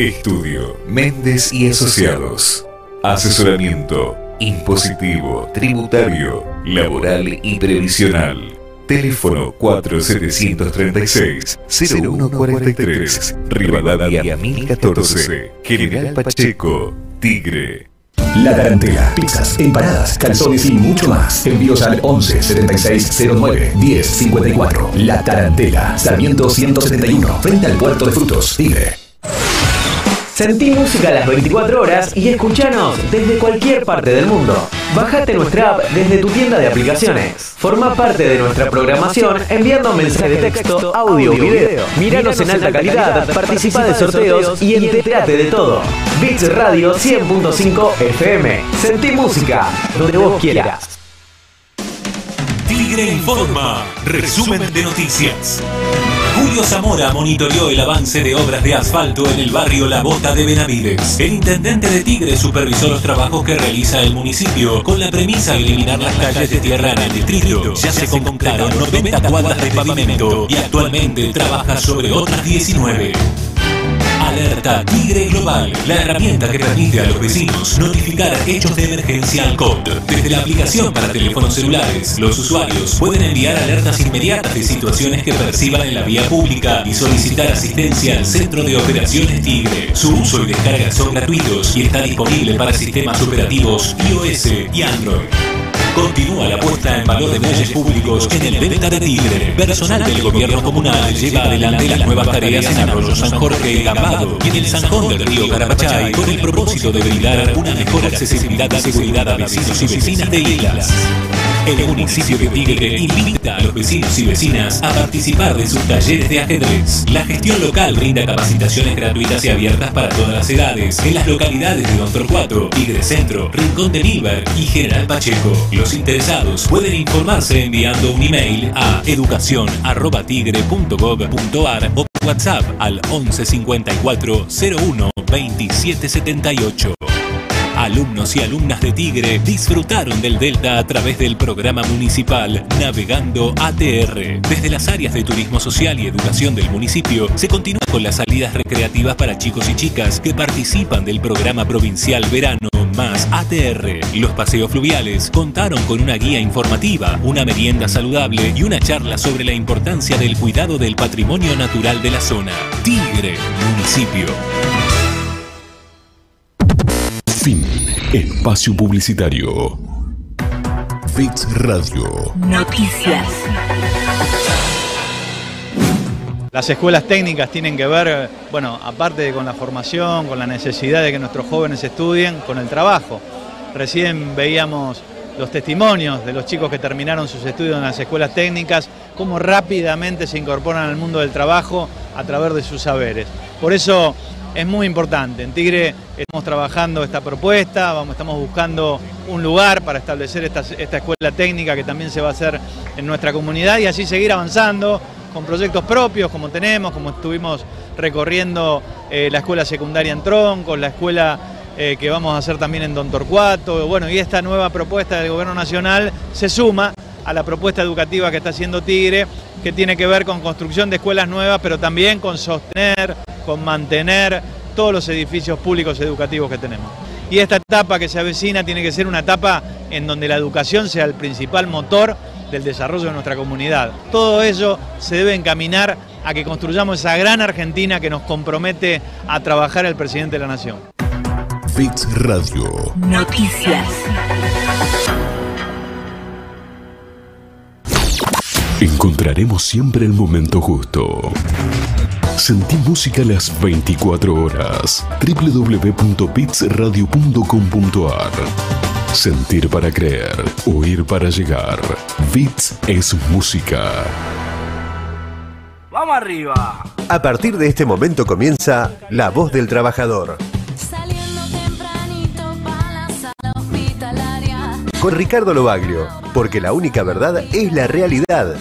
Estudio Méndez y Asociados. Asesoramiento impositivo, tributario, laboral y previsional. Teléfono 4736-0143, Rivadavia 1014, General Pacheco, Tigre. La Tarantela, pizzas, empanadas, calzones y mucho más. Envíos al 11 76 09 10 54. La Tarantela, Sarmiento 171, frente al puerto de frutos, Tigre. Sentí música las 24 horas y escuchanos desde cualquier parte del mundo. Bájate nuestra app desde tu tienda de aplicaciones. Forma parte de nuestra programación enviando mensaje de texto, audio y video. Míranos en alta calidad, participa de sorteos y entérate de todo. Bits Radio 100.5 FM. Sentí música donde vos quieras. Tigre Informa, resumen de noticias. Julio Zamora monitoreó el avance de obras de asfalto en el barrio La Bota de Benavides. El intendente de Tigre supervisó los trabajos que realiza el municipio con la premisa de eliminar las calles de tierra en el distrito. Ya se completaron 90 cuadras de pavimento y actualmente trabaja sobre otras 19. Alerta Tigre Global, la herramienta que permite a los vecinos notificar hechos de emergencia al COD. Desde la aplicación para teléfonos celulares, los usuarios pueden enviar alertas inmediatas de situaciones que perciban en la vía pública y solicitar asistencia al Centro de Operaciones Tigre. Su uso y descarga son gratuitos y está disponible para sistemas operativos iOS y Android. Continúa la puesta en valor de muelles públicos en el Venta de Tigre. Personal del gobierno comunal lleva adelante las nuevas tareas en Arroyo San Jorge y Gambado y en el Zanjón del río Carapachay con el propósito de brindar una mejor accesibilidad y seguridad a vecinos y vecinas de islas. El municipio de Tigre invita a los vecinos y vecinas a participar de sus talleres de ajedrez. La gestión local brinda capacitaciones gratuitas y abiertas para todas las edades en las localidades de Don Torcuato, Tigre Centro, Rincón de Níbar y General Pacheco. Los interesados pueden informarse enviando un email a educación@tigre.gov.ar o WhatsApp al 11 54 01 27 78. Alumnos y alumnas de Tigre disfrutaron del Delta a través del programa municipal Navegando ATR. Desde las áreas de turismo social y educación del municipio se continúa con las salidas recreativas para chicos y chicas que participan del programa provincial Verano más ATR. Los paseos fluviales contaron con una guía informativa, una merienda saludable y una charla sobre la importancia del cuidado del patrimonio natural de la zona. Tigre, municipio. Fin. Espacio publicitario. Bits Radio. Noticias. Las escuelas técnicas tienen que ver, bueno, aparte de con la formación, con la necesidad de que nuestros jóvenes estudien, con el trabajo. Recién veíamos los testimonios de los chicos que terminaron sus estudios en las escuelas técnicas, cómo rápidamente se incorporan al mundo del trabajo a través de sus saberes. Por eso es muy importante. En Tigre estamos trabajando esta propuesta, estamos buscando un lugar para establecer esta, escuela técnica que también se va a hacer en nuestra comunidad y así seguir avanzando con proyectos propios como tenemos, como estuvimos recorriendo eh, la escuela secundaria en Tronco, la escuela eh, que vamos a hacer también en Don Torcuato, bueno, y esta nueva propuesta del Gobierno Nacional se suma a la propuesta educativa que está haciendo Tigre, que tiene que ver con construcción de escuelas nuevas, pero también con sostener, con mantener todos los edificios públicos educativos que tenemos. Y esta etapa que se avecina tiene que ser una etapa en donde la educación sea el principal motor del desarrollo de nuestra comunidad. Todo ello se debe encaminar a que construyamos esa gran Argentina que nos compromete a trabajar el presidente de la Nación. Bits Radio. Noticias. Encontraremos siempre el momento justo. Sentí música las 24 horas. www.bitsradio.com.ar Sentir para creer, oír para llegar. Bits es música. ¡Vamos arriba! A partir de este momento comienza La Voz del Trabajador. Con Ricardo Lobaglio, porque la única verdad es la realidad.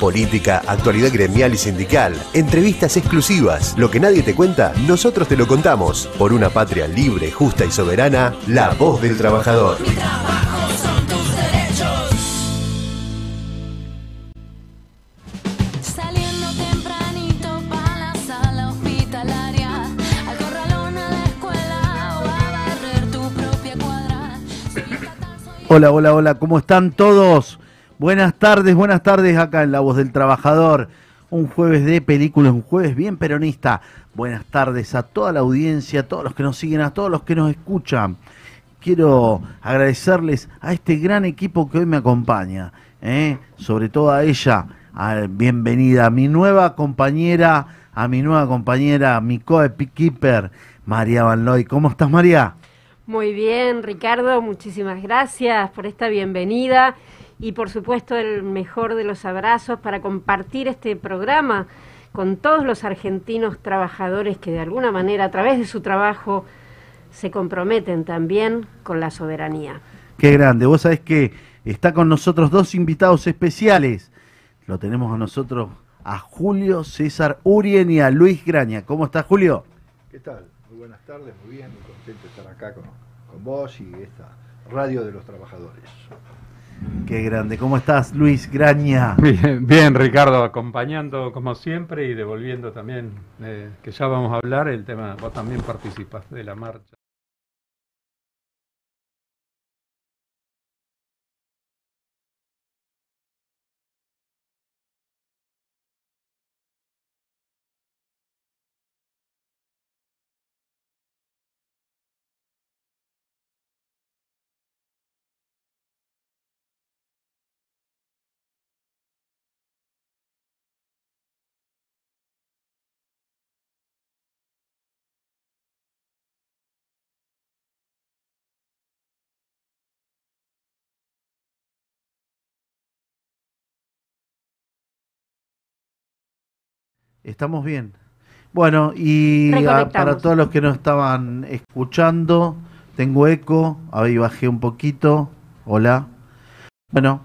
Política, actualidad gremial y sindical, entrevistas exclusivas, lo que nadie te cuenta, nosotros te lo contamos. Por una patria libre, justa y soberana, la voz del trabajador. Hola, hola, hola, ¿cómo están todos? Buenas tardes, buenas tardes acá en La Voz del Trabajador. Un jueves de películas, un jueves bien peronista. Buenas tardes a toda la audiencia, a todos los que nos siguen, a todos los que nos escuchan. Quiero agradecerles a este gran equipo que hoy me acompaña, ¿eh? sobre todo a ella. bienvenida a mi nueva compañera, a mi nueva compañera, mi co-keeper, María Van Loy. ¿Cómo estás, María? Muy bien, Ricardo, muchísimas gracias por esta bienvenida y por supuesto el mejor de los abrazos para compartir este programa con todos los argentinos trabajadores que de alguna manera a través de su trabajo se comprometen también con la soberanía. Qué grande. Vos sabés que está con nosotros dos invitados especiales. Lo tenemos a nosotros a Julio César Urien y a Luis Graña. ¿Cómo estás, Julio? ¿Qué tal? Muy buenas tardes, muy bien, contento de estar acá con, con vos y esta radio de los trabajadores. Qué grande. ¿Cómo estás, Luis Graña? Bien, bien, Ricardo, acompañando como siempre y devolviendo también, eh, que ya vamos a hablar, el tema, vos también participaste de la marcha. Estamos bien. Bueno, y a- para todos los que nos estaban escuchando, tengo eco, ahí bajé un poquito. Hola. Bueno,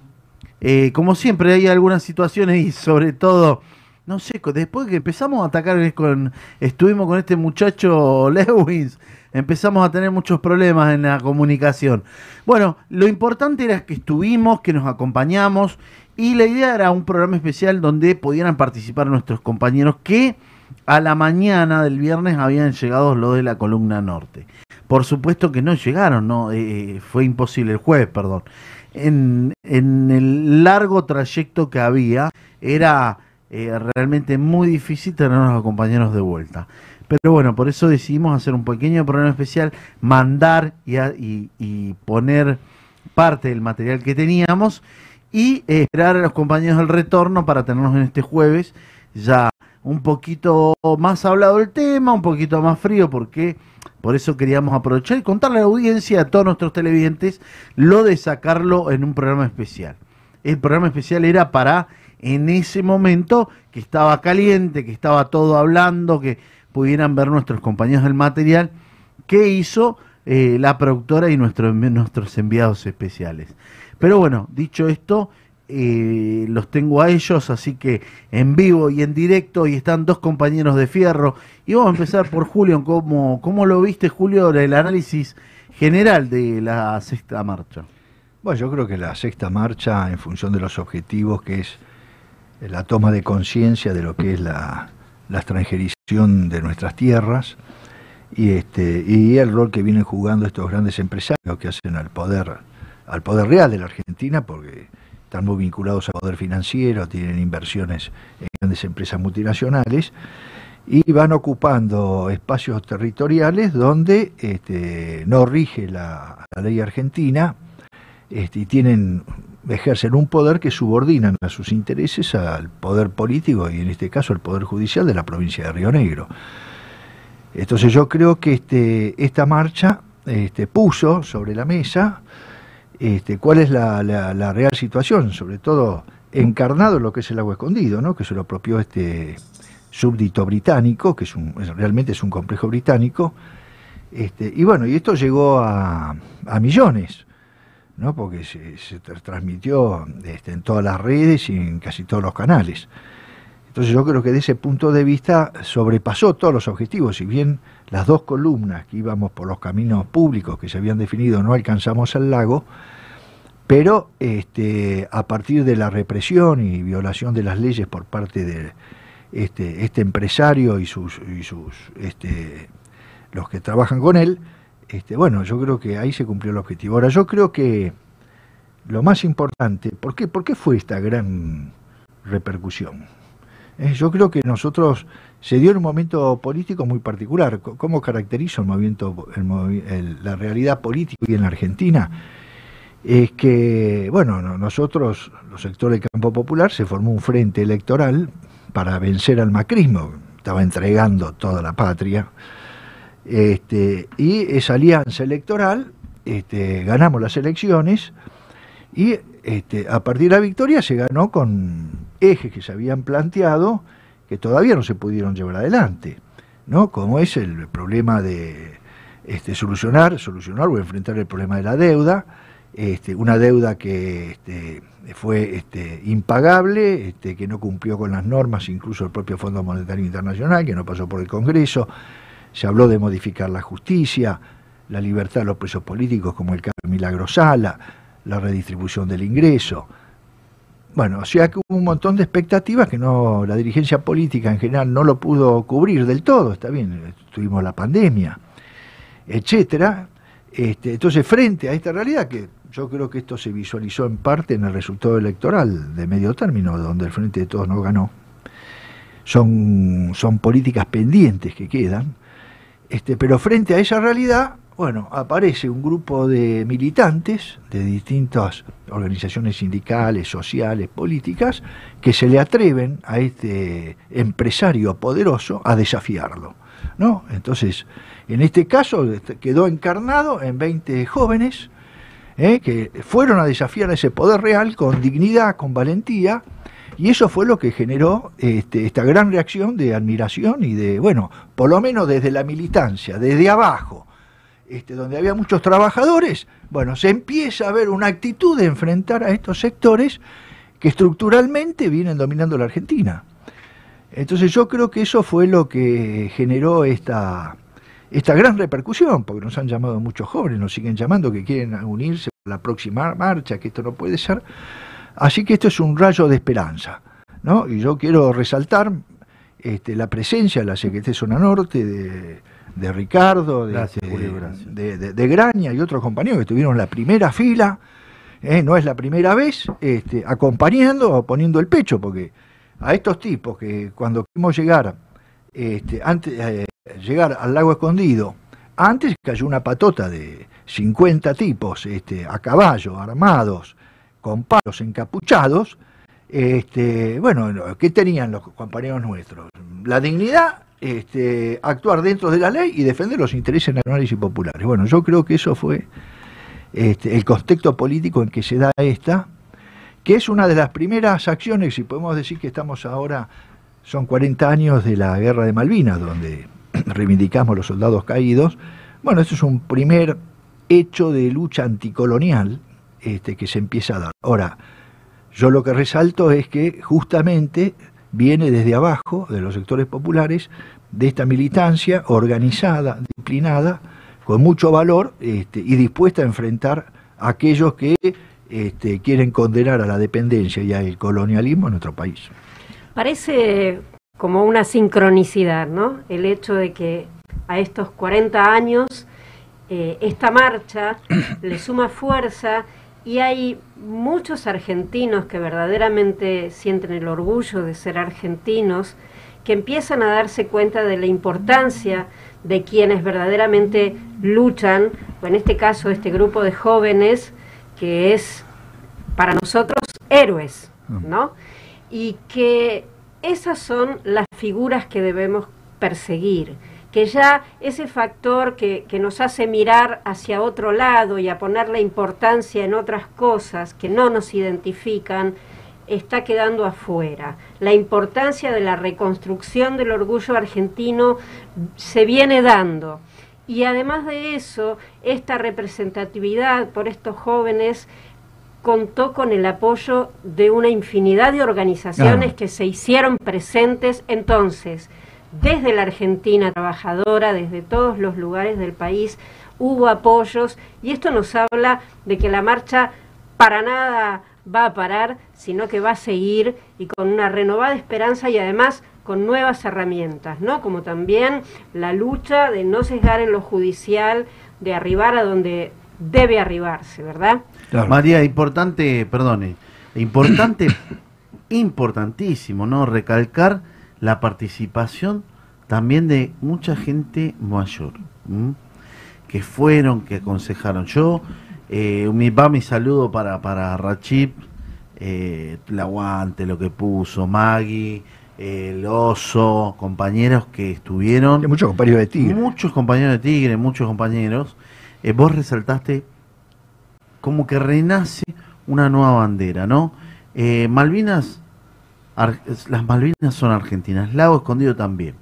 eh, como siempre hay algunas situaciones y sobre todo, no sé, después que empezamos a atacar con, estuvimos con este muchacho Lewis, empezamos a tener muchos problemas en la comunicación. Bueno, lo importante era que estuvimos, que nos acompañamos y la idea era un programa especial donde pudieran participar nuestros compañeros que a la mañana del viernes habían llegado los de la columna norte. Por supuesto que no llegaron, no Eh, fue imposible el jueves, perdón. En, en el largo trayecto que había era eh, realmente muy difícil tener a los compañeros de vuelta. Pero bueno, por eso decidimos hacer un pequeño programa especial, mandar y, a- y- y poner parte del material que teníamos. y esperar a los compañeros del retorno para tenernos en este jueves ya un poquito más hablado el tema, un poquito más frío, porque por eso queríamos aprovechar y contarle a la audiencia, a todos nuestros televidentes, lo de sacarlo en un programa especial. El programa especial era para en ese momento que estaba caliente, que estaba todo hablando, que pudieran ver nuestros compañeros del material, que hizo eh, la productora y nuestro- nuestros enviados especiales. Pero bueno, dicho esto, eh, los tengo a ellos, así que en vivo y en directo, y están dos compañeros de fierro. Y vamos a empezar por Julio, ¿cómo, cómo lo viste Julio, el análisis general de la sexta marcha? Bueno, yo creo que la sexta marcha, en función de los objetivos, que es la toma de conciencia de lo que es la, la extranjerización de nuestras tierras y este y el rol que vienen jugando estos grandes empresarios que hacen al poder al poder real de la Argentina porque están muy vinculados al poder financiero, tienen inversiones en grandes empresas multinacionales y van ocupando espacios territoriales donde este, no rige la, ley argentina este, y tienen ejercen un poder que subordinan a sus intereses al poder político y en este caso al poder judicial de la provincia de Río Negro. Entonces yo creo que este, esta marcha este, puso sobre la mesa este, cuál es la, la- real situación, sobre todo encarnado en lo que es el agua escondido, ¿no? que se lo apropió este súbdito británico, que es un, realmente es un complejo británico, este, y bueno, y esto llegó a, a millones, ¿no? porque se, se tra- transmitió este, en todas las redes y en casi todos los canales. Entonces yo creo que de ese punto de vista sobrepasó todos los objetivos, si bien las dos columnas que íbamos por los caminos públicos que se habían definido no alcanzamos al lago, pero este, a partir de la represión y violación de las leyes por parte de este, este empresario y sus, y sus este, los que trabajan con él, este, bueno, yo creo que ahí se cumplió el objetivo. Ahora, yo creo que lo más importante, ¿por qué, fue esta gran repercusión? Eh, yo creo que nosotros se dio en un momento político muy particular. ¿Cómo caracteriza el movimiento, la realidad política hoy en la Argentina? Es que, bueno, no- nosotros, los sectores del campo popular, se formó un frente electoral para vencer al macrismo. Estaba entregando toda la patria. Este, y esa alianza electoral, este, ganamos las elecciones y este, a partir de la victoria se ganó con ejes que se habían planteado que todavía no se pudieron llevar adelante, ¿no? Como es el problema de este, solucionar, solucionar o enfrentar el problema de la deuda, este, una deuda que este, fue este, impagable, que no cumplió con las normas, incluso el propio Fondo Monetario Internacional, que no pasó por el Congreso. Se habló de modificar la justicia, la libertad de los presos políticos, como el caso de Milagro Sala, la redistribución del ingreso. Bueno, o sea que hubo un montón de expectativas que no la dirigencia política en general no lo pudo cubrir del todo, está bien, tuvimos la pandemia, etcétera. Este, entonces, frente a esta realidad, que yo creo que esto se visualizó en parte en el resultado electoral de medio término, donde el Frente de Todos no ganó, son, son políticas pendientes que quedan, este, pero frente a esa realidad, bueno, aparece un grupo de militantes de distintas organizaciones sindicales, sociales, políticas, que se le atreven a este empresario poderoso a desafiarlo. ¿no? Entonces, en este caso este, quedó encarnado en 20 jóvenes ¿eh? que fueron a desafiar ese poder real con dignidad, con valentía, y eso fue lo que generó este, esta gran reacción de admiración y de, bueno, por lo menos desde la militancia, desde abajo, este, donde había muchos trabajadores, bueno, se empieza a ver una actitud de enfrentar a estos sectores que estructuralmente vienen dominando la Argentina. Entonces yo creo que eso fue lo que generó esta, esta gran repercusión, porque nos han llamado muchos jóvenes, nos siguen llamando que quieren unirse a la próxima marcha, que esto no puede ser. Así que esto es un rayo de esperanza, ¿no? Y yo quiero resaltar este, la presencia de la Secretaría de Zona Norte, de, de Ricardo, de, Gracias, Julio, gracias. de- Graña y otros compañeros que estuvieron en la primera fila, ¿eh? no es la primera vez, este, acompañando o poniendo el pecho, porque a estos tipos que cuando queremos llegar, este, antes, eh, llegar al lago escondido, antes cayó una patota de 50 tipos este, a caballo, armados, con palos encapuchados, este, bueno, no, ¿qué tenían los compañeros nuestros? La dignidad, este, actuar dentro de la ley y defender los intereses nacionales y populares. Bueno, yo creo que eso fue este, el contexto político en que se da esta, que es una de las primeras acciones, y podemos decir que estamos ahora, son 40 años de la guerra de Malvinas, donde reivindicamos los soldados caídos. Bueno, esto es un primer hecho de lucha anticolonial este, que se empieza a dar. Ahora, yo lo que resalto es que justamente viene desde abajo, de los sectores populares, de esta militancia organizada, disciplinada, con mucho valor este, y dispuesta a enfrentar a aquellos que este, quieren condenar a la dependencia y al colonialismo en nuestro país. Parece como una sincronicidad, ¿no? El hecho de que a estos 40 años eh, esta marcha le suma fuerza y hay muchos argentinos que verdaderamente sienten el orgullo de ser argentinos, que empiezan a darse cuenta de la importancia de quienes verdaderamente luchan, o en este caso este grupo de jóvenes, que es para nosotros héroes, ¿no? Y que esas son las figuras que debemos perseguir, que ya ese factor que, que, nos hace mirar hacia otro lado y a poner la importancia en otras cosas que no nos identifican, está quedando afuera. La importancia de la reconstrucción del orgullo argentino se viene dando. Y además de eso, esta representatividad por estos jóvenes contó con el apoyo de una infinidad de organizaciones Ah. que se hicieron presentes entonces desde la Argentina trabajadora, desde todos los lugares del país, hubo apoyos y esto nos habla de que la marcha para nada va a parar, sino que va a seguir y con una renovada esperanza y además con nuevas herramientas, ¿no? Como también la lucha de no sesgar en lo judicial, de arribar a donde debe arribarse, ¿verdad? María, importante, perdone, importante, importantísimo, ¿no? Recalcar la participación también de mucha gente mayor, ¿m? que fueron, que aconsejaron. Yo, eh, mi va mi saludo para, para Rachip, eh, el aguante, lo que puso, Maggie, el oso, compañeros que estuvieron. muchos compañeros de Tigre. Muchos compañeros de Tigre, muchos compañeros. Eh, vos resaltaste como que renace una nueva bandera, ¿no? Eh, Malvinas, las Malvinas son argentinas, Lago Escondido también,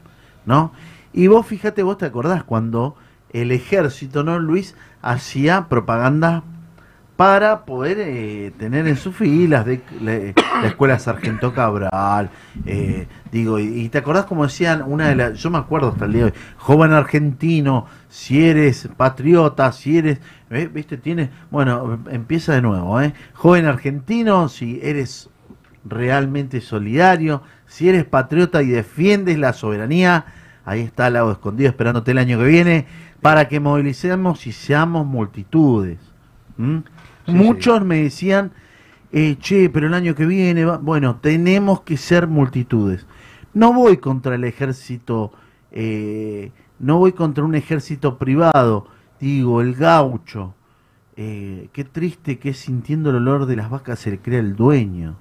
¿no? Y vos fíjate, vos te acordás cuando el ejército, ¿no, Luis? Hacía propaganda para poder eh, tener en sus filas de la, la escuela Sargento Cabral, eh, digo, y, y te acordás como decían una de las, yo me acuerdo hasta el día de hoy, joven argentino, si eres patriota, si eres, ¿eh? viste, tienes, bueno, empieza de nuevo, ¿eh? joven argentino, si eres realmente solidario, si eres patriota y defiendes la soberanía, ahí está el lago escondido esperándote el año que viene, para que movilicemos y seamos multitudes. ¿m? Sí, Muchos me decían, eh, che, pero el año que viene, va-". bueno, tenemos que ser multitudes. No voy contra el ejército, eh, no voy contra un ejército privado, digo, el gaucho. Eh, qué triste que sintiendo el olor de las vacas se le crea el dueño.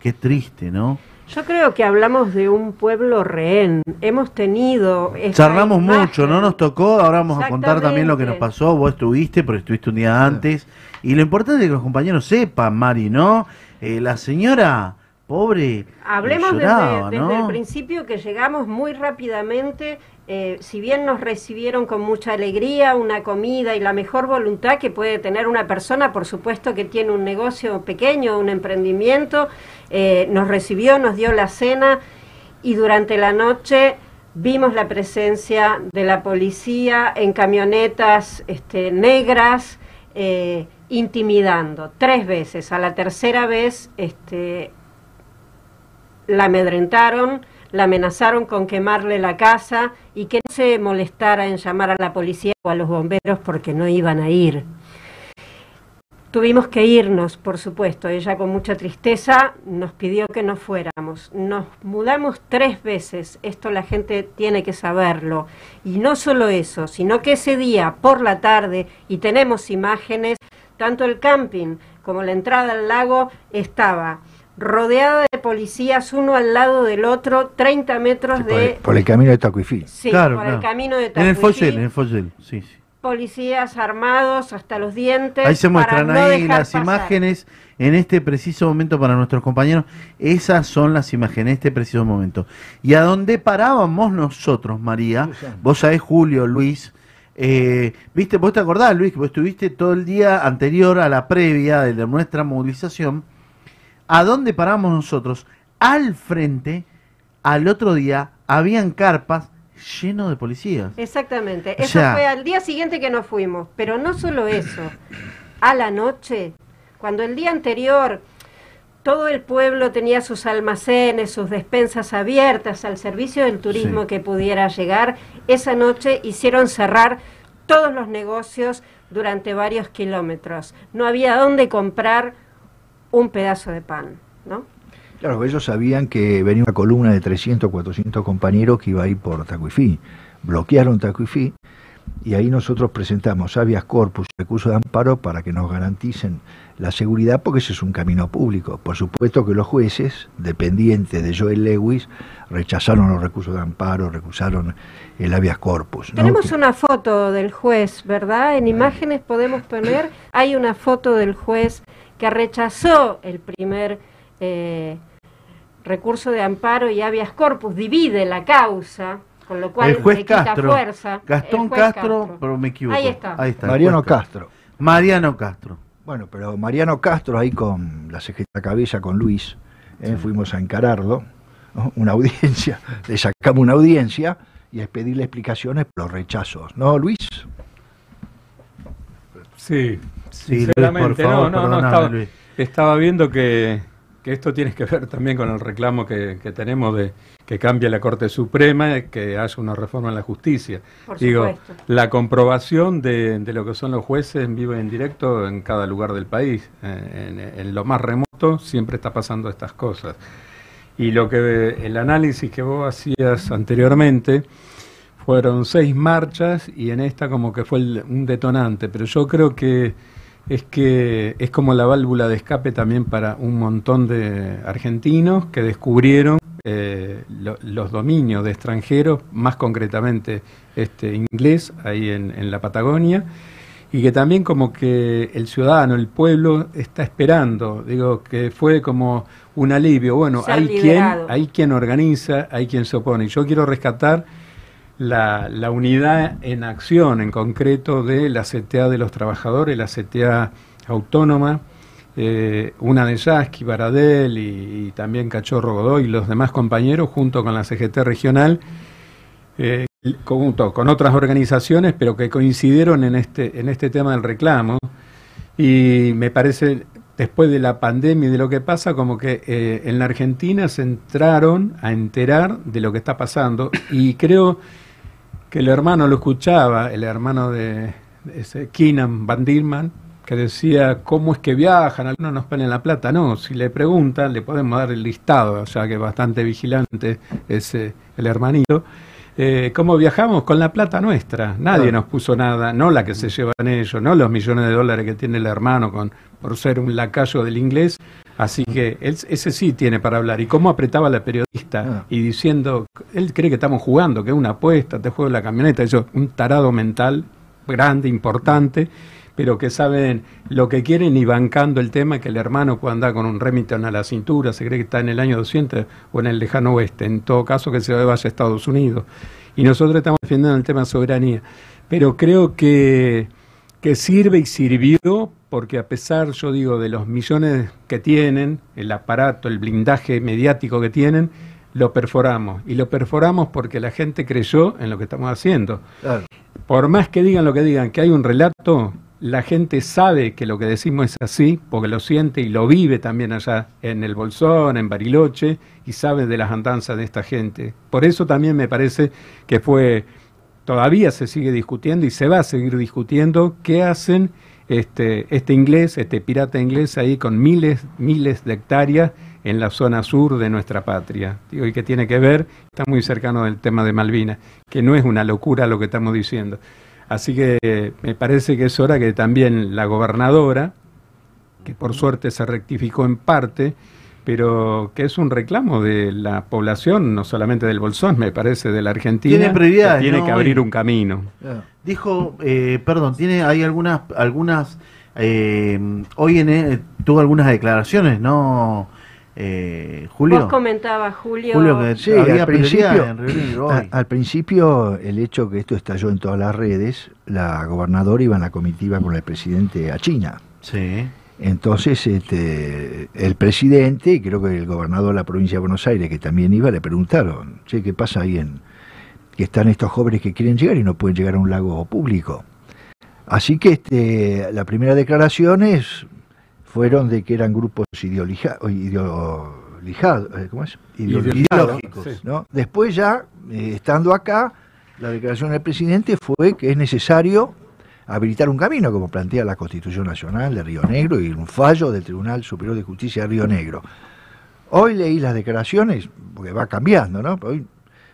Qué triste, ¿no? Yo creo que hablamos de un pueblo rehén. Hemos tenido. Charlamos imagen. mucho, no nos tocó, ahora vamos a contar también lo que nos pasó, vos estuviste, pero estuviste un día antes, y lo importante es que los compañeros sepan, Mari, ¿no? Eh, la señora, pobre, Hablemos lloraba, desde, desde ¿no? el principio que llegamos muy rápidamente, eh, si bien nos recibieron con mucha alegría, una comida y la mejor voluntad que puede tener una persona, por supuesto que tiene un negocio pequeño, un emprendimiento, eh, nos recibió, nos dio la cena y durante la noche vimos la presencia de la policía en camionetas este, negras, eh, intimidando tres veces. A la tercera vez este, la amedrentaron, la amenazaron con quemarle la casa y que no se molestara en llamar a la policía o a los bomberos porque no iban a ir. Tuvimos que irnos, por supuesto. Ella con mucha tristeza nos pidió que no fuéramos. Nos mudamos tres veces. Esto la gente tiene que saberlo. Y no solo eso, sino que ese día por la tarde, y tenemos imágenes, tanto el camping como la entrada al lago, estaba rodeada de policías, uno al lado del otro, 30 metros Por el, de... por el camino de Tacuifí. Sí, por el camino de En el Tacuifí. Foyel, en el Foyel, sí, sí. Policías armados hasta los dientes. Ahí se muestran para no ahí dejar las pasar. imágenes en este preciso momento para nuestros compañeros. Esas son las imágenes en este preciso momento. Y a dónde parábamos nosotros, María, vos sabés, Julio, Luis, eh, viste, vos te acordás, Luis, que vos estuviste todo el día anterior a la previa de nuestra movilización. ¿A dónde paramos nosotros? Al frente, al otro día, habían carpas lleno de policías. Exactamente. O Eso sea- fue al día siguiente que nos fuimos. Pero no solo eso. A la noche, cuando el día anterior todo el pueblo tenía sus almacenes, sus despensas abiertas al servicio del turismo Sí. que pudiera llegar, esa noche hicieron cerrar todos los negocios durante varios kilómetros. No había dónde comprar un pedazo de pan, ¿no? Claro, ellos sabían que venía una columna de 300, 400 compañeros que iba a ir por Tacuifí. Bloquearon Tacuifí y ahí nosotros presentamos habeas corpus, recursos de amparo para que nos garanticen la seguridad porque ese es un camino público. Por supuesto que los jueces, dependientes de Joel Lewis, rechazaron los recursos de amparo, recusaron el habeas corpus. ¿no? Tenemos una foto del juez, ¿verdad? En imágenes podemos poner, hay una foto del juez que rechazó el primer eh, recurso de amparo y habeas corpus, divide la causa, con lo cual el juez le quita Castro, fuerza. Gastón El juez Castro, pero me equivoco. Ahí está. Mariano Castro. Mariano Castro. Bueno, pero Mariano Castro ahí con la CGT cabeza con Luis, eh, fuimos a encararlo, ¿no? una audiencia, le sacamos una audiencia y es pedirle explicaciones por los rechazos, ¿no, Luis? Sí, Sí, Luis, sinceramente, por favor, no, no, no, estaba, Luis. estaba viendo que, que esto tiene que ver también con el reclamo que, que tenemos de que cambie la Corte Suprema, que haya una reforma en la justicia. Por Digo, supuesto. la comprobación de, de lo que son los jueces en vivo y en directo en cada lugar del país. En, en lo más remoto siempre está pasando estas cosas. Y lo que el análisis que vos hacías anteriormente fueron seis marchas y en esta como que fue el- un detonante, pero yo creo que es que es como la válvula de escape también para un montón de argentinos que descubrieron eh, lo- los dominios de extranjeros, más concretamente este inglés ahí en, en la Patagonia, y que también como que el ciudadano, el pueblo está esperando, digo que fue como un alivio, bueno, Ser hay quien, hay quien organiza, hay quien se opone, yo quiero rescatar la, la unidad en acción, en concreto, de la CTA de los trabajadores, la CTA autónoma, eh, una de Yasky, Baradel y, también Cachorro Godoy y los demás compañeros, junto con la CGT regional, eh, junto con otras organizaciones, pero que coincidieron en este, en este tema del reclamo. Y me parece, después de la pandemia y de lo que pasa, como que eh, en la Argentina se entraron a enterar de lo que está pasando. Y creo que el hermano lo escuchaba, el hermano de, de ese Keenan Van Dierman, que decía cómo es que viajan, algunos nos ponen la plata. No, si le preguntan, le podemos dar el listado, ya que bastante vigilante es el hermanito. Eh, ¿Cómo viajamos? Con la plata nuestra. Nadie nos puso nada, no la que se llevan ellos, no los millones de dólares que tiene el hermano con, por ser un lacayo del inglés. Así que él, ese sí tiene para hablar. ¿Y cómo apretaba la periodista? Y diciendo, él cree que estamos jugando, que es una apuesta, te juego la camioneta. Eso, un tarado mental grande, importante, pero que saben lo que quieren y bancando el tema que el hermano puede andar con un Remington a la cintura, se cree que está en el año 200 o en el lejano oeste, en todo caso que se vaya a Estados Unidos. Y nosotros estamos defendiendo el tema de soberanía. Pero creo que, que sirve y sirvió porque a pesar, yo digo, de los millones que tienen, el aparato, el blindaje mediático que tienen, lo perforamos. Y lo perforamos porque la gente creyó en lo que estamos haciendo. Claro. Por más que digan lo que digan, que hay un relato, la gente sabe que lo que decimos es así, porque lo siente y lo vive también allá en el Bolsón, en Bariloche, y sabe de las andanzas de esta gente. Por eso también me parece que fue, todavía se sigue discutiendo y se va a seguir discutiendo qué hacen este, este inglés, este pirata inglés ahí con miles, miles de hectáreas en la zona sur de nuestra patria. Digo, y que tiene que ver, está muy cercano del tema de Malvinas, que no es una locura lo que estamos diciendo. Así que eh, me parece que es hora que también la gobernadora, que por suerte se rectificó en parte, pero que es un reclamo de la población, no solamente del Bolsón, me parece, de la Argentina. Tiene prioridades, que Tiene ¿no? que abrir un camino. Dijo, eh, perdón, tiene hay algunas algunas eh, hoy en eh, tuvo algunas declaraciones, ¿no? Eh, Julio. Vos comentabas, Julio. Julio, que Sí, había al principio, prioridad en Río Negro hoy. a- al principio, el hecho que esto estalló en todas las redes, la gobernadora iba en la comitiva con el presidente a China. Sí. Entonces, este, el presidente y creo que el gobernador de la provincia de Buenos Aires, que también iba, le preguntaron, che, ¿qué pasa ahí en que están estos jóvenes que quieren llegar y no pueden llegar a un lago público? Así que este, las primeras declaraciones fueron de que eran grupos ideolija- eh, ¿cómo es? Ideologizados, Ideológicos. ¿no? Después ya, eh, estando acá, la declaración del presidente fue que es necesario habilitar un camino, como plantea la Constitución Nacional de Río Negro y un fallo del Tribunal Superior de Justicia de Río Negro. Hoy leí las declaraciones, porque va cambiando, ¿no? Hoy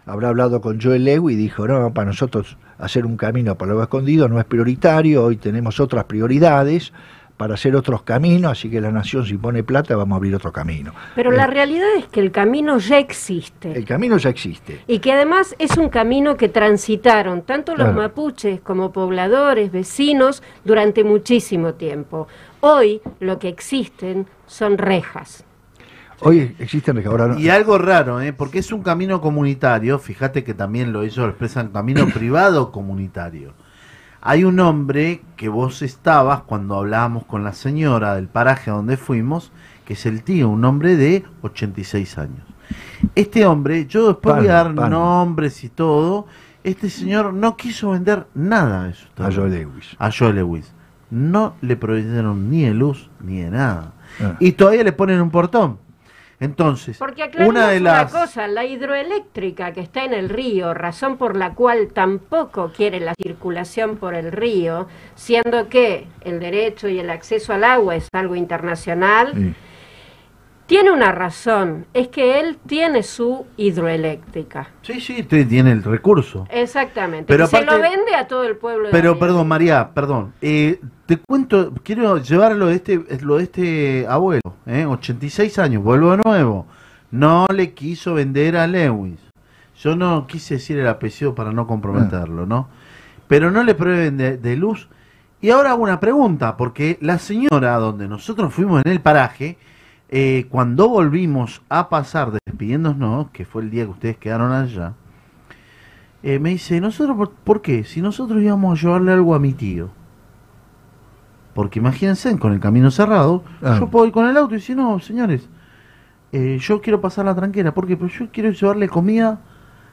habrá hablado con Joel Lewy y dijo, no, para nosotros hacer un camino por lo escondido no es prioritario, hoy tenemos otras prioridades para hacer otros caminos, así que la nación si pone plata vamos a abrir otro camino. Pero Eh, la realidad es que el camino ya existe. El camino ya existe. Y que además es un camino que transitaron tanto los Claro. mapuches como pobladores, vecinos, durante muchísimo tiempo. Hoy lo que existen son rejas. Hoy existen ahora no- Y algo raro, ¿eh? porque es un camino comunitario, fíjate que también lo ellos lo expresan camino privado comunitario. Hay un hombre que vos estabas cuando hablábamos con la señora del paraje a donde fuimos, que es el tío, un hombre de 86 años. Este hombre, yo después voy a dar nombres y todo, este señor no quiso vender nada de eso. a Joel Lewis. A Joel Lewis. No le proveyeron ni de luz ni de nada. Ah. Y todavía le ponen un portón. Entonces, Porque una una, de las... cosa, la hidroeléctrica que está en el río, razón por la cual tampoco quiere la circulación por el río, siendo que el derecho y el acceso al agua es algo internacional, Sí. Tiene una razón, es que él tiene su hidroeléctrica. Sí, sí, tiene el recurso. Exactamente. Pero y se lo vende a todo el pueblo de Pero, Bahía. perdón, María, perdón. Eh, te cuento, quiero llevar lo de este, lo de este abuelo, ¿eh? 86 años, vuelvo de nuevo. No le quiso vender a Lewis. Yo no quise decir el apellido para no comprometerlo, ¿no? Pero no le prueben de, de luz. Y ahora hago una pregunta, porque la señora donde nosotros fuimos en el paraje, eh, cuando volvimos a pasar despidiéndonos, que fue el día que ustedes quedaron allá, eh, me dice, ¿nosotros por, por qué? Si nosotros íbamos a llevarle algo a mi tío. Porque imagínense, con el camino cerrado, Ah. yo puedo ir con el auto y decir, no, señores, eh, yo quiero pasar la tranquera. ¿Por qué? Porque yo quiero llevarle comida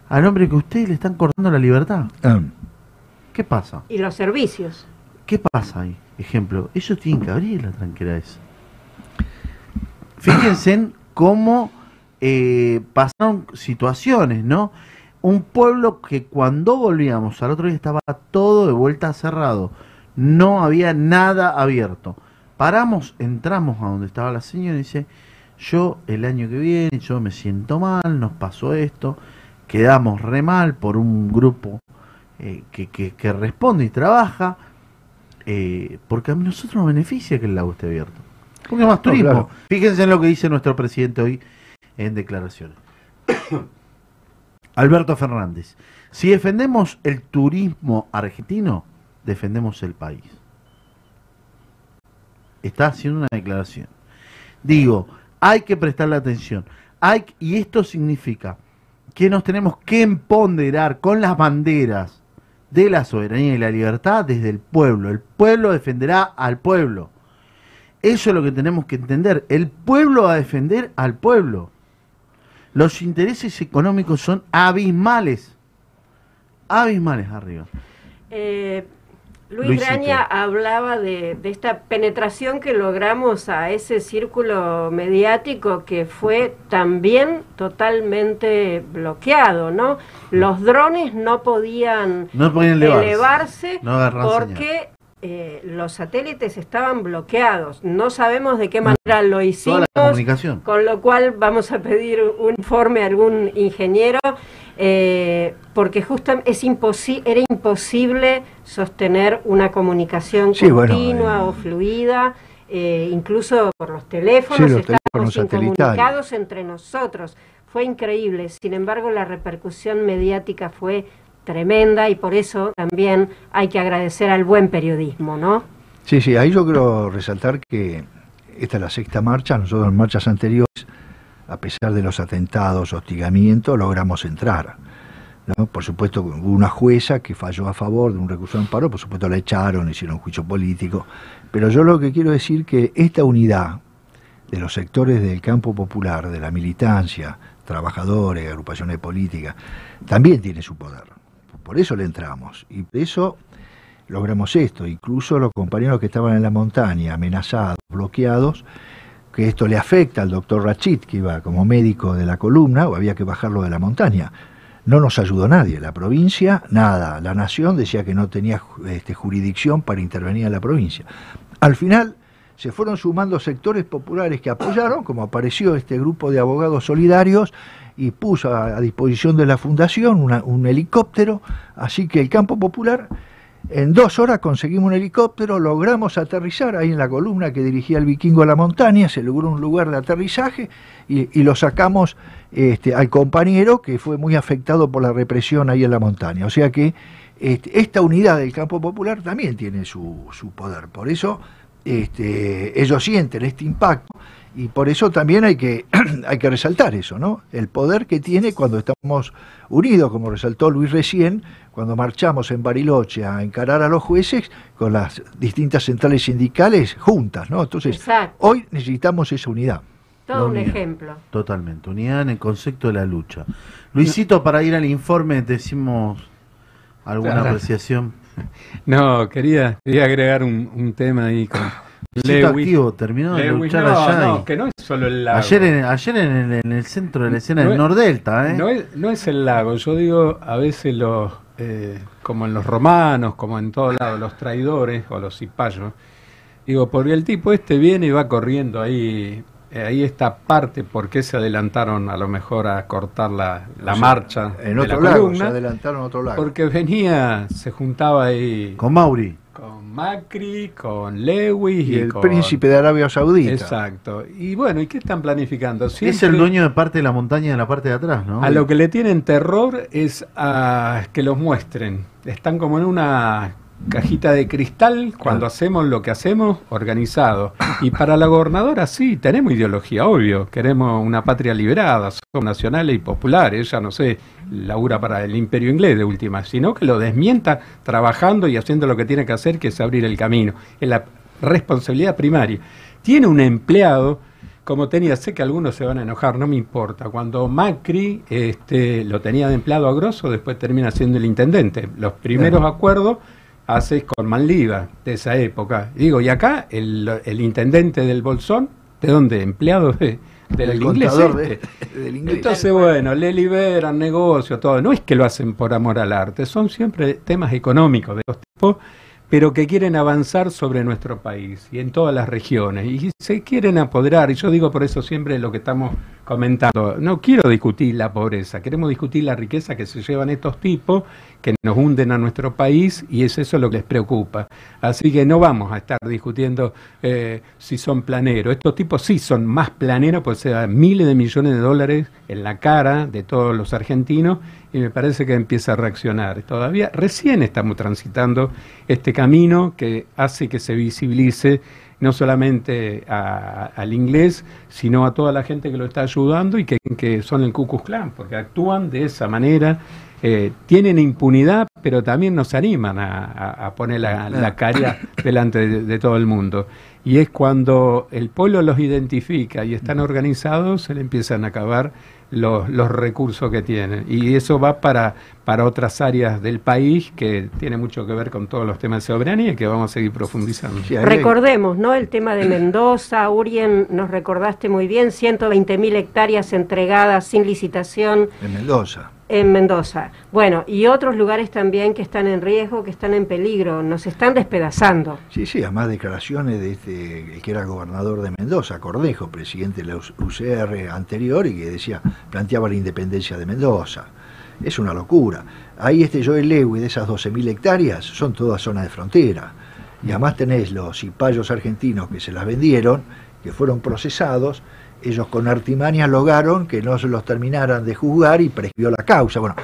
al hombre que ustedes le están cortando la libertad. Ah, ¿Qué pasa? Y los servicios. ¿Qué pasa ahí? Ejemplo, ellos tienen que abrir la tranquera esa. Fíjense en cómo eh, pasaron situaciones, ¿no? Un pueblo que cuando volvíamos al otro día estaba todo de vuelta cerrado. No había nada abierto. Paramos, entramos a donde estaba la señora y dice, yo el año que viene, yo me siento mal, nos pasó esto, quedamos re mal por un grupo eh, que, que- que responde y trabaja, eh, porque a nosotros nos beneficia que el lago esté abierto. Porque es más No, turismo. claro. Fíjense en lo que dice nuestro presidente hoy en declaraciones. Alberto Fernández, si defendemos el turismo argentino, defendemos el país. Está haciendo una declaración. Digo, hay que prestarle atención. Hay, y esto significa que nos tenemos que empoderar con las banderas de la soberanía y la libertad desde el pueblo. El pueblo defenderá al pueblo. Eso es lo que tenemos que entender. El pueblo va a defender al pueblo. Los intereses económicos son abismales. Abismales arriba. Eh, Luis Luisito. Graña hablaba de, de esta penetración que logramos a ese círculo mediático que fue también totalmente bloqueado, ¿no? Los drones no podían, No podían elevarse. elevarse No porque eh, los satélites estaban bloqueados. No sabemos de qué manera lo hicimos. Con lo cual vamos a pedir un informe a algún ingeniero. eh, porque justo es imposi era imposible sostener una comunicación Sí, bueno, continua eh, o fluida, eh, incluso por los teléfonos, Sí, los estábamos incomunicados entre nosotros. Fue increíble, sin embargo la repercusión mediática fue tremenda y por eso también hay que agradecer al buen periodismo, ¿no? Sí, sí, ahí yo quiero resaltar que esta es la sexta marcha, nosotros en marchas anteriores, a pesar de los atentados, hostigamientos, logramos entrar. ¿no? Por supuesto, hubo una jueza que falló a favor de un recurso de amparo, por supuesto la echaron, hicieron juicio político, pero yo lo que quiero decir que esta unidad de los sectores del campo popular, de la militancia, trabajadores, agrupaciones políticas, también tiene su poder. Por eso le entramos. Y por eso logramos esto. Incluso los compañeros que estaban en la montaña, amenazados, bloqueados, que esto le afecta al doctor Rachid, que iba como médico de la columna, o había que bajarlo de la montaña. No nos ayudó nadie, la provincia, nada. La nación decía que no tenía este, jurisdicción para intervenir en la provincia. Al final se fueron sumando sectores populares que apoyaron, como apareció este grupo de abogados solidarios, y puso a, disposición de la fundación un helicóptero, así que el campo popular, en dos horas conseguimos un helicóptero, logramos aterrizar ahí en la columna que dirigía el vikingo a la montaña, se logró un lugar de aterrizaje y, y lo sacamos este, al compañero que fue muy afectado por la represión ahí en la montaña. O sea que este, esta unidad del campo popular también tiene su, su poder. Por eso este, ellos sienten este impacto y por eso también hay que, hay que resaltar eso, ¿no? El poder que tiene cuando estamos unidos, como resaltó Luis recién, cuando marchamos en Bariloche a encarar a los jueces con las distintas centrales sindicales juntas, ¿no? Entonces, Exacto. hoy necesitamos esa unidad. Todo un unidad. ejemplo. Totalmente, unidad en el concepto de la lucha. Luisito, para ir al informe, decimos alguna apreciación. No, quería, quería agregar un, un tema ahí con Luisito activo, terminó de Lewis, luchar no, allá. no, y- que no es solo el lago. ayer en, ayer en el, en el centro de la escena No del es- Nordelta, ¿eh? No es, no es el lago, yo digo a veces los, eh, como en los romanos, como en todos lados, los traidores o los cipayos, digo, porque el tipo este viene y va corriendo ahí, eh, ahí esta parte, ¿por qué se adelantaron a lo mejor a cortar la, la O sea, marcha en de otro la lago, columna? se adelantaron a otro lago. Porque venía, se juntaba ahí Con Mauri. Con Macri, con Lewis y y, el con- príncipe de Arabia Saudita. Exacto. Y bueno, ¿y qué están planificando? Es el dueño de parte de la montaña de la parte de atrás, ¿no? A lo que le tienen terror es a que los muestren. Están como en una cajita de cristal cuando hacemos lo que hacemos organizado. Y para la gobernadora sí, tenemos ideología, obvio. Queremos una patria liberada, somos nacionales y populares. Ella, no sé, labura para el imperio inglés de última, sino que lo desmienta trabajando y haciendo lo que tiene que hacer, que es abrir el camino. Es la responsabilidad primaria. Tiene un empleado como tenía, sé que algunos se van a enojar, no me importa. Cuando Macri este, lo tenía de empleado a grosso, después termina siendo el intendente. Los primeros acuerdos haces con Manliva de esa época. Digo, y acá el, el intendente del Bolsón, ¿de dónde? Empleado de, del El inglés. contador este. de- del inglés. Entonces, bueno, le liberan negocio, todo. No es que lo hacen por amor al arte, son siempre temas económicos de los tipos, pero que quieren avanzar sobre nuestro país y en todas las regiones. Y se quieren apoderar, y yo digo por eso siempre lo que estamos comentando. No quiero discutir la pobreza, queremos discutir la riqueza que se llevan estos tipos, que nos hunden a nuestro país, y es eso lo que les preocupa. Así que no vamos a estar discutiendo eh, si son planeros. Estos tipos sí son más planeros, pues se dan miles de millones de dólares en la cara de todos los argentinos, y me parece que empieza a reaccionar. Todavía recién estamos transitando este camino que hace que se visibilice no solamente a- al inglés, sino a toda la gente que lo está ayudando y que, que son el Ku Klux Klan, porque actúan de esa manera, eh, tienen impunidad, pero también nos animan a, poner la, la cara delante de, de todo el mundo. Y es cuando el pueblo los identifica y están organizados, se le empiezan a acabar los, los recursos que tienen. Y eso va para, para otras áreas del país que tiene mucho que ver con todos los temas de soberanía y que vamos a seguir profundizando. Recordemos, ¿no? El tema de Mendoza, Urien, nos recordaste muy bien, 120.000 hectáreas entregadas sin licitación En Mendoza. En Mendoza. Bueno, y otros lugares también que están en riesgo, que están en peligro, nos están despedazando. Sí, sí, además declaraciones de este, que era gobernador de Mendoza, Cordejo, presidente de la UCR anterior, y que decía, planteaba la independencia de Mendoza. es una locura. Ahí este Joel Lewy de esas 12.000 hectáreas son todas zonas de frontera. Y además tenés los cipayos argentinos que se las vendieron, que fueron procesados, ellos con artimañas lograron que no se los terminaran de juzgar y prescribió la causa. Bueno,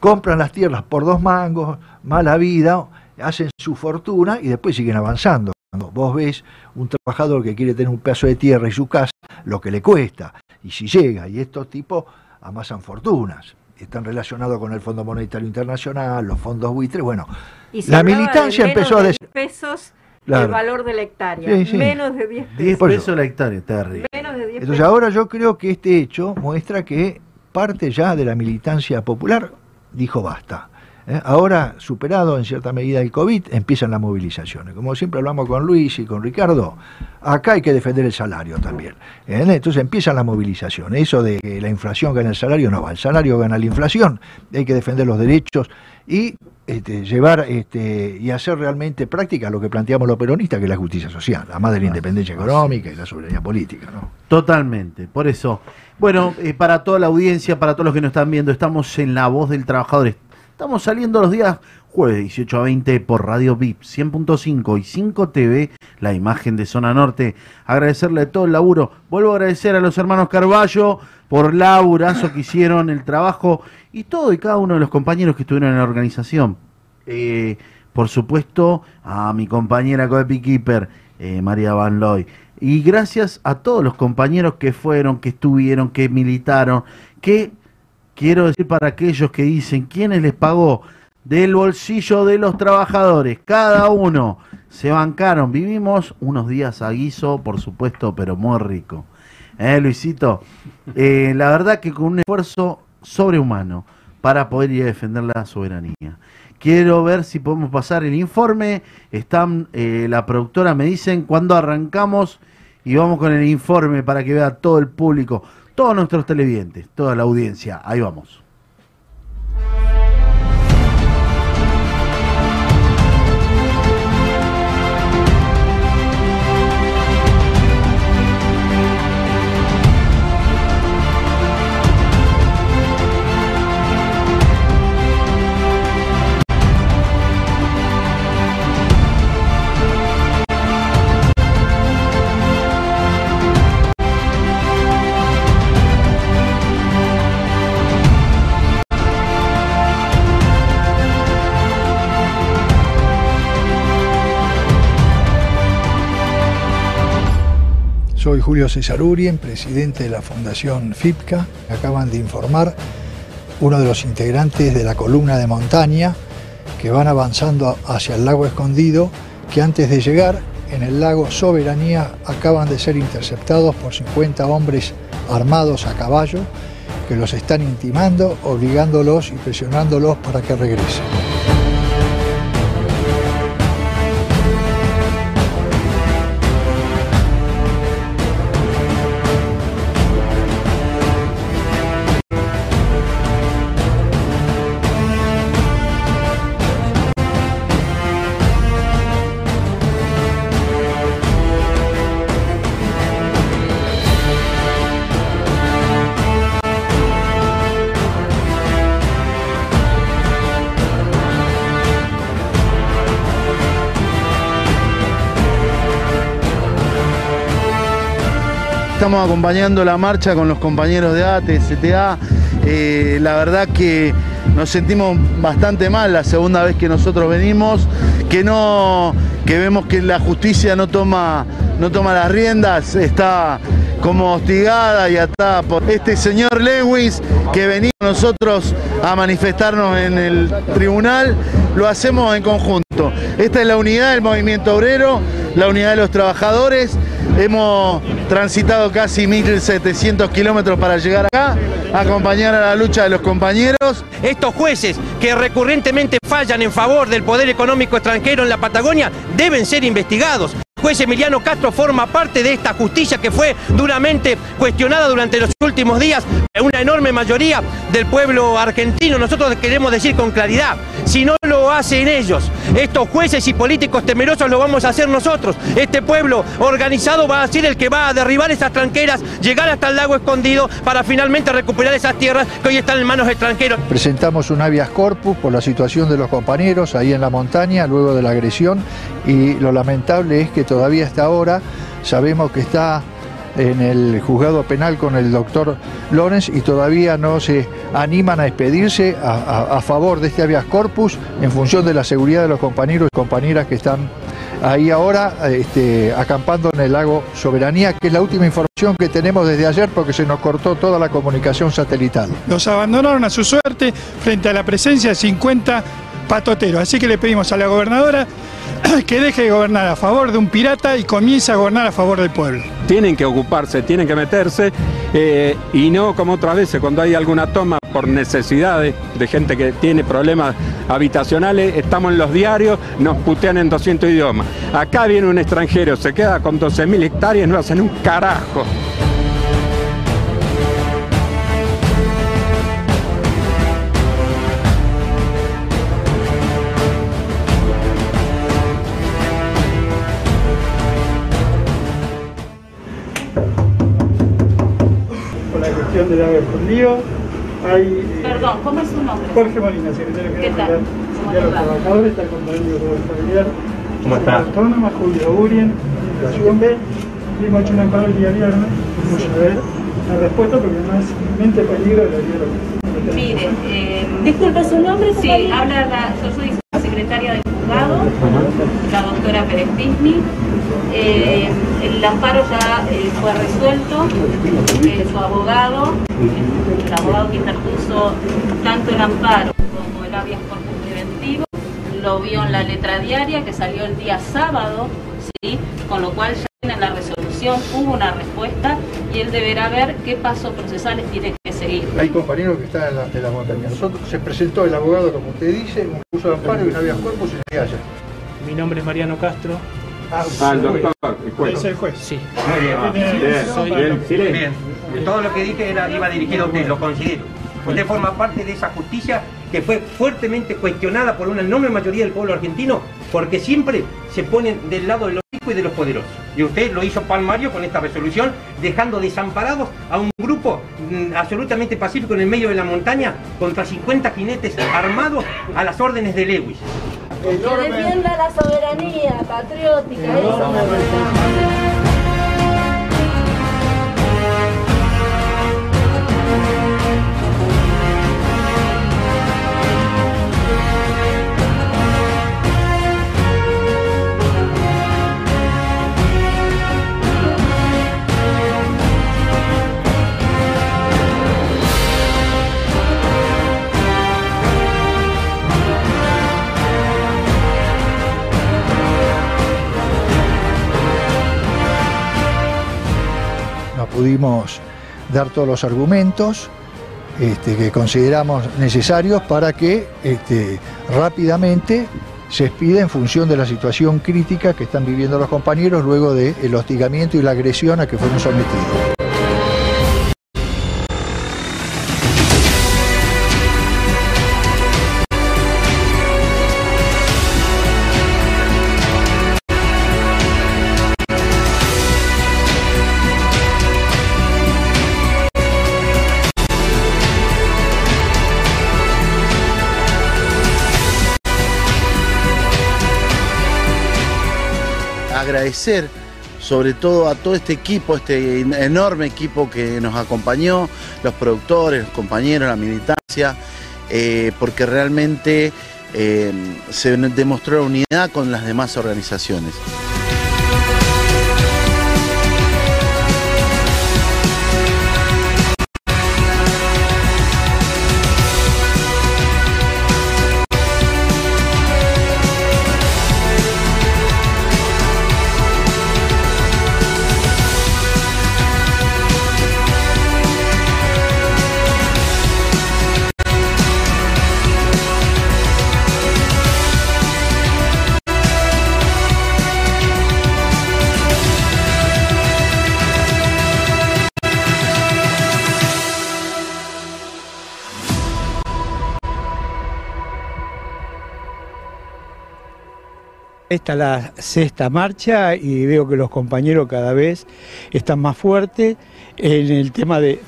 compran las tierras por dos mangos, mala vida, hacen su fortuna y después siguen avanzando. Cuando vos ves un trabajador que quiere tener un pedazo de tierra y su casa, lo que le cuesta, y si llega, y estos tipos amasan fortunas, están relacionados con el Fondo Monetario Internacional, los fondos buitres, bueno, Y la militancia empezó a de decir... 10 pesos Claro. el valor de la hectárea. Sí, sí. Menos de 10 pesos. 10 Por eso. pesos la hectárea, terrible. Menos de 10 Entonces pesos. ahora yo creo que este hecho muestra que parte ya de la militancia popular dijo basta. ¿Eh? Ahora, superado en cierta medida el COVID, empiezan las movilizaciones. Como siempre hablamos con Luis y con Ricardo, acá hay que defender el salario también. ¿eh? Entonces empiezan las movilizaciones. Eso de que la inflación gana el salario, no va. El salario gana la inflación. Hay que defender los derechos y este, llevar este, y hacer realmente práctica lo que planteamos los peronistas, que es la justicia social, además de la independencia económica y la soberanía política. ¿no? Totalmente, por eso. Bueno, eh, para toda la audiencia, para todos los que nos están viendo, estamos en La Voz del Trabajador. Estamos saliendo los días jueves 18 a 20 por Radio VIP 100.5 y 5 TV, la imagen de Zona Norte. Agradecerle todo el laburo. Vuelvo a agradecer a los hermanos Carballo por laburazo que hicieron, el trabajo y todo y cada uno de los compañeros que estuvieron en la organización. Eh, por supuesto, a mi compañera Coepi Keeper, eh, María Van Loy. Y gracias a todos los compañeros que fueron, que estuvieron, que militaron, que quiero decir para aquellos que dicen quiénes les pagó del bolsillo de los trabajadores, cada uno se bancaron. Vivimos unos días a guiso, por supuesto, pero muy rico. ¿Eh, Luisito? Eh, la verdad que con un esfuerzo sobrehumano para poder ir a defender la soberanía. Quiero ver si podemos pasar el informe. Están, eh, la productora me dicen cuándo arrancamos y vamos con el informe para que vea todo el público, todos nuestros televidentes, toda la audiencia. Ahí vamos. Soy Julio César Urien, presidente de la Fundación FIPCA. Acaban de informar uno de los integrantes de la columna de montaña que van avanzando hacia el lago escondido, que antes de llegar en el lago Soberanía acaban de ser interceptados por 50 hombres armados a caballo que los están intimando, obligándolos y presionándolos para que regresen. Acompañando la marcha con los compañeros de ATE, CTA. Eh, la verdad que nos sentimos bastante mal la segunda vez que nosotros venimos, que no, que vemos que la justicia no toma, no toma las riendas, está como hostigada y atada por este señor Lewis que venimos nosotros a manifestarnos en el tribunal, lo hacemos en conjunto. Esta es la unidad del movimiento obrero, la unidad de los trabajadores. Hemos transitado casi 1.700 kilómetros para llegar acá, acompañar a la lucha de los compañeros. Estos jueces que recurrentemente fallan en favor del poder económico extranjero en la Patagonia deben ser investigados. El juez Emiliano Castro forma parte de esta justicia que fue duramente cuestionada durante los últimos días una enorme mayoría del pueblo argentino. Nosotros queremos decir con claridad, si no lo hacen ellos, estos jueces y políticos temerosos lo vamos a hacer nosotros. Este pueblo organizado va a ser el que va a derribar esas tranqueras, llegar hasta el lago escondido para finalmente recuperar esas tierras que hoy están en manos extranjeros. Presentamos un habeas corpus por la situación de los compañeros ahí en la montaña luego de la agresión y lo lamentable es que todavía hasta ahora sabemos que está en el juzgado penal con el doctor Lorenz y todavía no se animan a expedirse a, favor de este habeas corpus en función de la seguridad de los compañeros y compañeras que están ahí ahora este, acampando en el lago Soberanía, que es la última información que tenemos desde ayer porque se nos cortó toda la comunicación satelital. Los abandonaron a su suerte frente a la presencia de 50 patoteros. Así que le pedimos a la gobernadora que deje de gobernar a favor de un pirata y comience a gobernar a favor del pueblo. Tienen que ocuparse, tienen que meterse eh, y no como otras veces cuando hay alguna toma por necesidades de gente que tiene problemas habitacionales, estamos en los diarios, nos putean en 200 idiomas. Acá viene un extranjero, se queda con 12.000 hectáreas, no hacen un carajo. Con la gestión del agua escondido, hay... Perdón, ¿cómo es su nombre? Jorge Molina, secretario ¿Qué general tal? de los trabajadores, está el compañero Familiar. ¿Cómo está? Autónoma, Julio Urien, Nación B, y hemos hecho un amparo el día viernes, vamos a ver la respuesta porque no es mente peligro de la vida. Mire, eh, Disculpe su nombre, sí, habla la, yo soy secretaria del juzgado, la doctora Pérez Pisni. Eh, el amparo ya eh, fue resuelto, eh, su abogado, el abogado que interpuso tanto el amparo como el habeas corpus preventivo, lo vio en la letra diaria que salió el día sábado, ¿sí? con lo cual ya tiene la resolución, hubo una respuesta y él deberá ver qué pasos procesales tiene que Hay compañeros que están en la, en la montaña. Nosotros se presentó el abogado, como usted dice, un curso de amparo y un habeas corpus y hay haya. Mi nombre es Mariano Castro. Ah, el doctor, el juez. Es el juez. Sí. Muy bien. Bien, Soy- bien. Todo lo que dije era, iba dirigido a usted, lo considero. Usted forma parte de esa justicia que fue fuertemente cuestionada por una enorme mayoría del pueblo argentino, porque siempre se ponen del lado de los y de los poderosos. Y usted lo hizo palmario con esta resolución, dejando desamparados a un grupo mm, absolutamente pacífico en el medio de la montaña contra 50 jinetes armados a las órdenes de Lewis. Que defienda la soberanía patriótica. Pudimos dar todos los argumentos este, que consideramos necesarios para que este, rápidamente se expida en función de la situación crítica que están viviendo los compañeros luego del hostigamiento y la agresión a que fueron sometidos. Sobre todo a todo este equipo, este enorme equipo que nos acompañó, los productores, los compañeros, la militancia, eh, porque realmente eh, se demostró la unidad con las demás organizaciones. Esta es la sexta marcha y veo que los compañeros cada vez están más fuertes en el tema de,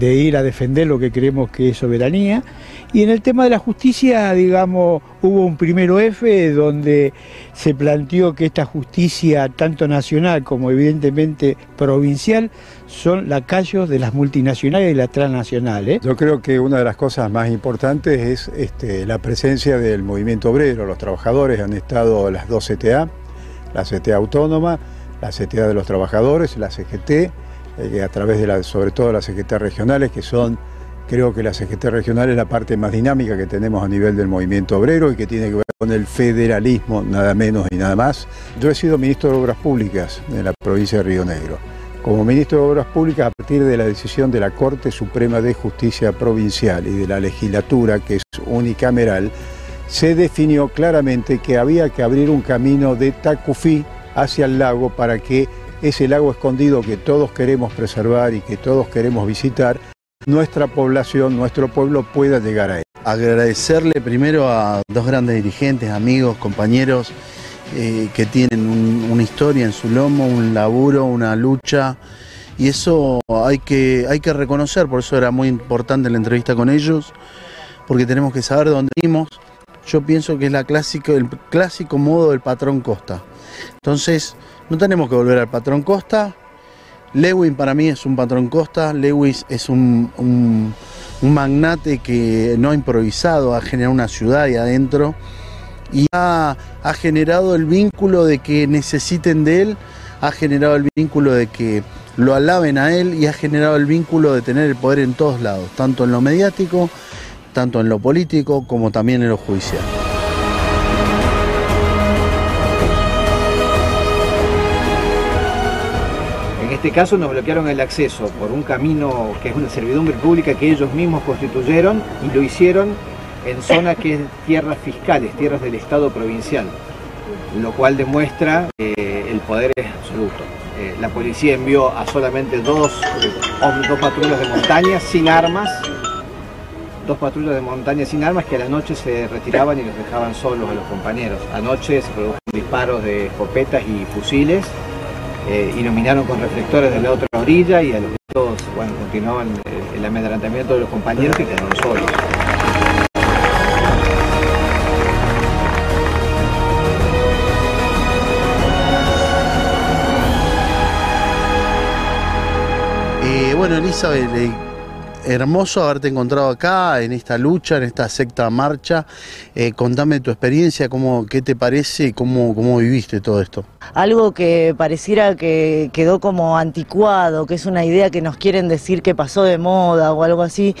ir a defender lo que creemos que es soberanía. Y en el tema de la justicia, digamos, hubo un primero F donde se planteó que esta justicia, tanto nacional como evidentemente provincial, son lacayos de las multinacionales y las transnacionales. Yo creo que una de las cosas más importantes es este, la presencia del movimiento obrero. Los trabajadores han estado las dos CTA, la CTA autónoma, la CTA de los trabajadores, la CGT, eh, a través de la, sobre todo las CGT regionales, que son, creo que la CGT regional es la parte más dinámica que tenemos a nivel del movimiento obrero y que tiene que ver con el federalismo, nada menos y nada más. Yo he sido ministro de Obras Públicas en la provincia de Río Negro. Como ministro de Obras Públicas, a partir de la decisión de la Corte Suprema de Justicia Provincial y de la legislatura, que es unicameral, se definió claramente que había que abrir un camino de Tacufí hacia el lago para que ese lago escondido que todos queremos preservar y que todos queremos visitar, nuestra población, nuestro pueblo pueda llegar a él. Agradecerle primero a dos grandes dirigentes, amigos, compañeros eh, que tienen un- una historia en su lomo, un laburo, una lucha. Y eso hay que, hay que reconocer, por eso era muy importante la entrevista con ellos, porque tenemos que saber de dónde venimos. Yo pienso que es la el clásico modo del patrón Costa. Entonces, no tenemos que volver al patrón Costa. Lewin para mí es un patrón Costa. Lewis es un, magnate que no ha improvisado, ha generado una ciudad ahí adentro y ha generado el vínculo de que necesiten de él, ha generado el vínculo de que lo alaben a él y ha generado el vínculo de tener el poder en todos lados, tanto en lo mediático, tanto en lo político como también en lo judicial. Este caso nos bloquearon el acceso por un camino que es una servidumbre pública que ellos mismos constituyeron y lo hicieron en zonas que es tierras fiscales, tierras del Estado provincial, lo cual demuestra eh, el poder es absoluto. Eh, la policía envió a solamente dos, eh, dos patrullas de montaña sin armas, dos patrullas de montaña sin armas que a la noche se retiraban y los dejaban solos a los compañeros. Anoche se produjeron disparos de escopetas y fusiles eh, iluminaron con reflectores de la otra orilla y a los gritos, bueno, continuaban el, el amedrentamiento de los compañeros que quedaron solos. Eh, bueno, Elizabeth, eh, hermoso haberte encontrado acá en esta lucha, en esta secta marcha. Eh, contame tu experiencia, cómo, qué te parece y cómo, cómo viviste todo esto. algo que pareciera que quedó como anticuado, que es una idea que nos quieren decir que pasó de moda o algo así.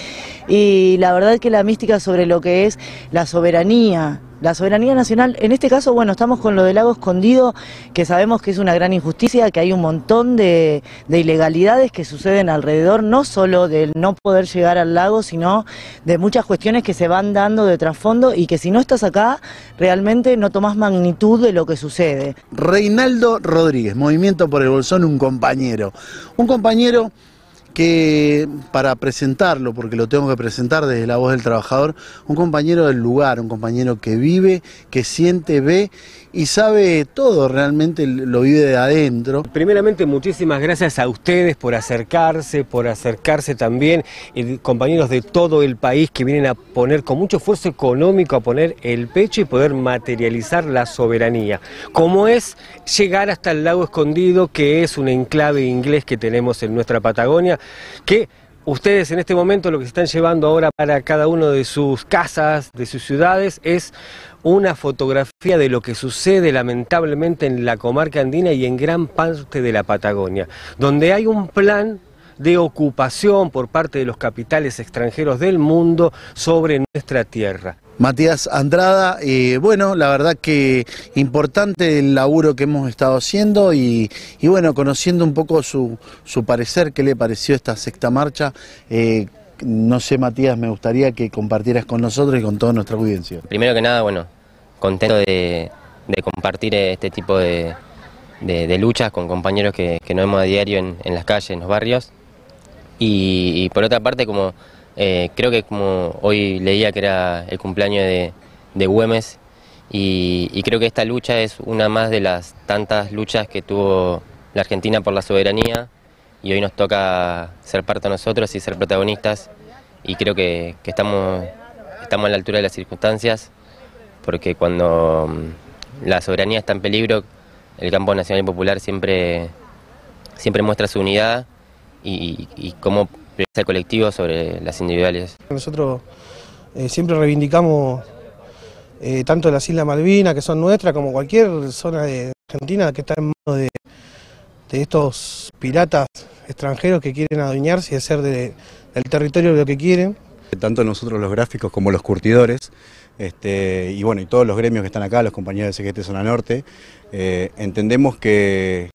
Y la verdad es que la mística sobre lo que es la soberanía, la soberanía nacional, en este caso, bueno, estamos con lo del lago escondido, que sabemos que es una gran injusticia, que hay un montón de, de ilegalidades que suceden alrededor, no solo del no poder llegar al lago, sino de muchas cuestiones que se van dando de trasfondo y que si no estás acá, realmente no tomás magnitud de lo que sucede. Reinaldo Rodríguez, Movimiento por el Bolsón, un compañero. Un compañero que, para presentarlo, porque lo tengo que presentar desde la voz del trabajador, un compañero del lugar, un compañero que vive, que siente, ve y sabe todo, realmente lo vive de adentro. Primeramente, muchísimas gracias a ustedes por acercarse, por acercarse también, compañeros de todo el país que vienen a poner con mucho esfuerzo económico, a poner el pecho y poder materializar la soberanía. Como es llegar hasta el lago escondido, que es un enclave inglés que tenemos en nuestra Patagonia, que Ustedes en este momento lo que se están llevando ahora para cada uno de sus casas, de sus ciudades, es una fotografía de lo que sucede lamentablemente en la comarca andina y en gran parte de la Patagonia, donde hay un plan de ocupación por parte de los capitales extranjeros del mundo sobre nuestra tierra. Matías Andrada, eh, bueno, la verdad que importante el laburo que hemos estado haciendo y, y bueno, conociendo un poco su, su parecer, qué le pareció esta sexta marcha. eh, no sé, Matías, me gustaría que compartieras con nosotros y con toda nuestra audiencia. Primero que nada, bueno, contento de, compartir este tipo de, luchas con compañeros que, nos vemos a diario en, las calles, en los barrios. Y, por otra parte, como eh, creo que como hoy leía que era el cumpleaños de, de Güemes y creo que esta lucha es una más de las tantas luchas que tuvo la Argentina por la soberanía y hoy nos toca ser parte de nosotros y ser protagonistas y creo que, estamos, estamos a la altura de las circunstancias porque cuando mm, la soberanía está en peligro, el campo nacional y popular siempre, siempre muestra su unidad y, cómo prioriza el colectivo sobre las individuales. Nosotros eh, siempre reivindicamos eh, tanto las Islas Malvinas, que son nuestras, como cualquier zona de Argentina que está en manos de, de estos piratas extranjeros que quieren adueñarse y hacer de- del territorio lo que quieren. Tanto nosotros los gráficos como los curtidores, este, y bueno, y todos los gremios que están acá, los compañeros de CGT Zona Norte, eh, entendemos que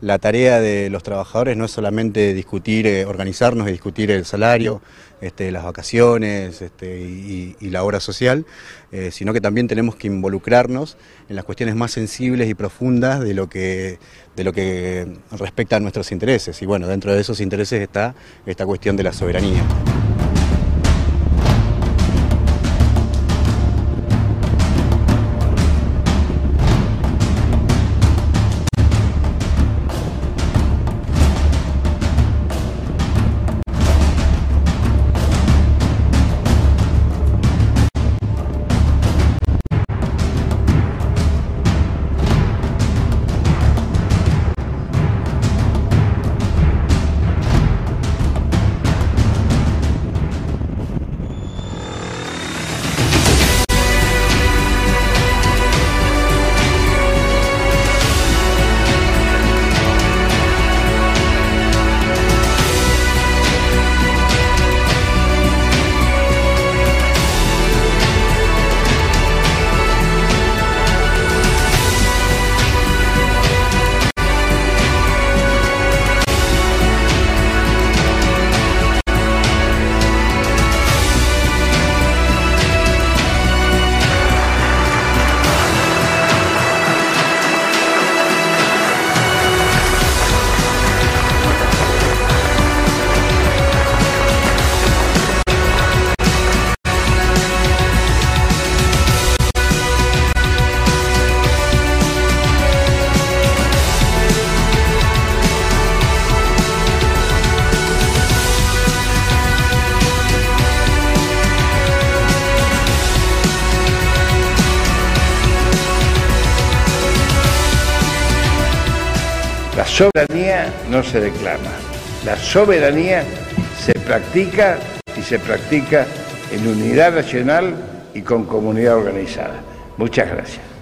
la tarea de los trabajadores no es solamente discutir, eh, organizarnos y discutir el salario, este, las vacaciones este, y, la obra social, eh, sino que también tenemos que involucrarnos en las cuestiones más sensibles y profundas de lo que, de lo que respecta a nuestros intereses. Y bueno, dentro de esos intereses está esta cuestión de la soberanía. Soberanía no se declama, la soberanía se practica y se practica en unidad nacional y con comunidad organizada. Muchas gracias.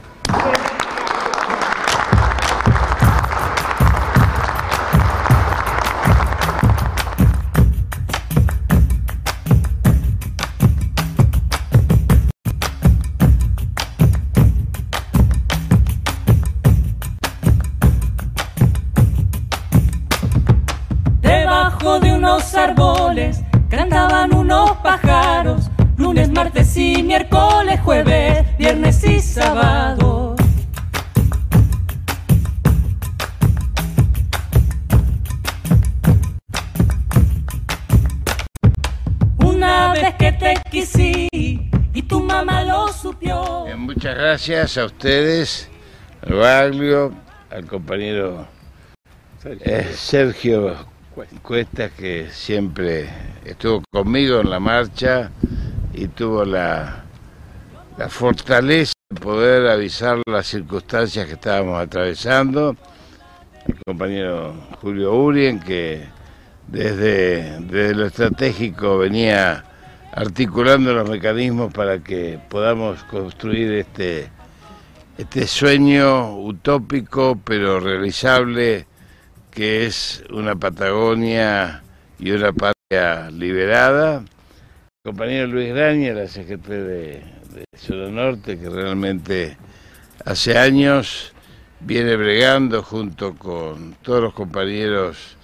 Que quisí y tu mamá lo supió. Muchas gracias a ustedes, al Baglio, al compañero eh, Sergio Cuesta, que siempre estuvo conmigo en la marcha y tuvo la, la fortaleza de poder avisar las circunstancias que estábamos atravesando. El compañero Julio Urien, que desde, desde lo estratégico venía articulando los mecanismos para que podamos construir este, este sueño utópico pero realizable que es una Patagonia y una patria liberada. Compañero Luis Graña, la CGT de, de Zona Norte, que realmente hace años viene bregando junto con todos los compañeros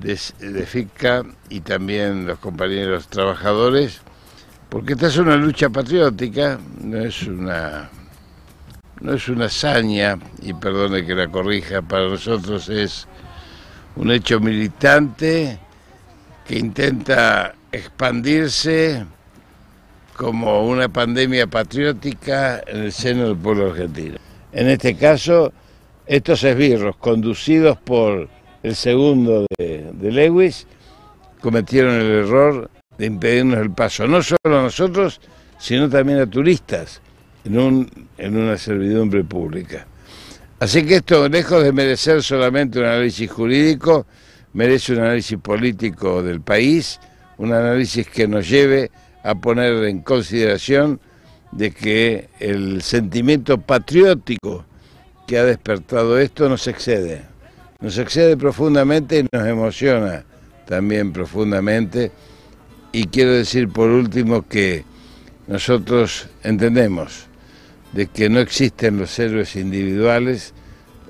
de, de FICA y también los compañeros trabajadores, porque esta es una lucha patriótica, no es una no es una hazaña, y perdone que la corrija, para nosotros es un hecho militante que intenta expandirse como una pandemia patriótica en el seno del pueblo argentino. En este caso, estos esbirros, conducidos por el segundo de, Lewis, cometieron el error de impedirnos el paso, no solo a nosotros, sino también a turistas en, un, en una servidumbre pública. Así que esto, lejos de merecer solamente un análisis jurídico, merece un análisis político del país, un análisis que nos lleve a poner en consideración de que el sentimiento patriótico que ha despertado esto nos excede, nos excede profundamente y nos emociona también profundamente. Y quiero decir por último que nosotros entendemos de que no existen los héroes individuales,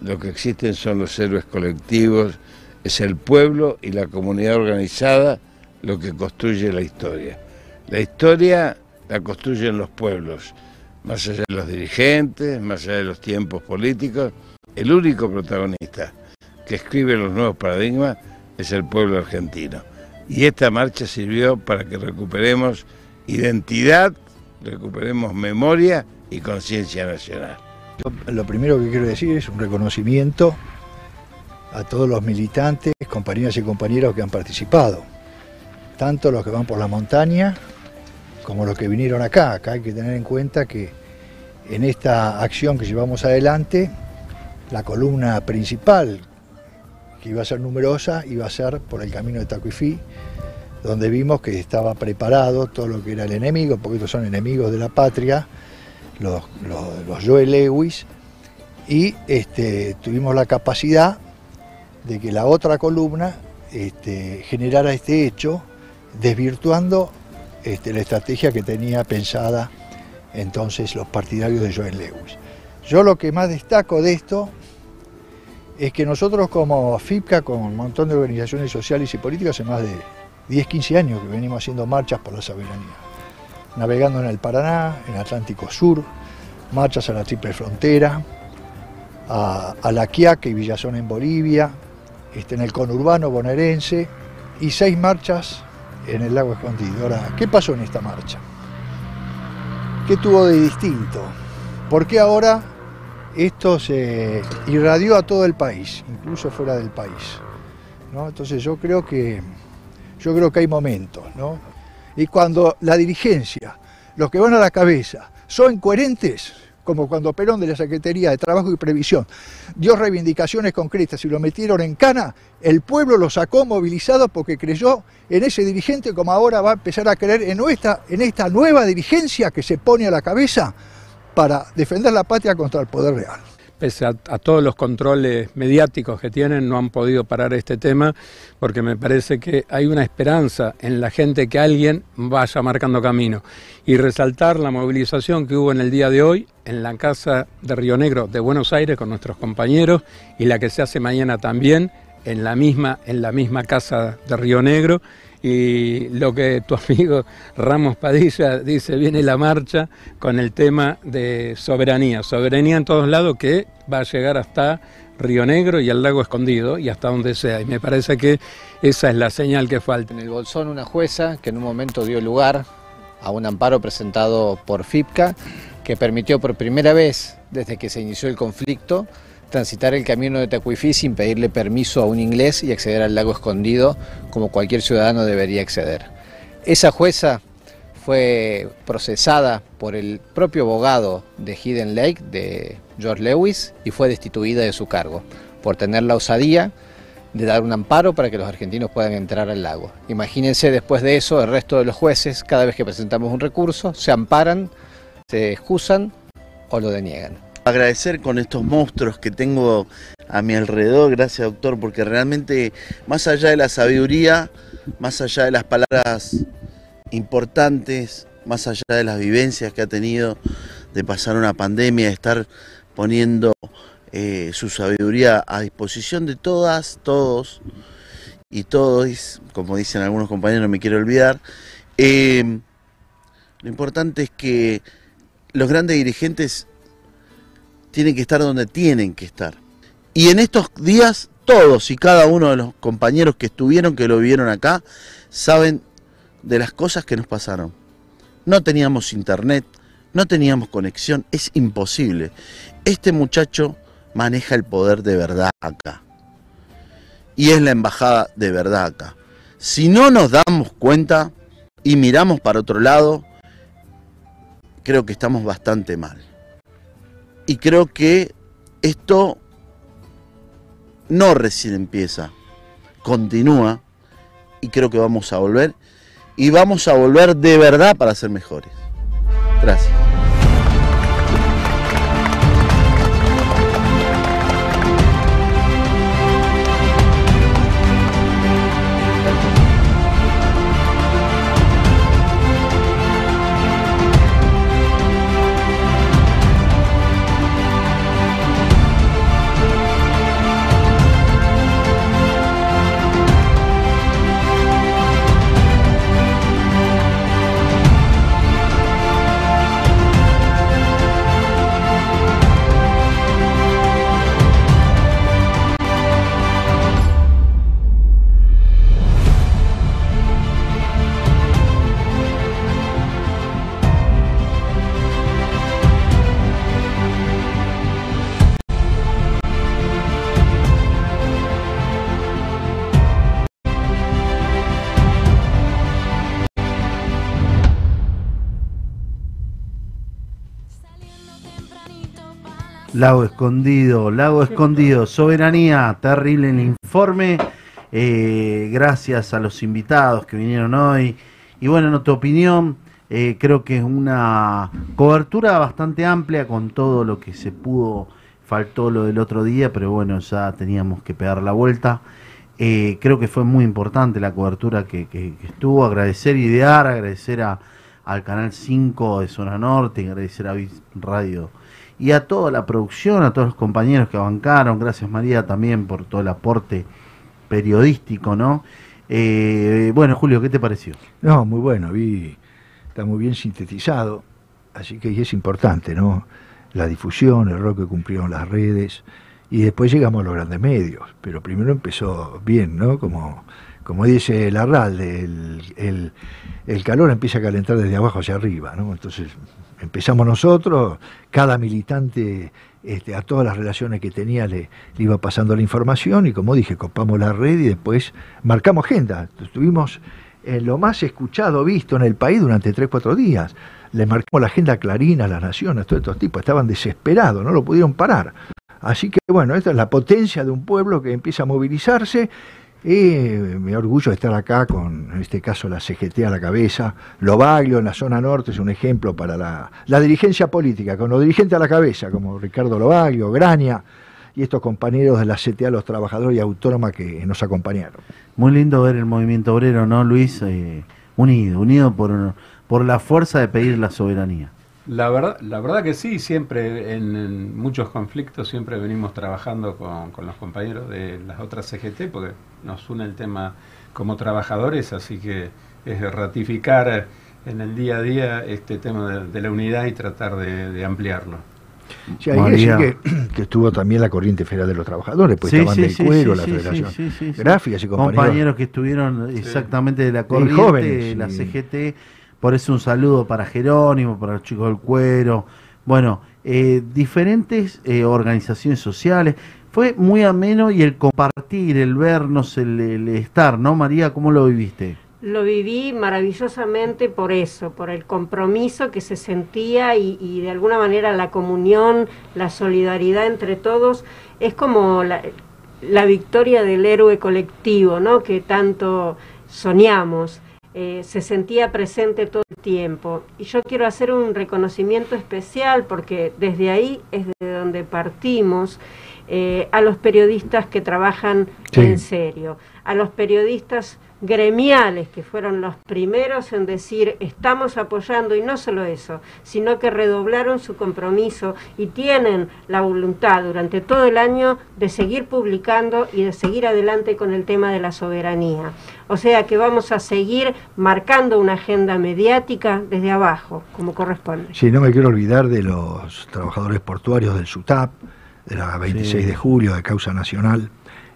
lo que existen son los héroes colectivos, es el pueblo y la comunidad organizada lo que construye la historia. La historia la construyen los pueblos, más allá de los dirigentes, más allá de los tiempos políticos, el único protagonista que escribe los nuevos paradigmas es el pueblo argentino. Y esta marcha sirvió para que recuperemos identidad, recuperemos memoria y conciencia nacional. Lo primero que quiero decir es un reconocimiento a todos los militantes, compañeras y compañeros que han participado, tanto los que van por la montaña como los que vinieron acá. Acá hay que tener en cuenta que en esta acción que llevamos adelante, la columna principal, iba a ser numerosa, iba a ser por el camino de Tacuifí, donde vimos que estaba preparado todo lo que era el enemigo, porque estos son enemigos de la patria, los, los, Joel Lewis, y este, tuvimos la capacidad de que la otra columna este, generara este hecho, desvirtuando este, la estrategia que tenía pensada entonces los partidarios de Joel Lewis. Yo lo que más destaco de esto es que nosotros como FIPCA, con un montón de organizaciones sociales y políticas, hace más de 10, 15 años que venimos haciendo marchas por la soberanía, navegando en el Paraná, en Atlántico Sur, marchas a la Triple Frontera, a, La Quiaca y Villazón en Bolivia, este, en el conurbano bonaerense y seis marchas en el lago escondido. Ahora, ¿qué pasó en esta marcha? ¿Qué tuvo de distinto? ¿Por qué ahora esto se irradió a todo el país, incluso fuera del país? Entonces yo creo que yo creo que hay momentos, ¿no? Y cuando la dirigencia, los que van a la cabeza, son coherentes, como cuando Perón de la Secretaría de Trabajo y Previsión dio reivindicaciones concretas y lo metieron en cana, el pueblo lo sacó movilizado porque creyó en ese dirigente como ahora va a empezar a creer en, nuestra, en esta nueva dirigencia que se pone a la cabeza para defender la patria contra el poder real pese a, todos los controles mediáticos que tienen, no han podido parar este tema, porque me parece que hay una esperanza en la gente que alguien vaya marcando camino. Y resaltar la movilización que hubo en el día de hoy en la Casa de Río Negro de Buenos Aires con nuestros compañeros y la que se hace mañana también en la misma, en la misma Casa de Río Negro y lo que tu amigo Ramos Padilla dice, viene la marcha con el tema de soberanía, soberanía en todos lados que va a llegar hasta Río Negro y al lago escondido y hasta donde sea. Y me parece que esa es la señal que falta. En el Bolsón una jueza que en un momento dio lugar a un amparo presentado por FIPCA que permitió por primera vez desde que se inició el conflicto transitar el camino de Tacuifí sin pedirle permiso a un inglés y acceder al lago escondido como cualquier ciudadano debería acceder. Esa jueza fue procesada por el propio abogado de Hidden Lake, de George Lewis, y fue destituida de su cargo por tener la osadía de dar un amparo para que los argentinos puedan entrar al lago. Imagínense después de eso, el resto de los jueces, cada vez que presentamos un recurso, se amparan, se excusan o lo deniegan agradecer con estos monstruos que tengo a mi alrededor, gracias doctor, porque realmente más allá de la sabiduría, más allá de las palabras importantes, más allá de las vivencias que ha tenido de pasar una pandemia, de estar poniendo eh, su sabiduría a disposición de todas, todos y todos, como dicen algunos compañeros, no me quiero olvidar. Eh, lo importante es que los grandes dirigentes tienen que estar donde tienen que estar. Y en estos días, todos y cada uno de los compañeros que estuvieron, que lo vieron acá, saben de las cosas que nos pasaron. no teníamos internet, no teníamos conexión, es imposible. Este muchacho maneja el poder de verdad acá. Y es la embajada de verdad acá. Si no nos damos cuenta y miramos para otro lado, creo que estamos bastante mal. Y creo que esto no recién empieza, continúa y creo que vamos a volver y vamos a volver de verdad para ser mejores. Gracias. Lago Escondido, Lago Escondido, Soberanía, terrible el informe. Eh, gracias a los invitados que vinieron hoy. Y bueno, en tu opinión, eh, creo que es una cobertura bastante amplia con todo lo que se pudo. Faltó lo del otro día, pero bueno, ya teníamos que pegar la vuelta. Eh, creo que fue muy importante la cobertura que, que- que estuvo. Agradecer Idear, agradecer a, al Canal 5 de Zona Norte, agradecer a Radio y a toda la producción, a todos los compañeros que bancaron. Gracias María también por todo el aporte periodístico, ¿no? Eh, bueno, Julio, ¿qué te pareció? No, muy bueno, vi, está muy bien sintetizado, así que es importante, ¿no? La difusión, el rol que cumplieron las redes, y después llegamos a los grandes medios, pero primero empezó bien, ¿no? Como, como dice Larralde, el, el, el calor empieza a calentar desde abajo hacia arriba, ¿no? Entonces empezamos nosotros, cada militante este, a todas las relaciones que tenía le, iba pasando la información y como dije, copamos la red y después marcamos agenda. Estuvimos en lo más escuchado, visto en el país durante 3-4 días. Le marcamos la agenda a Clarín, a las naciones, todos estos tipos estaban desesperados, no lo pudieron parar. Así que bueno, esta es la potencia de un pueblo que empieza a movilizarse y me orgullo de estar acá con, en este caso, la CGT a la cabeza. Lobaglio en la zona norte es un ejemplo para la, la dirigencia política, con los dirigentes a la cabeza, como Ricardo Lobaglio, Graña y estos compañeros de la CTA, los trabajadores y autónoma que nos acompañaron. Muy lindo ver el movimiento obrero, ¿no, Luis? Eh, unido, unido por, por la fuerza de pedir la soberanía. La verdad, la verdad que sí, siempre en, en muchos conflictos siempre venimos trabajando con, con los compañeros de las otras CGT porque nos une el tema como trabajadores, así que es ratificar en el día a día este tema de, de la unidad y tratar de, de ampliarlo. Sí, hay que decir que, que estuvo también la Corriente Federal de los Trabajadores, pues Sí, estaban sí, del sí, cuero, sí, la Federación sí, sí, sí. Gráficas y compañeros. que estuvieron exactamente de la corriente, jóvenes, la sí. CGT. Por eso un saludo para Jerónimo, para los chicos del cuero. Bueno, eh, diferentes eh, organizaciones sociales. Fue muy ameno y el compartir, el vernos, el, estar, ¿no, María? ¿Cómo lo viviste? Lo viví maravillosamente por eso, por el compromiso que se sentía y, y de alguna manera la comunión, la solidaridad entre todos. Es como la, la victoria del héroe colectivo, ¿no? Que tanto soñamos. Eh, se sentía presente todo el tiempo. Y yo quiero hacer un reconocimiento especial porque desde ahí es de donde partimos eh, a los periodistas que trabajan Sí. en serio, a los periodistas gremiales que fueron los primeros en decir estamos apoyando y no solo eso, sino que redoblaron su compromiso y tienen la voluntad durante todo el año de seguir publicando y de seguir adelante con el tema de la soberanía. O sea que vamos a seguir marcando una agenda mediática desde abajo, como corresponde. Sí, no me quiero olvidar de los trabajadores portuarios del SUTAP, de la 26 Sí. de julio, de Causa Nacional,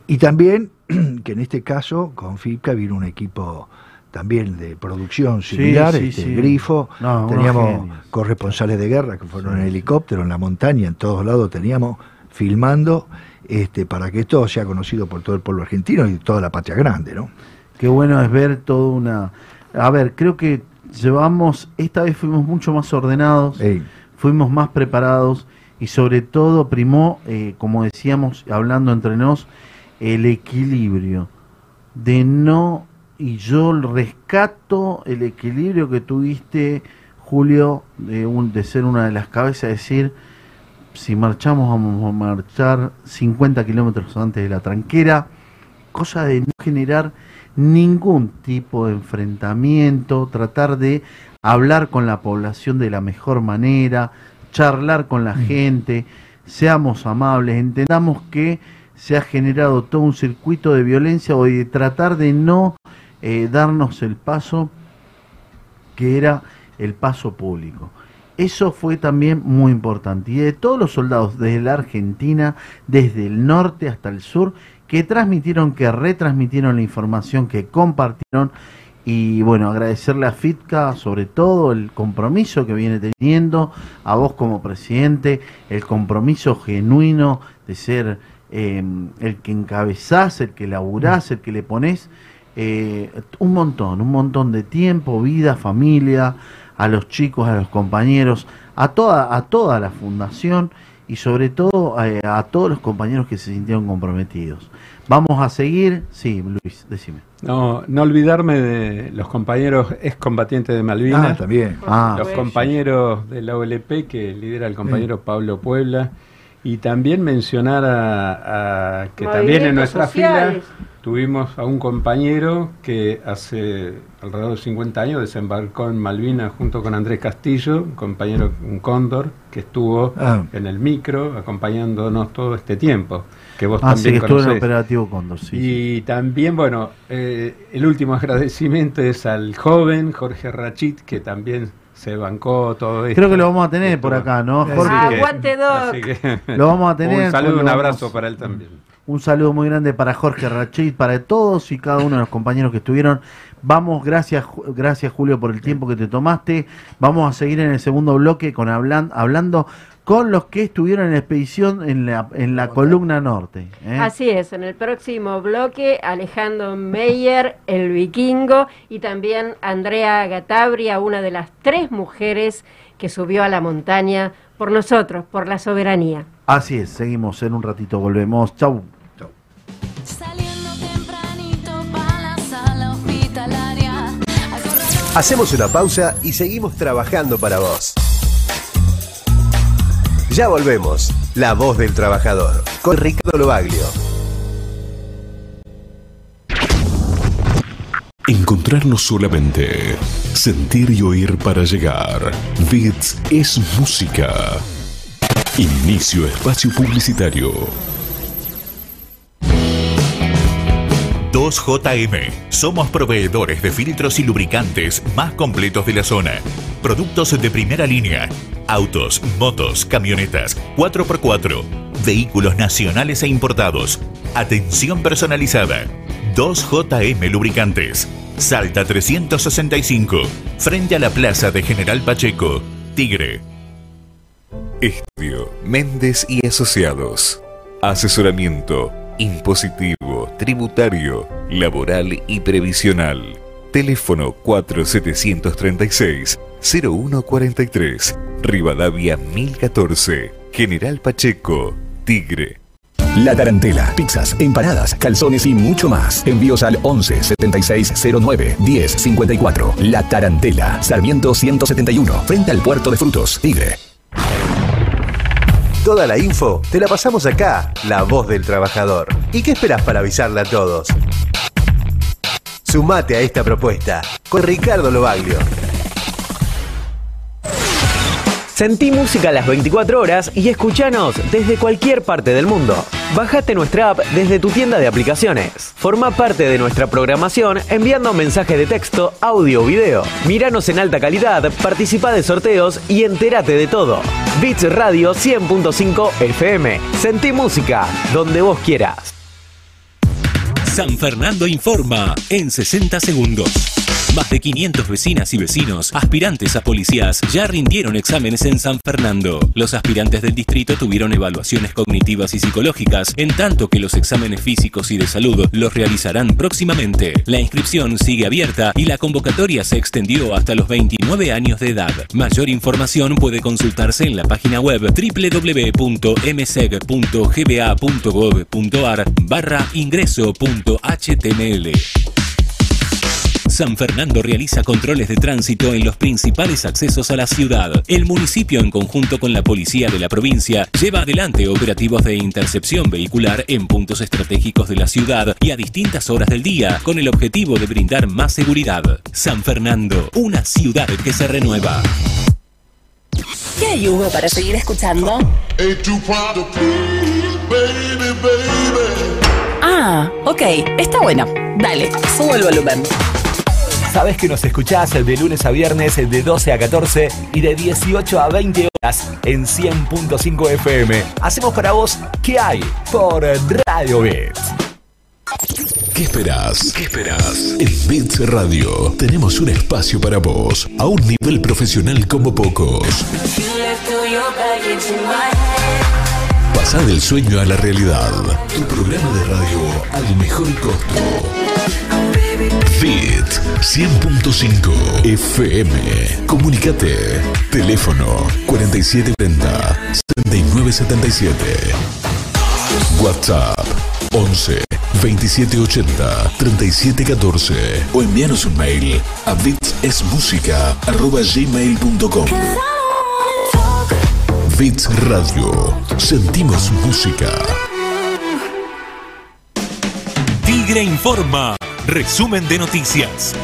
y también que en este caso con FIPCA vino un equipo también de producción similar, sí, este, sí. Grifo, No, teníamos corresponsales de guerra que fueron en helicóptero, en la montaña, en todos lados teníamos filmando este, para que esto sea conocido por todo el pueblo argentino y toda la patria grande, ¿no? Qué bueno es ver toda una... A ver, creo que llevamos, esta vez fuimos mucho más ordenados, fuimos más preparados y sobre todo primó, eh, como decíamos, hablando entre nos, el equilibrio. De no, y yo rescato el equilibrio que tuviste, Julio, de, un, de ser una de las cabezas, decir, si marchamos vamos a marchar 50 kilómetros antes de la tranquera, cosa de no generar ningún tipo de enfrentamiento, tratar de hablar con la población de la mejor manera, charlar con la gente, seamos amables, entendamos que se ha generado todo un circuito de violencia o de tratar de no eh, darnos el paso que era el paso público. Eso fue también muy importante. Y de todos los soldados desde la Argentina, desde el norte hasta el sur, que transmitieron, que retransmitieron la información, que compartieron. Y bueno, agradecerle a FITCA sobre todo el compromiso que viene teniendo, a vos como presidente, el compromiso genuino de ser eh, el que encabezás, el que laburás, el que le ponés eh, un montón, un montón de tiempo, vida, familia, a los chicos, a los compañeros, a toda, a toda la fundación y sobre todo eh, a todos los compañeros que se sintieron comprometidos. Vamos a seguir, sí, Luis, decime. No, no olvidarme de los compañeros excombatientes de Malvinas. Ah, también. Ah. los compañeros de la OLP que lidera el compañero Pablo Puebla. Y también mencionar a, a que también en nuestra sociales. fila tuvimos a un compañero que hace alrededor de 50 años desembarcó en Malvinas junto con Andrés Castillo, un compañero, un cóndor, que estuvo Ah. en el micro acompañándonos todo este tiempo, que vos Ah, también estuvo en. Operativo Cóndor, sí, Y también, bueno, eh, el último agradecimiento es al joven Jorge Rachit, que también se bancó todo esto. Creo que lo vamos a tener por acá, ¿no, Así Jorge? que- Aguante, Doc. así que- Lo vamos a tener. Un saludo, lo un vamos- abrazo para él también. Un saludo muy grande para Jorge Rachid, para todos y cada uno de los compañeros que estuvieron. Vamos, gracias, gracias Julio por el tiempo que te tomaste. Vamos a seguir en el segundo bloque con hablan- hablando con los que estuvieron en la expedición en la, en la columna norte. ¿eh? Así es, en el próximo bloque Alejandro Meyer, el vikingo, y también Andrea Gatabria, una de las tres mujeres que subió a la montaña por nosotros, por la soberanía. Así es, seguimos en un ratito, volvemos. Chau. Hacemos una pausa y seguimos trabajando para vos. Ya volvemos. La voz del trabajador. Con Ricardo Lobaglio. Encontrarnos solamente. Sentir y oír para llegar. Bits es música. Inicio espacio publicitario. 2JM. Somos proveedores de filtros y lubricantes más completos de la zona. Productos de primera línea. Autos, motos, camionetas, 4x4. Vehículos nacionales e importados. Atención personalizada. 2JM Lubricantes. Salta 365. Frente a la plaza de General Pacheco. Tigre. Estudio Méndez y Asociados. Asesoramiento impositivo, tributario, laboral y previsional. Teléfono 4736-0143. Rivadavia 1014. General Pacheco. Tigre. La Tarantela, pizzas, empanadas, calzones y mucho más. Envíos al 11 76 09 10 54. La Tarantela, Sarmiento 171, frente al puerto de frutos, Tigre. Toda la info te la pasamos acá, la voz del trabajador. ¿Y qué esperas para avisarle a todos? Sumate a esta propuesta con Ricardo Lobaglio. Sentí música a las 24 horas y escuchanos desde cualquier parte del mundo. Bájate nuestra app desde tu tienda de aplicaciones. Forma parte de nuestra programación enviando mensaje de texto, audio o video. Míranos en alta calidad, participa de sorteos y entérate de todo. Beats Radio 100.5 FM. Sentí música donde vos quieras. San Fernando informa en 60 segundos. Más de 500 vecinas y vecinos, aspirantes a policías, ya rindieron exámenes en San Fernando. Los aspirantes del distrito tuvieron evaluaciones cognitivas y psicológicas, en tanto que los exámenes físicos y de salud los realizarán próximamente. La inscripción sigue abierta y la convocatoria se extendió hasta los 29 años de edad. Mayor información puede consultarse en la página web www.mseg.gba.gov.ar barra ingreso.html. San Fernando realiza controles de tránsito en los principales accesos a la ciudad. El municipio, en conjunto con la policía de la provincia, lleva adelante operativos de intercepción vehicular en puntos estratégicos de la ciudad y a distintas horas del día, con el objetivo de brindar más seguridad. San Fernando, una ciudad que se renueva. ¿Qué hay, Hugo, para seguir escuchando? Ah, ok, está bueno. Dale, subo el volumen. Sabes que nos escuchás de lunes a viernes de 12 a 14 y de 18 a 20 horas en 100.5 FM. Hacemos para vos ¿Qué hay? por Radio Bits. ¿Qué esperás? ¿Qué esperás? En Bits Radio tenemos un espacio para vos a un nivel profesional como pocos. Pasá del sueño a la realidad. Tu programa de radio al mejor costo. Fit 100.5 FM. Comunicate. Teléfono 4730 7977. WhatsApp 11 2780 3714 o envíanos un mail a bitsesmusica.gmail.com Bits Radio. Sentimos música. Tigre Informa. Resumen de noticias.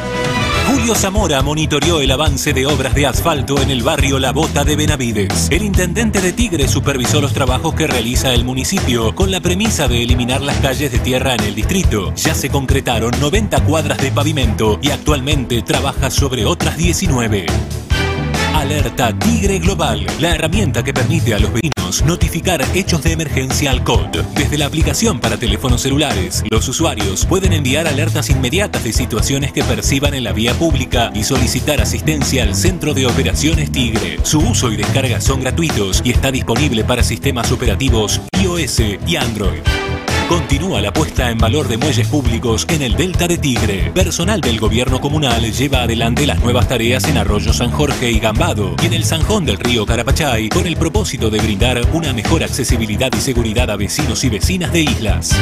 Julio Zamora monitoreó el avance de obras de asfalto en el barrio La Bota de Benavides. El intendente de Tigre supervisó los trabajos que realiza el municipio con la premisa de eliminar las calles de tierra en el distrito. Ya se concretaron 90 cuadras de pavimento y actualmente trabaja sobre otras 19. Alerta Tigre Global, la herramienta que permite a los vecinos notificar hechos de emergencia al COD. Desde la aplicación para teléfonos celulares, los usuarios pueden enviar alertas inmediatas de situaciones que perciban en la vía pública y solicitar asistencia al Centro de Operaciones Tigre. Su uso y descarga son gratuitos y está disponible para sistemas operativos iOS y Android. Continúa la puesta en valor de muelles públicos en el Delta de Tigre. Personal del gobierno comunal lleva adelante las nuevas tareas en Arroyo San Jorge y Gambado y en el Zanjón del río Carapachay con el propósito de brindar una mejor accesibilidad y seguridad a vecinos y vecinas de islas.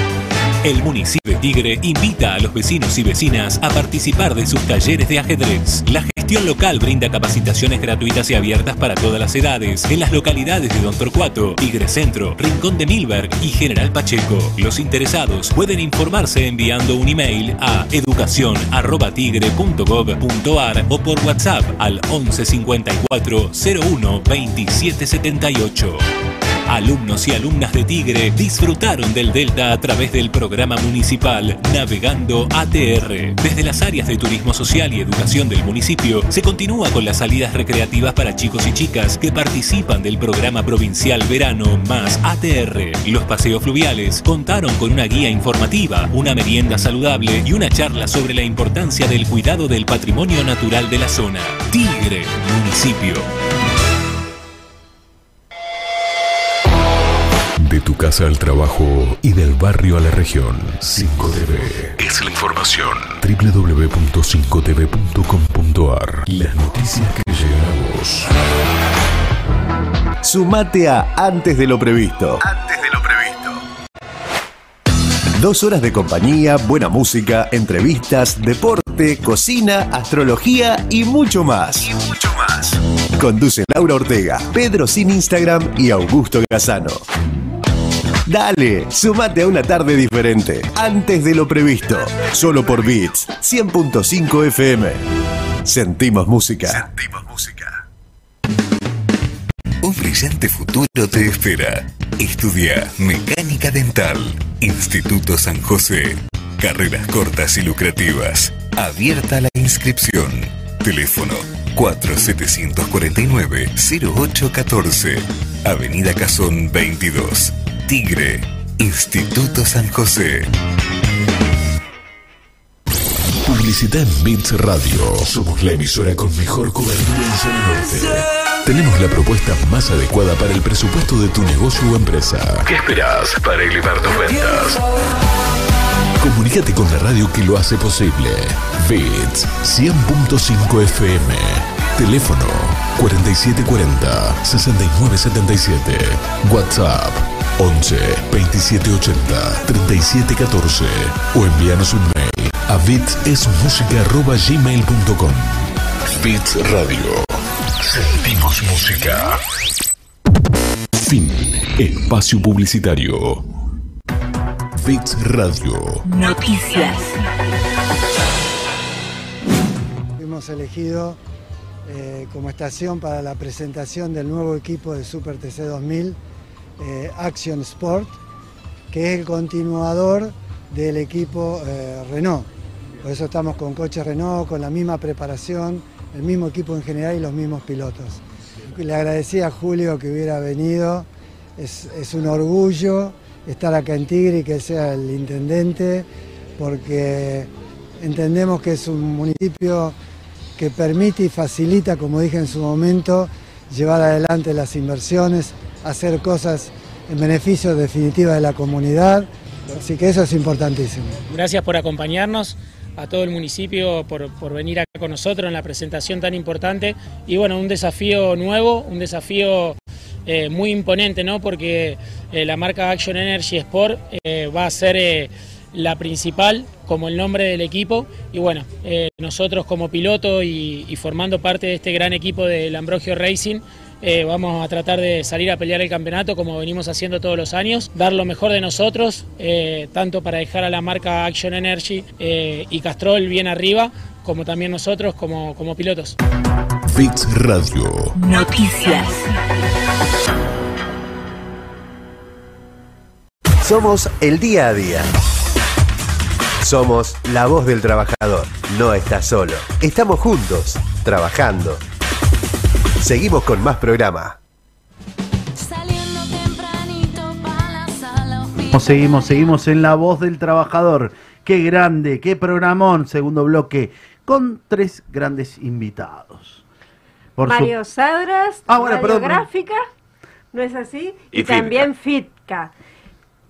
El municipio de Tigre invita a los vecinos y vecinas a participar de sus talleres de ajedrez. La gestión local brinda capacitaciones gratuitas y abiertas para todas las edades en las localidades de Don Torcuato, Tigre Centro, Rincón de Milberg y General Pacheco. Los interesados pueden informarse enviando un email a educación@tigre.gov.ar o por WhatsApp al 11 54 01 27 78. Alumnos y alumnas de Tigre disfrutaron del Delta a través del programa municipal Navegando ATR. Desde las áreas de turismo social y educación del municipio se continúa con las salidas recreativas para chicos y chicas que participan del programa provincial Verano más ATR. Los paseos fluviales contaron con una guía informativa, una merienda saludable y una charla sobre la importancia del cuidado del patrimonio natural de la zona. Tigre, municipio. Casa al trabajo y del barrio a la región. 5TV es la información. www.5tv.com.ar Las noticias que llegan a vos. Sumate a Antes de lo previsto. Antes de lo previsto. Dos horas de compañía, buena música, entrevistas, deporte, cocina, astrología y mucho más. Y mucho más. Conduce Laura Ortega, Pedro Sin Instagram y Augusto Casano. Dale, sumate a una tarde diferente, antes de lo previsto, solo por Beats 100.5 FM. Sentimos música. Sentimos música. Un brillante futuro te espera. Estudia Mecánica Dental. Instituto San José. Carreras cortas y lucrativas. Abierta la inscripción. Teléfono 4749-0814. Avenida Cazón 22. Tigre. Instituto San José. Publicita en Bits Radio. Somos la emisora con mejor cobertura en zona norte. Tenemos la propuesta más adecuada para el presupuesto de tu negocio o empresa. ¿Qué esperas para elevar tus ventas? Comunícate con la radio que lo hace posible. Bits 100.5 FM. Teléfono 4740 6977. WhatsApp 11 2780 3714 o envíanos un mail a bitsesmusica.gmail.com Bits Radio. Sentimos música. Fin. Espacio publicitario. Bits Radio. Noticias. Hemos elegido eh, como estación para la presentación del nuevo equipo de Super TC 2000, eh, Action Sport, que es el continuador del equipo eh, Renault. Por eso estamos con coches Renault, con la misma preparación, el mismo equipo en general y los mismos pilotos. Le agradecía a Julio que hubiera venido, es, es un orgullo estar acá en Tigre y que sea el intendente, porque entendemos que es un municipio que permite y facilita, como dije en su momento, llevar adelante las inversiones, hacer cosas en beneficio definitiva de la comunidad. Así que eso es importantísimo. Gracias por acompañarnos a todo el municipio por, por, venir acá con nosotros en la presentación tan importante y bueno, un desafío nuevo, un desafío eh, muy imponente, ¿no? Porque eh, la marca Action Energy Sport eh, va a ser la principal como el nombre del equipo y bueno, nosotros como piloto y, y, formando parte de este gran equipo del Ambrogio Racing eh, vamos a tratar de salir a pelear el campeonato como venimos haciendo todos los años, dar lo mejor de nosotros, eh, tanto para dejar a la marca Action Energy eh, y Castrol bien arriba, como también nosotros como, como pilotos. Bits Radio. Noticias. Somos el día a día. Somos la voz del trabajador. No estás solo. Estamos juntos, trabajando. Seguimos con más programa. Seguimos, seguimos en La Voz del Trabajador. Qué grande, qué programón, segundo bloque, con tres grandes invitados. Por Mario su... Sadras, ah, bueno, radiográfica, ¿no es así? Y, y también Fitka.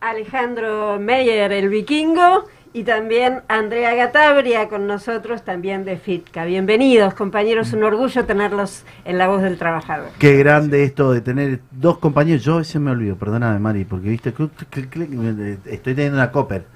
Alejandro Meyer, el vikingo, y también Andrea Gatabria con nosotros, también de FITCA. Bienvenidos, compañeros, un orgullo tenerlos en la voz del trabajador. Qué grande esto de tener dos compañeros. Yo a veces me olvido, perdóname, Mari, porque viste, estoy teniendo una copper.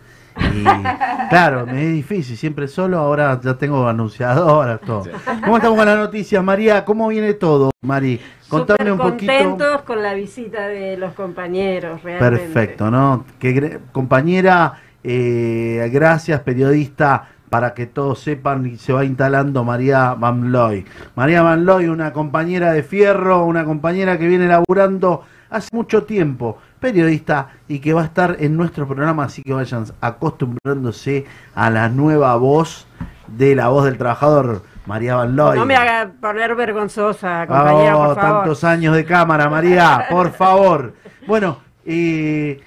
Y claro, me es difícil, siempre solo, ahora ya tengo anunciadoras, todo. ¿Cómo estamos con las noticias, María? ¿Cómo viene todo, Mari? Contame un poquito. contentos con la visita de los compañeros, realmente. Perfecto, ¿no? Que, compañera, eh, gracias, periodista, para que todos sepan y se va instalando María Van Loy. María Van Loy, una compañera de fierro, una compañera que viene laburando hace mucho tiempo, periodista y que va a estar en nuestro programa, así que vayan acostumbrándose a la nueva voz de la voz del trabajador. María Van Loy. No me haga poner vergonzosa, compañera, oh, por favor. tantos años de cámara, María, por favor. Bueno, eh,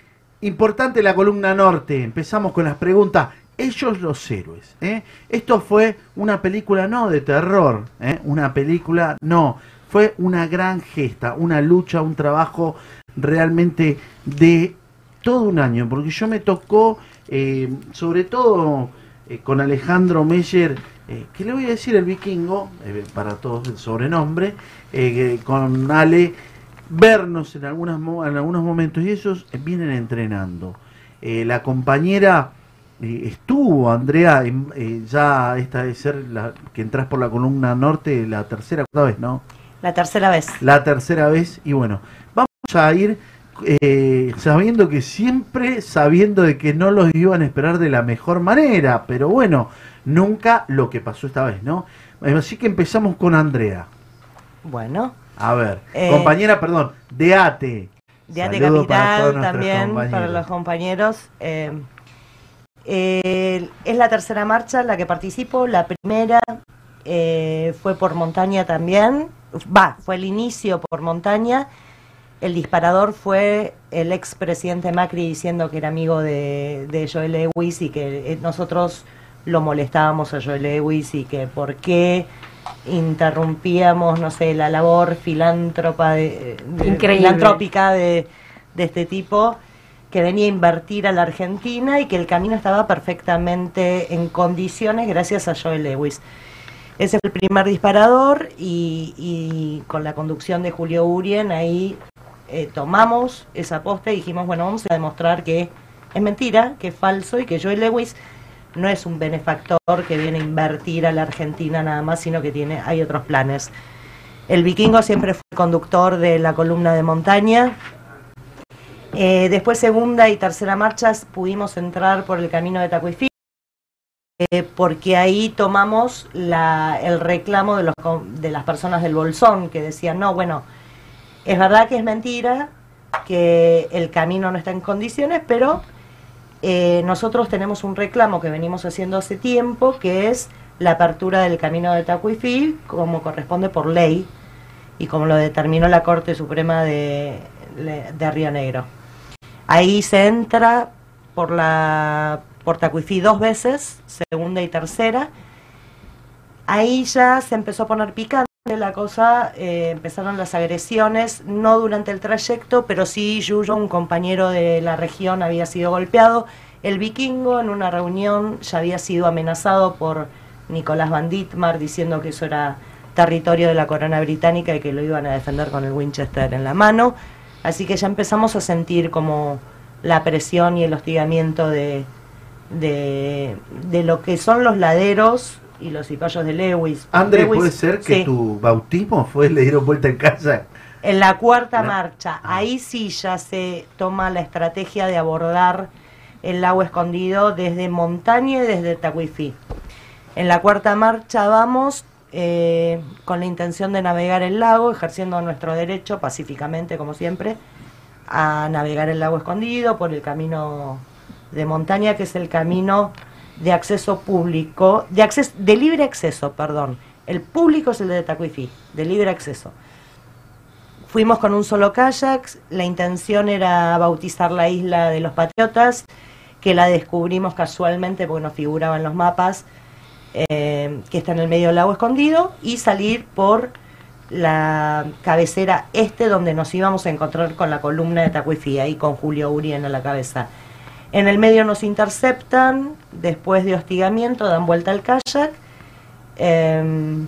importante la columna norte. Empezamos con las preguntas. Ellos los héroes. ¿eh? Esto fue una película no de terror, ¿eh? una película no. Fue una gran gesta, una lucha, un trabajo realmente de todo un año, porque yo me tocó, eh, sobre todo eh, con Alejandro Meyer, eh, que le voy a decir el vikingo, para todos el sobrenombre, con Ale, vernos en, algunas, en algunos momentos, y ellos vienen entrenando. la compañera estuvo, Andrea, ya esta de ser la, que entras por la columna norte, la tercera vez, ¿no? La tercera vez. La tercera vez, y bueno, vamos a ir eh, sabiendo que siempre sabiendo de que no los iban a esperar de la mejor manera, pero bueno, nunca lo que pasó esta vez, ¿no? Así que empezamos con Andrea. Bueno. A ver, eh, compañera, perdón, de ATE. De ATE Capital también para los compañeros. Eh, eh, es la tercera marcha la que participo, la primera fue por montaña también, va, fue el inicio por montaña el disparador fue el ex presidente Macri diciendo que era amigo de, de Joel Lewis y que eh, nosotros lo molestábamos a Joe Lewis y que por qué interrumpíamos, no sé, la labor filántropa de, filantrópica de, de este tipo que venía a invertir a la Argentina y que el camino estaba perfectamente en condiciones gracias a Joe Lewis. Ese fue el primer disparador y, y con la conducción de Julio Urien ahí eh, tomamos esa posta y dijimos, bueno, vamos a demostrar que es mentira, que es falso y que Joe Lewis no es un benefactor que viene a invertir a la Argentina nada más, sino que tiene hay otros planes. El vikingo siempre fue conductor de la columna de montaña. Eh, después segunda y tercera marchas pudimos entrar por el camino de Tacuifí, eh, porque ahí tomamos la- el reclamo de, los, de las personas del Bolsón, que decían, no, bueno, es verdad que es mentira, que el camino no está en condiciones, pero eh, nosotros tenemos un reclamo que venimos haciendo hace tiempo, que es la apertura del camino de Tacuifí, como corresponde por ley y como lo determinó la Corte Suprema de, de Río Negro. Ahí se entra por la por Tacuifí dos veces, segunda y tercera. Ahí ya se empezó a poner picante la cosa, eh, empezaron las agresiones, no durante el trayecto, pero sí Yuyo, un compañero de la región, había sido golpeado. El vikingo en una reunión ya había sido amenazado por Nicolás Van Dittmar diciendo que eso era territorio de la corona británica y que lo iban a defender con el Winchester en la mano. Así que ya empezamos a sentir como la presión y el hostigamiento de, de, de lo que son los laderos y los cipayos de Lewis. Andrés, Lewis- ¿puede ser que sí. tu bautismo fue le dieron vuelta en casa? En la cuarta marcha, ahí sí ya se toma la estrategia de abordar el lago escondido desde montaña y desde Tacuifí. En la cuarta marcha vamos eh, con la intención de navegar el lago, ejerciendo nuestro derecho pacíficamente, como siempre, a navegar el lago escondido por el camino de montaña, que es el camino de acceso público, de, acceso, de libre acceso, perdón. El público es el de Tacuifí, de libre acceso. Fuimos con un solo kayak, la intención era bautizar la isla de los Patriotas, que la descubrimos casualmente porque nos figuraba en los mapas, eh, que está en el medio del lago escondido, y salir por la cabecera este donde nos íbamos a encontrar con la columna de Tacuifí, ahí con Julio Urien a la cabeza. En el medio nos interceptan, después de hostigamiento dan vuelta al kayak. Em,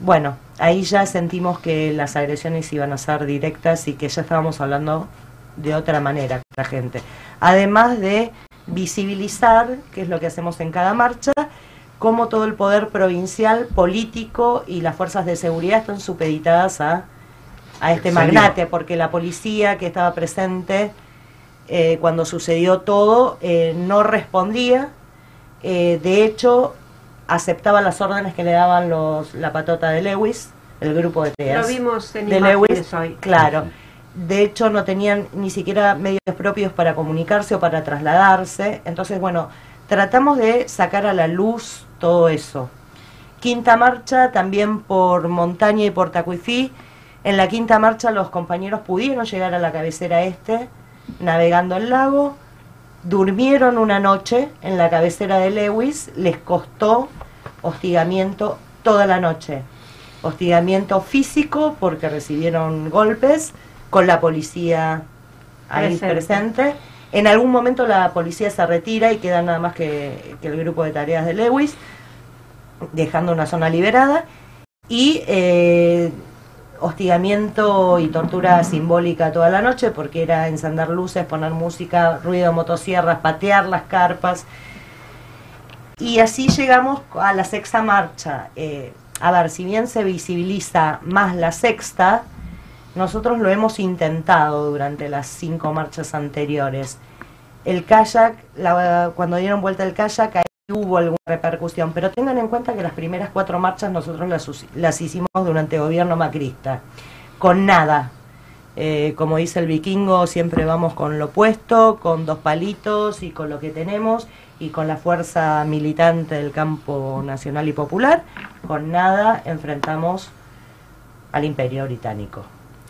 bueno, ahí ya sentimos que las agresiones iban a ser directas y que ya estábamos hablando de otra manera con la gente. Además de visibilizar, que es lo que hacemos en cada marcha, cómo todo el poder provincial, político y las fuerzas de seguridad están supeditadas a, a este magnate, porque la policía que estaba presente eh, cuando sucedió todo eh, no respondía, eh, de hecho aceptaba las órdenes que le daban los la patota de Lewis, el grupo de TEAS. Lo vimos en de Lewis, hoy. claro. De hecho no tenían ni siquiera medios propios para comunicarse o para trasladarse, entonces bueno, tratamos de sacar a la luz todo eso. Quinta marcha también por montaña y por Tacuifí. En la quinta marcha los compañeros pudieron llegar a la cabecera este, navegando el lago, durmieron una noche en la cabecera de Lewis, les costó hostigamiento toda la noche. Hostigamiento físico porque recibieron golpes con la policía ahí Presente. presente. En algún momento la policía se retira y queda nada más que, que el grupo de tareas de Lewis, dejando una zona liberada. Y eh, hostigamiento y tortura simbólica toda la noche, porque era encender luces, poner música, ruido de motosierras, patear las carpas. Y así llegamos a la sexta marcha. Eh, a ver, si bien se visibiliza más la sexta, nosotros lo hemos intentado durante las cinco marchas anteriores. El kayak, la- cuando dieron vuelta el kayak, hubo alguna repercusión, pero tengan en cuenta que las primeras cuatro marchas nosotros las, las hicimos durante el gobierno macrista, con nada. Eh, como dice el vikingo, siempre vamos con lo puesto, con dos palitos y con lo que tenemos y con la fuerza militante del campo nacional y popular. Con nada enfrentamos al imperio británico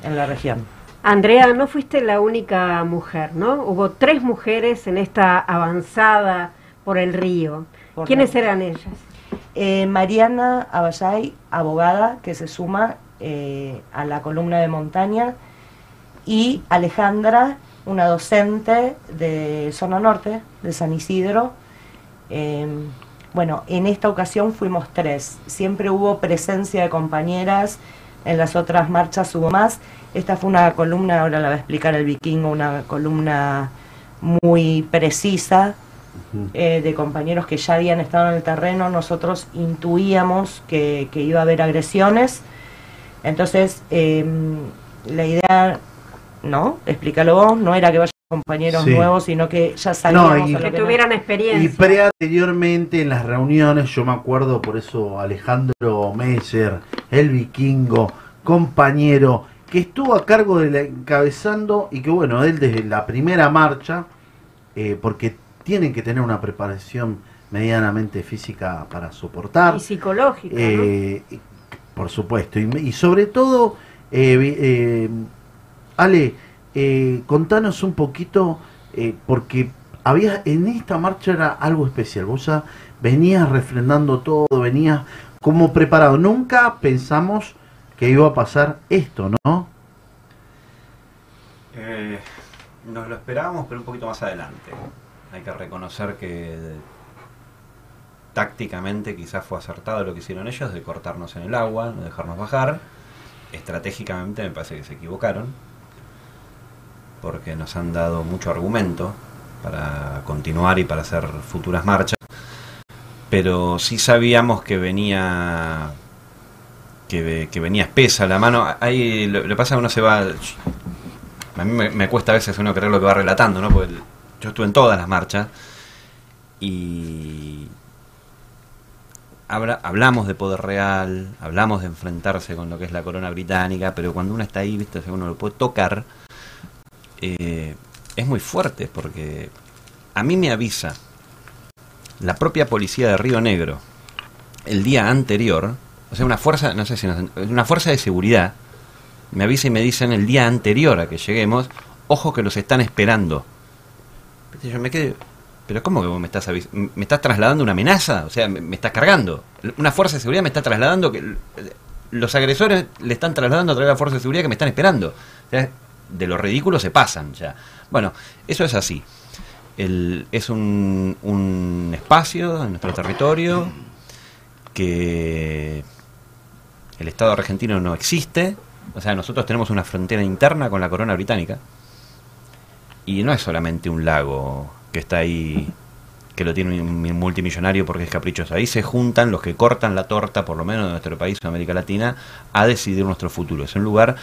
en la región. Andrea, no fuiste la única mujer, ¿no? Hubo tres mujeres en esta avanzada por el río. por ¿Quiénes la- eran ellas? Eh, Mariana Abayay, abogada, que se suma eh, a la columna de montaña, y Alejandra, una docente de Zona Norte, de San Isidro. Eh, bueno, en esta ocasión fuimos tres. Siempre hubo presencia de compañeras, en las otras marchas hubo más. Esta fue una columna, ahora la va a explicar el vikingo, una columna muy precisa, eh, de compañeros que ya habían estado en el terreno, nosotros intuíamos que, que iba a haber agresiones. Entonces, eh, la idea, ¿no? Explícalo vos, no era que vayan compañeros Sí. nuevos, sino que ya sabíamos y- Que tuvieran Y experiencia. preanteriormente en las reuniones, yo me acuerdo, por eso Alejandro Messer, el vikingo, compañero, que estuvo a cargo de la encabezando y que bueno, él desde la primera marcha, eh, porque tienen que tener una preparación medianamente física para soportar. Y psicológica, ¿no? Eh, por supuesto. Y, y sobre todo, eh, eh, Ale, eh, contanos un poquito, eh, porque había en esta marcha era algo especial. Vos ya venías refrendando todo, venías como preparado. Nunca pensamos que iba a pasar esto, ¿no? Eh, nos lo esperábamos, pero un poquito más adelante. Hay que reconocer que tácticamente quizás fue acertado lo que hicieron ellos de cortarnos en el agua, no dejarnos bajar. Estratégicamente me parece que se equivocaron, porque nos han dado mucho argumento para continuar y para hacer futuras marchas. Pero sí sabíamos que venía que, ve- que venía espesa la mano. Ahí lo, pasa que uno se va. A mí me, me cuesta a veces uno creer lo que va relatando, ¿no? Porque yo estuve en todas las marchas y habla- hablamos de poder real, hablamos de enfrentarse con lo que es la corona británica, pero cuando uno está ahí, viste, uno lo puede tocar, eh, es muy fuerte porque a mí me avisa la propia policía de Río Negro el día anterior, o sea, una fuerza, no sé si una fuerza de seguridad me avisa y me dicen el día anterior a que lleguemos, ojo que los están esperando. Yo me quedé, pero ¿cómo que vos me estás avis- me estás trasladando una amenaza? O sea, me, estás cargando. Una fuerza de seguridad me está trasladando que los agresores le están trasladando a través de la fuerza de seguridad que me están esperando. De lo ridículo se pasan ya. Bueno, eso es así. El- es un espacio en nuestro territorio que el Estado argentino no existe. O sea, nosotros tenemos una frontera interna con la corona británica. Y no es solamente un lago que está ahí, que lo tiene un multimillonario porque es caprichoso. Ahí se juntan los que cortan la torta, por lo menos de nuestro país o América Latina, a decidir nuestro futuro. Es un lugar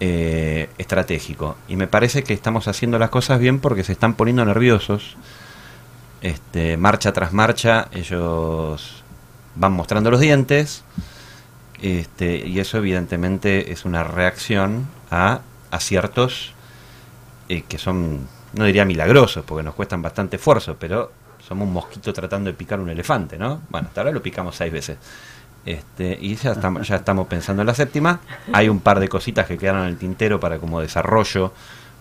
eh, estratégico. Y me parece que estamos haciendo las cosas bien porque se están poniendo nerviosos. Este, marcha tras marcha, ellos van mostrando los dientes. Este, y eso evidentemente es una reacción a aciertos eh, que son, no diría milagrosos, porque nos cuestan bastante esfuerzo, pero somos un mosquito tratando de picar un elefante, ¿no? Bueno, hasta ahora lo picamos seis veces. Este, y ya estamos, ya estamos pensando en la séptima. Hay un par de cositas que quedaron en el tintero para como desarrollo,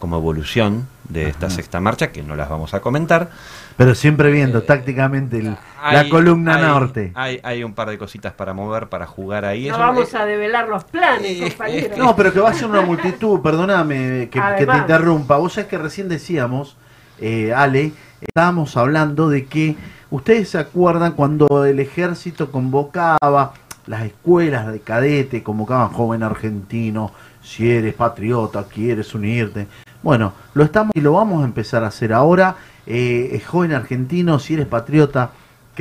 como evolución de esta sexta marcha, que no las vamos a comentar. Pero siempre viendo tácticamente el- la columna hay- norte. Hay, hay un par de cositas para mover, para jugar ahí. No Eso- vamos a develar los planes, compañeros. No, pero que va a ser una multitud, perdóname que, que te interrumpa. Vos sabés que recién decíamos, eh, Ale, estábamos hablando de que ustedes se acuerdan cuando el ejército convocaba las escuelas de cadete, convocaban joven argentino, si eres patriota, quieres unirte. Bueno, lo estamos y lo vamos a empezar a hacer ahora. Eh, joven argentino, si eres patriota,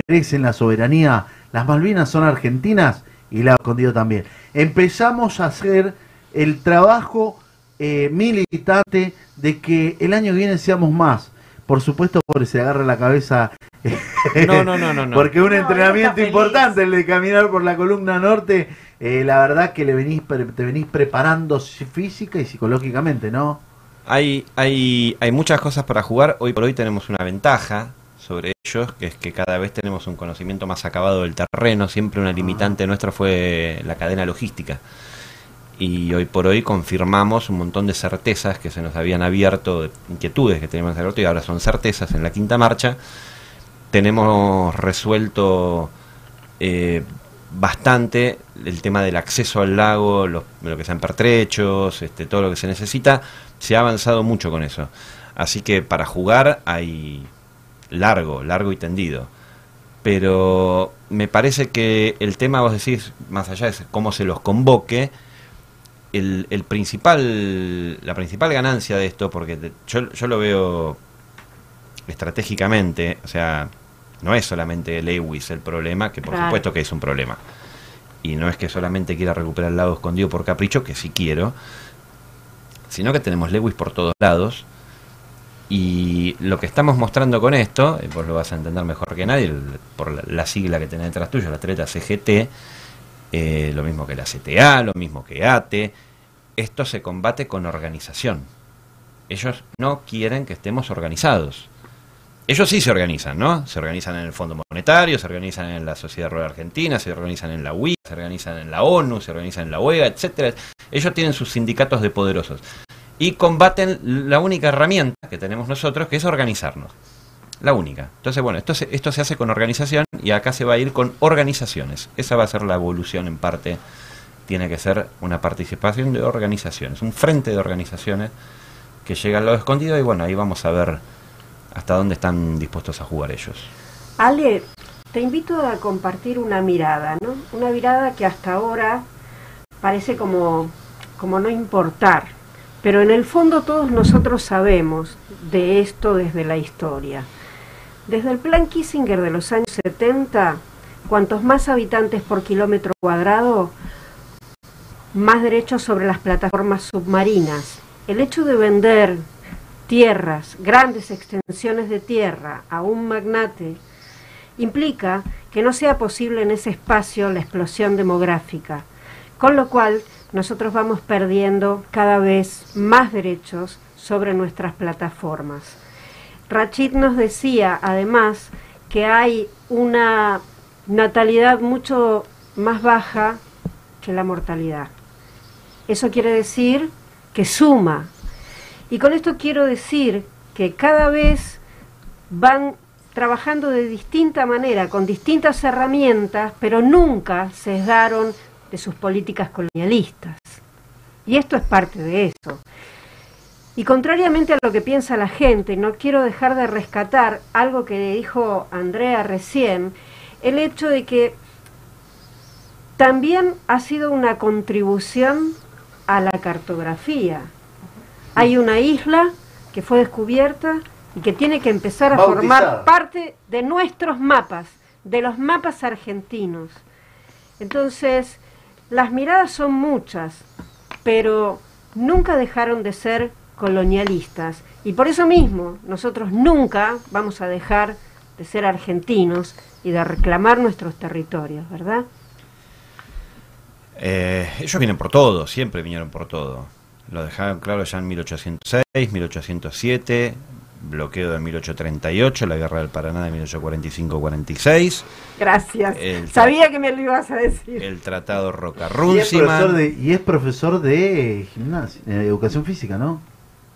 crees en la soberanía, las Malvinas son argentinas y la escondido también. Empezamos a hacer el trabajo eh, militante de que el año que viene seamos más. Por supuesto, por se agarra la cabeza. No, no, no, no, no. Porque un No, entrenamiento importante el de caminar por la columna norte. eh, la verdad que le venís, pre- te venís preparando si- física y psicológicamente, ¿no? Hay, hay, hay muchas cosas para jugar. Hoy por hoy tenemos una ventaja sobre ellos, que es que cada vez tenemos un conocimiento más acabado del terreno. Siempre una limitante nuestra fue la cadena logística. Y hoy por hoy confirmamos un montón de certezas que se nos habían abierto, de inquietudes que teníamos abierto y ahora son certezas en la quinta marcha. tenemos resuelto eh, bastante el tema del acceso al lago, lo, lo que sean pertrechos, este, todo lo que se necesita. Se ha avanzado mucho con eso. Así que para jugar hay largo, largo y tendido. Pero me parece que el tema, vos decís, más allá de cómo se los convoque, el, el principal, la principal ganancia de esto, porque yo, yo lo veo estratégicamente, o sea, no es solamente Lewis el problema, que por Claro. supuesto que es un problema. Y no es que solamente quiera recuperar el lado escondido por capricho, que sí quiero, sino que tenemos Lewis por todos lados. Y lo que estamos mostrando con esto, eh, vos lo vas a entender mejor que nadie, por la sigla que tenés detrás tuyo, la treta CGT, eh, lo mismo que la CTA, lo mismo que ATE, esto se combate con organización. Ellos no quieren que estemos organizados. Ellos sí se organizan, ¿no? Se organizan en el Fondo Monetario, se organizan en la Sociedad Rural Argentina, se organizan en la UI, se organizan en la ONU, se organizan en la OEA, etcétera. Ellos tienen sus sindicatos de poderosos y combaten la única herramienta que tenemos nosotros, que es organizarnos. La única. Entonces, bueno, esto se, esto se hace con organización y acá se va a ir con organizaciones. Esa va a ser la evolución en parte. Tiene que ser una participación de organizaciones, un frente de organizaciones que llega al lado escondido y bueno, ahí vamos a ver hasta dónde están dispuestos a jugar ellos. Ale, te invito a compartir una mirada, ¿no? Una mirada que hasta ahora parece como, como no importar, pero en el fondo todos nosotros sabemos de esto desde la historia. Desde el plan Kissinger de los años 70, cuantos más habitantes por kilómetro cuadrado, más derechos sobre las plataformas submarinas. El hecho de vender tierras, grandes extensiones de tierra a un magnate, implica que no sea posible en ese espacio la explosión demográfica, con lo cual nosotros vamos perdiendo cada vez más derechos sobre nuestras plataformas. Rachid nos decía además que hay una natalidad mucho más baja que la mortalidad. Eso quiere decir que suma. Y con esto quiero decir que cada vez van trabajando de distinta manera, con distintas herramientas, pero nunca cesdaron de sus políticas colonialistas. Y esto es parte de eso. Y contrariamente a lo que piensa la gente, no quiero dejar de rescatar algo que dijo Andrea recién, el hecho de que también ha sido una contribución a la cartografía. Hay una isla que fue descubierta y que tiene que empezar a formar parte de nuestros mapas, de los mapas argentinos. Entonces, las miradas son muchas, pero nunca dejaron de ser colonialistas. Y por eso mismo, nosotros nunca vamos a dejar de ser argentinos y de reclamar nuestros territorios, ¿verdad? Eh, ellos vienen por todo, siempre vinieron por todo. Lo dejaron claro ya en 1806, 1807, bloqueo de 1838, la guerra del Paraná de 1845-46, Gracias. El- Sabía que me lo ibas a decir. el tratado Y es, profesor de, y es profesor de gimnasia, eh, educación física, ¿no?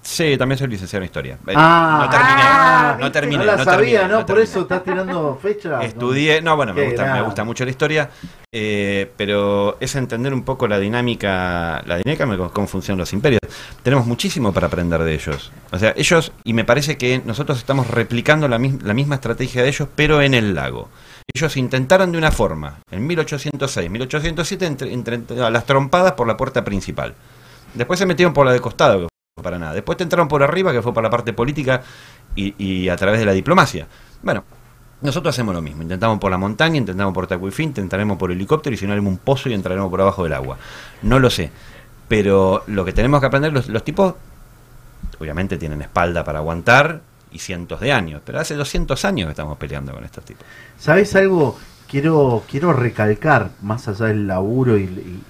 Sí, también soy licenciado en historia. Eh, Ah, no terminé, ah, no terminé. No la no sabía, terminé, ¿no? no Por eso estás tirando fecha. Estudié, no, bueno, me gusta, me gusta mucho la historia, eh, pero es entender un poco la dinámica, la dinámica cómo funcionan los imperios. Tenemos muchísimo para aprender de ellos. O sea, ellos, y me parece que nosotros estamos replicando la, mis- la misma estrategia de ellos, pero en el lago. Ellos intentaron de una forma, en 1806, 1807, entre, entre- a las trompadas por la puerta principal. Después se metieron por la de costado, para nada. Después te entraron por arriba, que fue para la parte política y, y a través de la diplomacia. Bueno, nosotros hacemos lo mismo. Intentamos por la montaña, intentamos por Tacuifí, intentaremos por helicóptero y si no haremos un pozo y entraremos por abajo del agua. No lo sé. Pero lo que tenemos que aprender, los, los tipos, obviamente tienen espalda para aguantar y cientos de años. Pero hace 200 años que estamos peleando con estos tipos. ¿Sabes algo? Quiero, quiero recalcar, más allá del laburo y, y,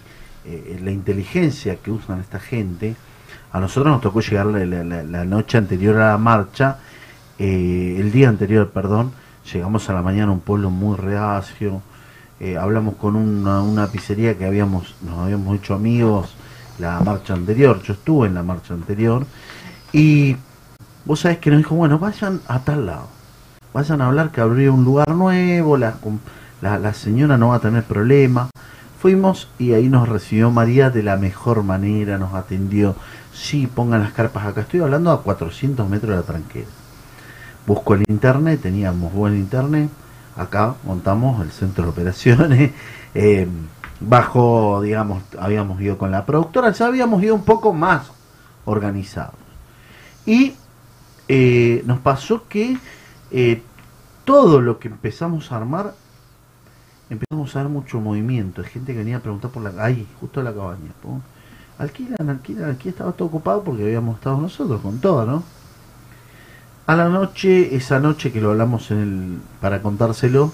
eh, la inteligencia que usan esta gente, a nosotros nos tocó llegar la, noche anterior a la marcha, eh, el día anterior, perdón, llegamos a la mañana a un pueblo muy reacio, eh, hablamos con una, una pizzería que habíamos, nos habíamos hecho amigos la marcha anterior, yo estuve en la marcha anterior, y vos sabés que nos dijo, bueno, vayan a tal lado. vayan a hablar que abrió un lugar nuevo, la, la, la señora no va a tener problema. Fuimos y ahí nos recibió María de la mejor manera, nos atendió. Sí, pongan las carpas acá. Estoy hablando a 400 metros de la tranquera. Busco el internet, teníamos buen internet. Acá montamos el centro de operaciones. Eh, bajo, digamos, habíamos ido con la productora, ya habíamos ido un poco más organizados. Y eh, nos pasó que eh, todo lo que empezamos a armar, empezamos a ver mucho movimiento. Hay gente que venía a preguntar por la ahí, justo la cabaña. Alquilan, alquilan, aquí estaba todo ocupado porque habíamos estado nosotros con todo, ¿no? A la noche, esa noche que lo hablamos en el, para contárselo,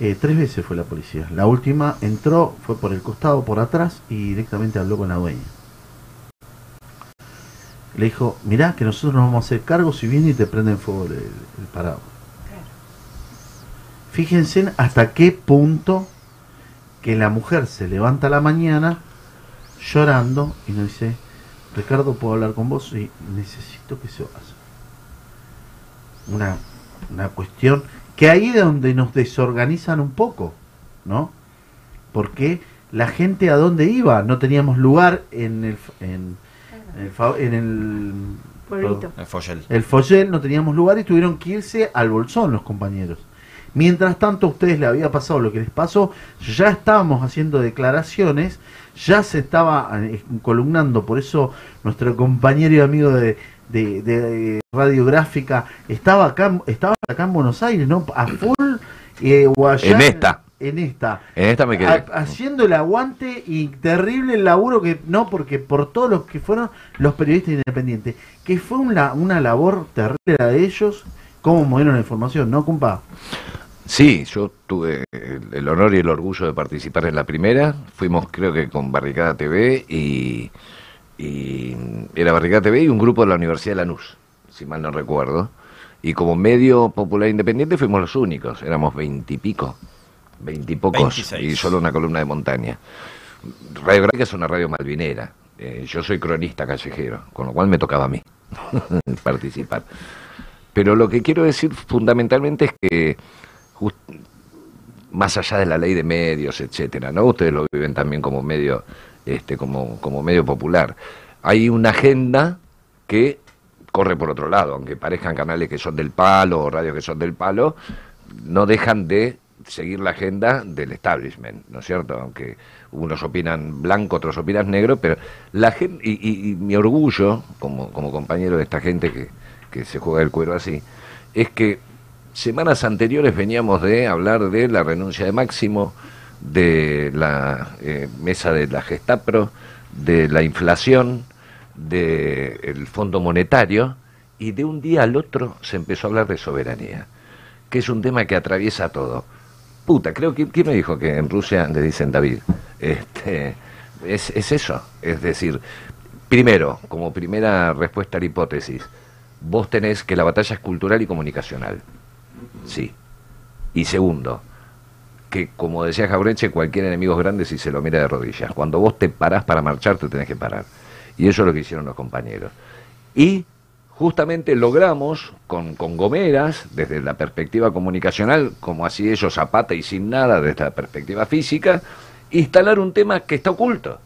eh, tres veces fue la policía. La última entró, fue por el costado, por atrás y directamente habló con la dueña. Le dijo, mirá que nosotros nos vamos a hacer cargo si viene y te prenden fuego el, el parado. Fíjense hasta qué punto que la mujer se levanta a la mañana llorando y nos dice, Ricardo, ¿puedo hablar con vos? Y necesito que se vaya. Una, una cuestión que ahí es donde nos desorganizan un poco, ¿no? Porque la gente a dónde iba, no teníamos lugar en el en, en el, fa- en el Pueblito. El Foyel. el Foyel, no teníamos lugar y tuvieron que irse al Bolsón los compañeros. Mientras tanto a ustedes le había pasado lo que les pasó, ya estábamos haciendo declaraciones, ya se estaba eh, columnando, por eso nuestro compañero y amigo de, de, de radiográfica estaba acá, estaba acá en Buenos Aires, ¿no? A full eh, o allá En esta. En esta. En esta me quedé. Ha- haciendo el aguante y terrible el laburo que no porque por todos los que fueron los periodistas independientes que fue una, una labor terrible la de ellos cómo movieron la información no compa Sí, yo tuve el, el honor y el orgullo de participar en la primera. Fuimos, creo que con Barricada TV y, y era Barricada TV y un grupo de la Universidad de Lanús, si mal no recuerdo. Y como medio popular independiente fuimos los únicos, éramos veintipico, veintipocos, 26. y solo una columna de montaña. Radio Gráfica es una radio malvinera. Eh, yo soy cronista callejero, con lo cual me tocaba a mí participar. Pero lo que quiero decir fundamentalmente es que más allá de la ley de medios, etcétera, ¿no? Ustedes lo viven también como medio, este, como, como medio popular. Hay una agenda que corre por otro lado, aunque parezcan canales que son del palo o radios que son del palo, no dejan de seguir la agenda del establishment, ¿no es cierto? Aunque unos opinan blanco, otros opinan negro, pero la gente, y, y- y mi orgullo como, como compañero de esta gente que, que se juega el cuero así, es que semanas anteriores veníamos de hablar de la renuncia de Máximo, de la eh, mesa de la Gestapro, de la inflación, del Fondo Monetario, y de un día al otro se empezó a hablar de soberanía, que es un tema que atraviesa todo. Puta, creo que, ¿quién me dijo que en Rusia le dicen David? Este, es, es eso, es decir, primero, como primera respuesta a la hipótesis, vos tenés que la batalla es cultural y comunicacional. Sí. Y segundo, que como decía Jaureche, cualquier enemigo es grande si se lo mira de rodillas. Cuando vos te parás para marchar, te tenés que parar. Y eso es lo que hicieron los compañeros. Y justamente logramos, con, con Gomeras, desde la perspectiva comunicacional, como así ellos Zapata y sin nada, desde la perspectiva física, instalar un tema que está oculto.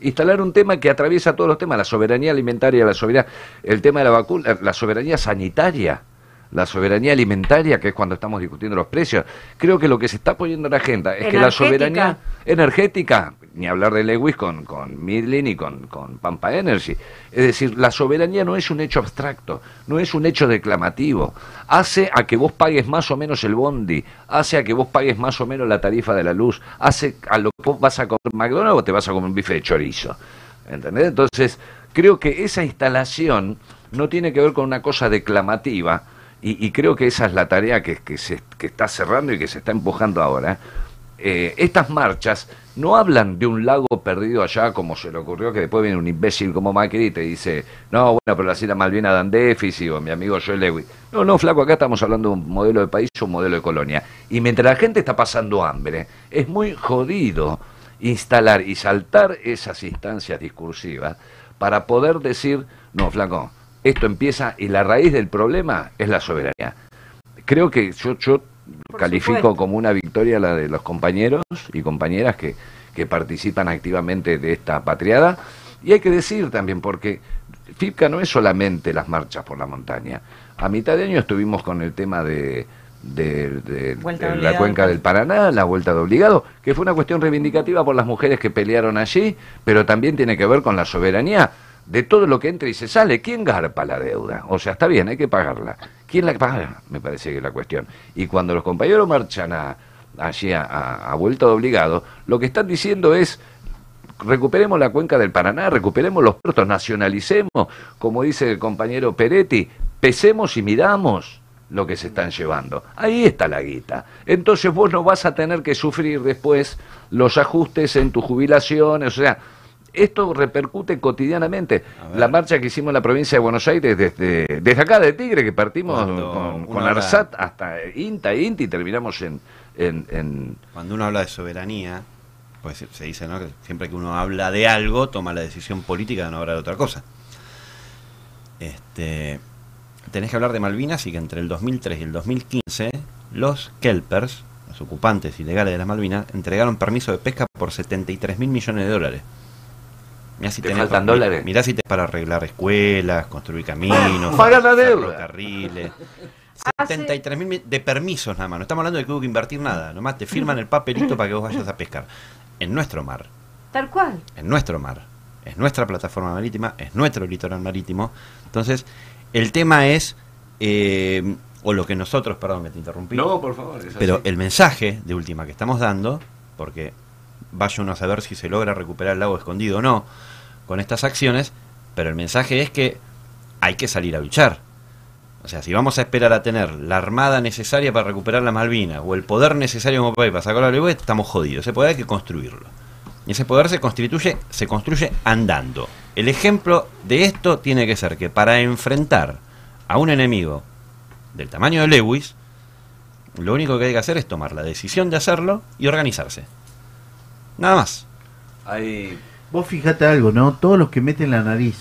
Instalar un tema que atraviesa todos los temas, la soberanía alimentaria, la soberanía, el tema de la vacuna, la soberanía sanitaria, la soberanía alimentaria, que es cuando estamos discutiendo los precios. Creo que lo que se está poniendo en la agenda es que la soberanía energética, ni hablar de Lewis con, con Midlin y con, con Pampa Energy. Es decir, la soberanía no es un hecho abstracto, no es un hecho declamativo. Hace a que vos pagues más o menos el bondi, hace a que vos pagues más o menos la tarifa de la luz, hace a lo que vos vas a comer McDonald's o te vas a comer un bife de chorizo. ¿Entendés? Entonces, creo que esa instalación no tiene que ver con una cosa declamativa, y, y creo que esa es la tarea que, se que está cerrando y que se está empujando ahora. Eh, estas marchas no hablan de un lago perdido allá como se le ocurrió que después viene un imbécil como Macri y te dice, no, bueno, pero las Islas Malvinas dan déficit, o mi amigo Joel Lewis. No, no, flaco, acá estamos hablando de un modelo de país un modelo de colonia. Y mientras la gente está pasando hambre, es muy jodido instalar y saltar esas instancias discursivas para poder decir, no, flaco, esto empieza y la raíz del problema es la soberanía. creo que yo, yo Por califico supuesto. como una victoria la de los compañeros y compañeras que, que participan activamente de esta patriada. Y hay que decir también, porque FIPCA no es solamente las marchas por la montaña. A mitad de año estuvimos con el tema de, de- la cuenca del Paraná, la vuelta de obligado, que fue una cuestión reivindicativa por las mujeres que pelearon allí, pero también tiene que ver con la soberanía de todo lo que entra y se sale. ¿Quién garpa la deuda? O sea, está bien, hay que pagarla. ¿Quién la paga? Me parece que es la cuestión. Y cuando los compañeros marchan a, allí a, vuelta de obligado, lo que están diciendo es recuperemos la cuenca del Paraná, recuperemos los puertos, nacionalicemos, como dice el compañero Peretti, pesemos y midamos lo que se están llevando. Ahí está la guita. Entonces vos no vas a tener que sufrir después los ajustes en tus jubilaciones, o sea, esto repercute cotidianamente. La marcha que hicimos en la provincia de Buenos Aires desde, desde acá de Tigre, que partimos Cuando con, con habla- Arsat hasta INTA, INTA y terminamos en, en, en Cuando uno habla de soberanía, pues se- se dice ¿no? que siempre que uno habla de algo, toma la decisión política de no hablar de otra cosa. Este, tenés que hablar de Malvinas y que entre el 2003 y el 2015 los kelpers, los ocupantes ilegales de las Malvinas, entregaron permiso de pesca por 73 mil millones de dólares. Mirá si ¿Te tenés faltan dólares? Mirá si te para arreglar escuelas, construir caminos, Pagar la deuda. ferrocarriles. 73 mil de permisos nada más. No estamos hablando de que hubo que invertir nada. Nomás te firman el papelito para que vos vayas a pescar. En nuestro mar. Tal cual. En nuestro mar. Es nuestra plataforma marítima. Es nuestro litoral marítimo. Entonces, el tema es. eh, o lo que nosotros. Perdón que te interrumpí. No, por favor, es así. Pero el mensaje de última que estamos dando. Porque vaya uno a saber si se logra recuperar el lago escondido o no. Con estas acciones. Pero el mensaje es que hay que salir a luchar. O sea, si vamos a esperar a tener la armada necesaria para recuperar la Malvinas o el poder necesario como país para sacarlo a la luz, estamos jodidos. Ese poder hay que construirlo. Y ese poder se constituye, se construye andando. El ejemplo de esto tiene que ser que para enfrentar a un enemigo del tamaño de Lewis, lo único que hay que hacer es tomar la decisión de hacerlo y organizarse. Nada más. Hay Vos fijate algo, ¿no? Todos los que meten la nariz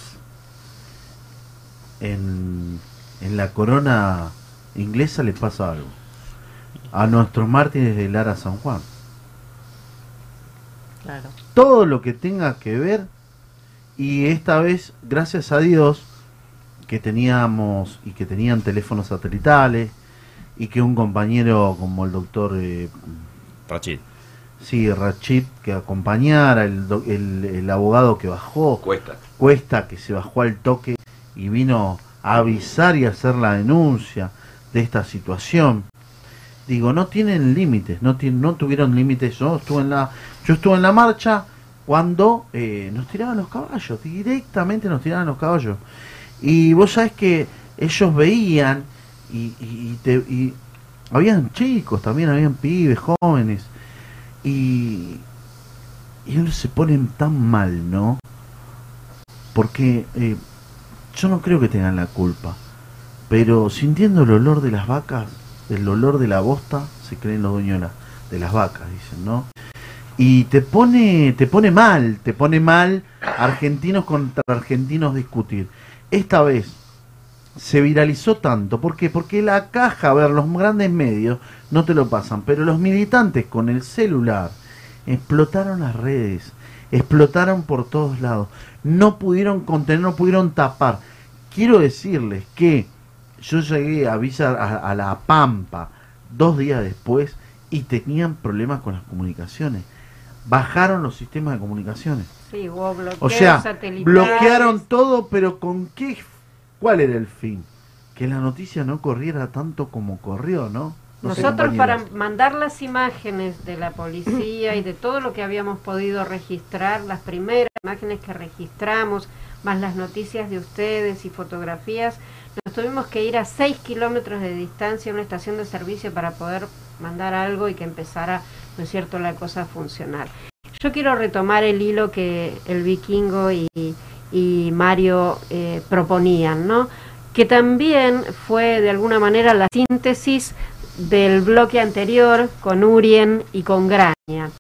en, en la corona inglesa les pasa algo. A nuestros mártires de Lara San Juan. Claro. Todo lo que tenga que ver y esta vez, gracias a Dios, que teníamos y que tenían teléfonos satelitales y que un compañero como el doctor eh, Rachid. Sí, Rachid que acompañara, el, el, el abogado que bajó. Cuesta. Cuesta que se bajó al toque y vino a avisar y hacer la denuncia de esta situación. Digo, no tienen límites, no, no tuvieron límites. Yo estuve en la, yo estuve en la marcha cuando eh, nos tiraban los caballos, directamente nos tiraban los caballos. Y vos sabés que ellos veían y, y, y te- y habían chicos, también habían pibes, jóvenes. Y, y ellos se ponen tan mal, ¿no? Porque eh, yo no creo que tengan la culpa. Pero sintiendo el olor de las vacas, el olor de la bosta, se creen los dueños de, de las vacas, dicen, ¿no? Y te pone, te pone mal, te pone mal argentinos contra argentinos discutir. Esta vez se viralizó tanto, ¿por qué? Porque la caja, a ver, los grandes medios no te lo pasan, pero los militantes con el celular explotaron las redes, explotaron por todos lados, no pudieron contener, no pudieron tapar. Quiero decirles que yo llegué a Villa, a, a La Pampa dos días después y tenían problemas con las comunicaciones. Bajaron los sistemas de comunicaciones. Sí, O sea, bloquearon todo, pero ¿con qué? ¿Cuál era el fin? Que la noticia no corriera tanto como corrió, ¿no? Nosotros para mandar las imágenes de la policía y de todo lo que habíamos podido registrar, las primeras imágenes que registramos, más las noticias de ustedes y fotografías, nos tuvimos que ir a 6 kilómetros de distancia a una estación de servicio para poder mandar algo y que empezara, ¿no es cierto?, la cosa a funcionar. Yo quiero retomar el hilo que el vikingo y, y Mario eh, proponían, ¿no? Que también fue de alguna manera la síntesis del bloque anterior con Urien y con Graña.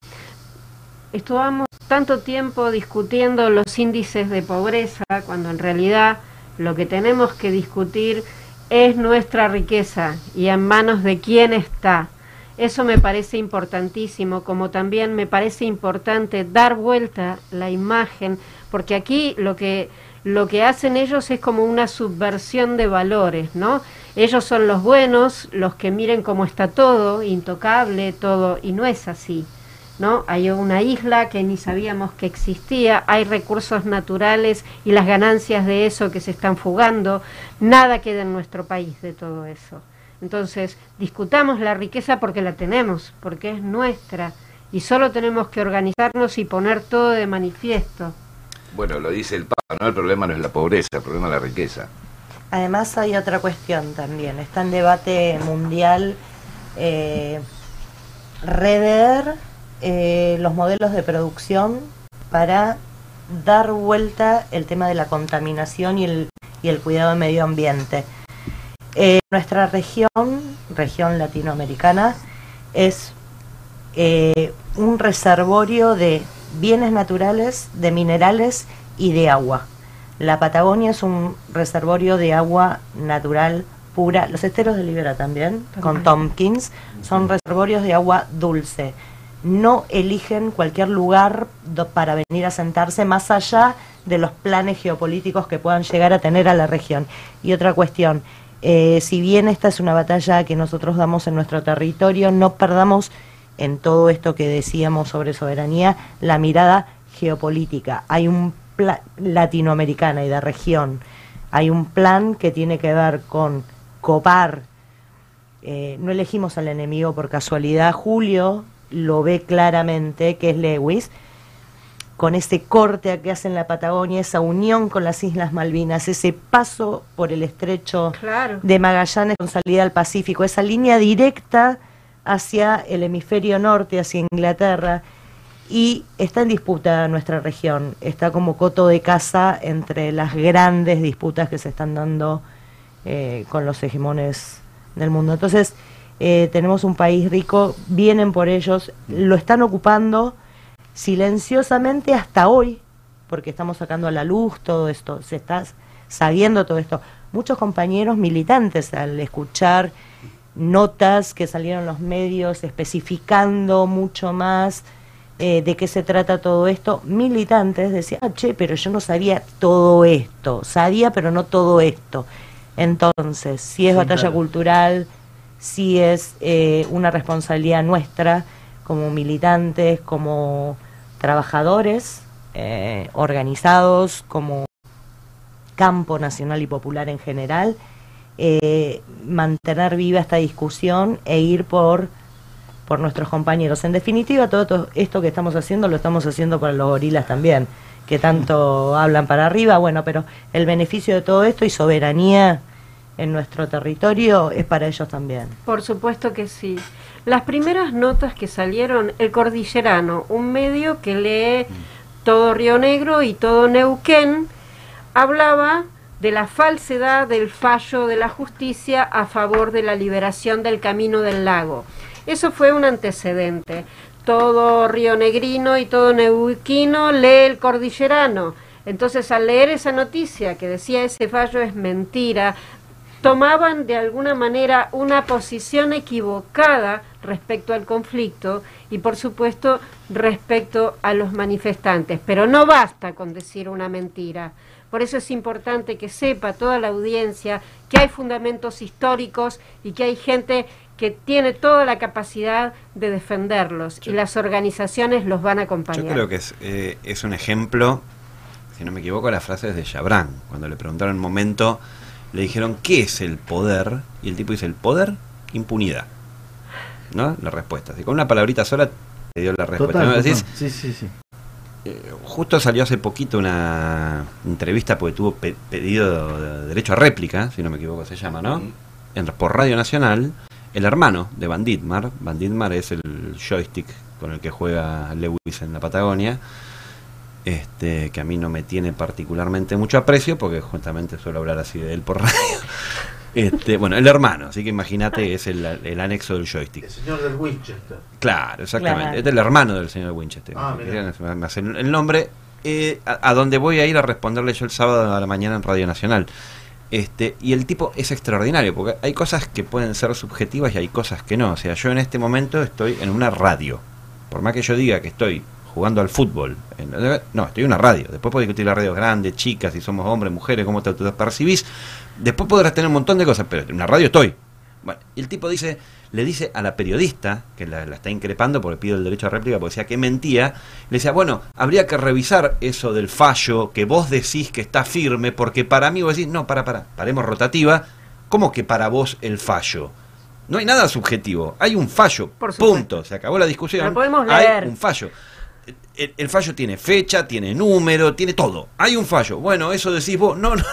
Estuvamos tanto tiempo discutiendo los índices de pobreza cuando en realidad lo que tenemos que discutir es nuestra riqueza y en manos de quién está. Eso me parece importantísimo, como también me parece importante dar vuelta la imagen, porque aquí lo que lo que hacen ellos es como una subversión de valores, ¿no? Ellos son los buenos, los que miren cómo está todo, intocable, todo, y no es así. ¿No? Hay una isla que ni sabíamos que existía, hay recursos naturales y las ganancias de eso que se están fugando, nada queda en nuestro país de todo eso. Entonces, discutamos la riqueza porque la tenemos, porque es nuestra, y solo tenemos que organizarnos y poner todo de manifiesto. Bueno, lo dice el Papa, ¿no? El problema no es la pobreza, el problema es la riqueza. Además hay otra cuestión también, está en debate mundial eh, rever eh, los modelos de producción para dar vuelta el tema de la contaminación y el, cuidado del medio ambiente. Eh, nuestra región, región latinoamericana, es eh, un reservorio de bienes naturales, de minerales y de agua. La Patagonia es un reservorio de agua natural pura. Los esteros de Libera también, con Tompkins, son reservorios de agua dulce. No eligen cualquier lugar do- para venir a sentarse más allá de los planes geopolíticos que puedan llegar a tener a la región. Y otra cuestión, eh, si bien esta es una batalla que nosotros damos en nuestro territorio, no perdamos en todo esto que decíamos sobre soberanía la mirada geopolítica. Hay un plan latinoamericana y de región. Hay un plan que tiene que ver con copar. eh, no elegimos al enemigo por casualidad. Julio lo ve claramente, que es Lewis, con ese corte que hace en la Patagonia, esa unión con las Islas Malvinas, ese paso por el estrecho Claro. de Magallanes con salida al Pacífico, esa línea directa hacia el hemisferio norte, hacia Inglaterra, y está en disputa nuestra región, está como coto de caza entre las grandes disputas que se están dando eh, con los hegemones del mundo. Entonces, eh, tenemos un país rico, vienen por ellos, lo están ocupando silenciosamente hasta hoy, porque estamos sacando a la luz todo esto, se está sabiendo todo esto. Muchos compañeros militantes al escuchar notas que salieron en los medios especificando mucho más eh, de qué se trata todo esto, militantes decían, ah, che, pero yo no sabía todo esto, sabía pero no todo esto. Entonces, si es Sí, batalla claro. cultural, si es eh, una responsabilidad nuestra como militantes, como trabajadores eh, organizados, como campo nacional y popular en general, eh, mantener viva esta discusión e ir por, por nuestros compañeros. En definitiva, todo to- esto que estamos haciendo lo estamos haciendo para los gorilas también, que tanto hablan para arriba, bueno, pero el beneficio de todo esto y soberanía en nuestro territorio es para ellos también. Por supuesto que sí. Las primeras notas que salieron, El Cordillerano, un medio que lee todo Río Negro y todo Neuquén, hablaba de la falsedad del fallo de la justicia a favor de la liberación del camino del lago. Eso fue un antecedente. Todo Río Negrino y todo Neuquino lee el Cordillerano. Entonces, al leer esa noticia que decía ese fallo es mentira, tomaban de alguna manera una posición equivocada respecto al conflicto y por supuesto respecto a los manifestantes. Pero no basta con decir una mentira. Por eso es importante que sepa toda la audiencia que hay fundamentos históricos y que hay gente que tiene toda la capacidad de defenderlos y las organizaciones los van a acompañar. Yo creo que es, eh, es un ejemplo, si no me equivoco, las frases de Chabran. Cuando le preguntaron en un momento, le dijeron, ¿qué es el poder? Y el tipo dice, el poder, impunidad. ¿No? La respuesta. Así, con una palabrita sola te dio la respuesta. Total, ¿No? total. Decís, Sí, sí, sí. Eh, justo salió hace poquito una entrevista porque tuvo pe- pedido de derecho a réplica, si no me equivoco se llama, ¿no? En- por Radio Nacional, el hermano de Van Dietmar, Van Dietmar es el joystick con el que juega Lewis en la Patagonia, este, que a mí no me tiene particularmente mucho aprecio porque justamente suelo hablar así de él por radio. Este, bueno, el hermano, así que imagínate, es el, el anexo del joystick. El señor del Winchester. Claro, exactamente. Claro. Este es el hermano del señor Winchester. Ah, hacer el nombre. eh, a, a donde voy a ir a responderle yo el sábado a la mañana en Radio Nacional. Este, y el tipo es extraordinario, porque hay cosas que pueden ser subjetivas y hay cosas que no. O sea, yo en este momento estoy en una radio. Por más que yo diga que estoy jugando al fútbol, en- no, estoy en una radio. Después puedo discutir la radio grande, chicas, si somos hombres, mujeres, cómo te percibís. Después podrás tener un montón de cosas, pero en una radio estoy. Bueno, y el tipo dice, le dice a la periodista, que la, la está increpando porque pide el derecho a réplica, porque decía que mentía, le decía, bueno, habría que revisar eso del fallo que vos decís que está firme, porque para mí vos decís, no, para, para, paremos rotativa, ¿cómo que para vos el fallo? No hay nada subjetivo, hay un fallo, punto, se acabó la discusión, Lo podemos hay leer. un fallo. El, el fallo tiene fecha, tiene número, tiene todo. Hay un fallo. Bueno, eso decís vos. No, no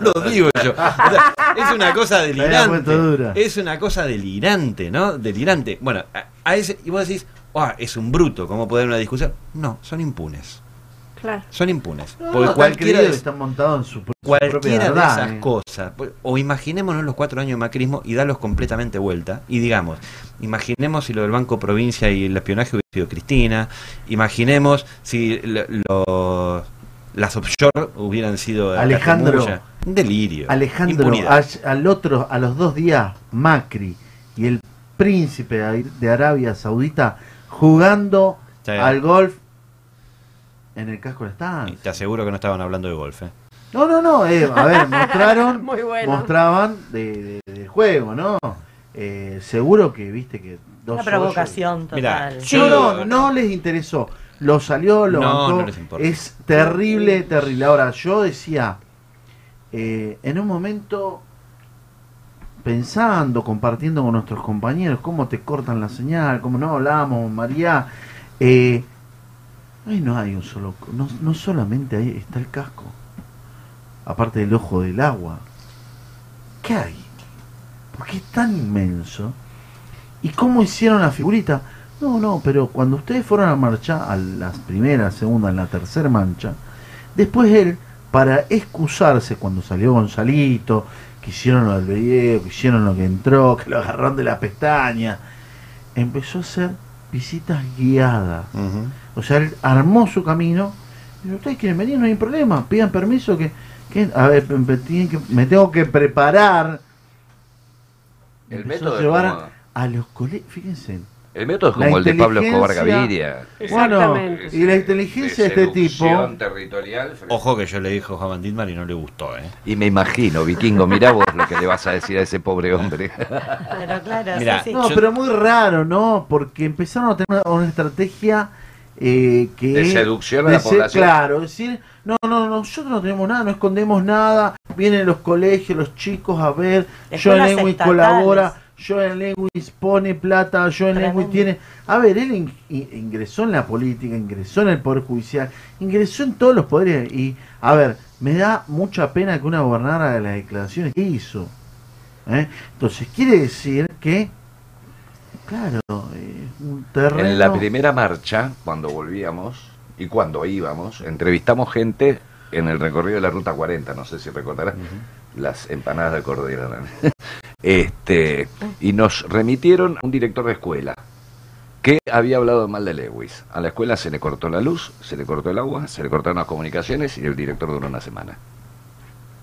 lo digo yo. O sea, es una cosa delirante. Es una cosa delirante, ¿no? Delirante. Bueno, a, a ese, y vos decís, ah, es un bruto, ¿cómo puede haber una discusión? No, son impunes. Claro. Son impunes. No, porque no, cualquiera de, están montados en su, propia de esas eh. cosas, pues, o imaginémonos los cuatro años de macrismo y darlos completamente vuelta, y digamos, imaginemos si lo del Banco Provincia y el espionaje hubiera sido Cristina, imaginemos si lo- los las offshore hubieran sido Alejandro. Un delirio, Alejandro, impunidad. al, otro, a los dos días, Macri y el príncipe de de Arabia Saudita jugando Sí. al golf en el casco estadio. Te aseguro que no estaban hablando de golf. ¿eh? No, no, no, eh, a ver, mostraron, Muy bueno. mostraban de, de- del juego, ¿no? Eh, seguro que viste que dos Una provocación total. Mirá, No, yo- no, no les interesó. Lo salió, lo No, bancó. no les importa. Es terrible, terrible. Ahora, yo decía, eh, en un momento, pensando, compartiendo con nuestros compañeros, cómo te cortan la señal, cómo no hablamos, María. Eh, no hay un solo. No, no solamente ahí está el casco. Aparte del ojo del agua. ¿Qué hay? Porque es tan inmenso. ¿Y cómo hicieron la figurita? No, no, pero cuando ustedes fueron a marchar a las primeras, segunda, la tercera mancha, después él, para excusarse cuando salió Gonzalito, que hicieron lo del video, que hicieron lo que entró, que lo agarraron de la pestaña, empezó a hacer visitas guiadas. O sea, él armó su camino. Y ustedes quieren venir, no hay problema, pidan permiso que, que a ver, me, tienen que- me tengo que preparar. El Empezó método a llevar a los colegios, fíjense. El método es como el de Pablo Escobar Gaviria. Bueno, y la inteligencia de este tipo. territorial. Ojo que yo le dije a Juan Dittmar y no le gustó, ¿eh? Y me imagino, vikingo, mirá vos lo que le vas a decir a ese pobre hombre. Pero claro, Mirá, sí, sí. No, pero muy raro, ¿no? Porque empezaron a tener una, una estrategia eh, que De seducción a de la ser- población. Claro, decir, no, no, no, nosotros no tenemos nada, no escondemos nada. Vienen los colegios, los chicos a ver. Escuelas Lewis colabora. Yo en Lewis pone plata, yo en Lewis tiene... A ver, él in- in- ingresó en la política, ingresó en el Poder Judicial, ingresó en todos los poderes y, a ver, me da mucha pena que una gobernara de las declaraciones que hizo. ¿eh? Entonces, quiere decir que, claro, eh, un terreno... En la primera marcha, cuando volvíamos y cuando íbamos, entrevistamos gente en el recorrido de la Ruta 40, no sé si recordarás, las empanadas de cordero. Este, y nos remitieron a un director de escuela que había hablado mal de Lewis. A la escuela se le cortó la luz, se le cortó el agua, se le cortaron las comunicaciones y el director duró una semana.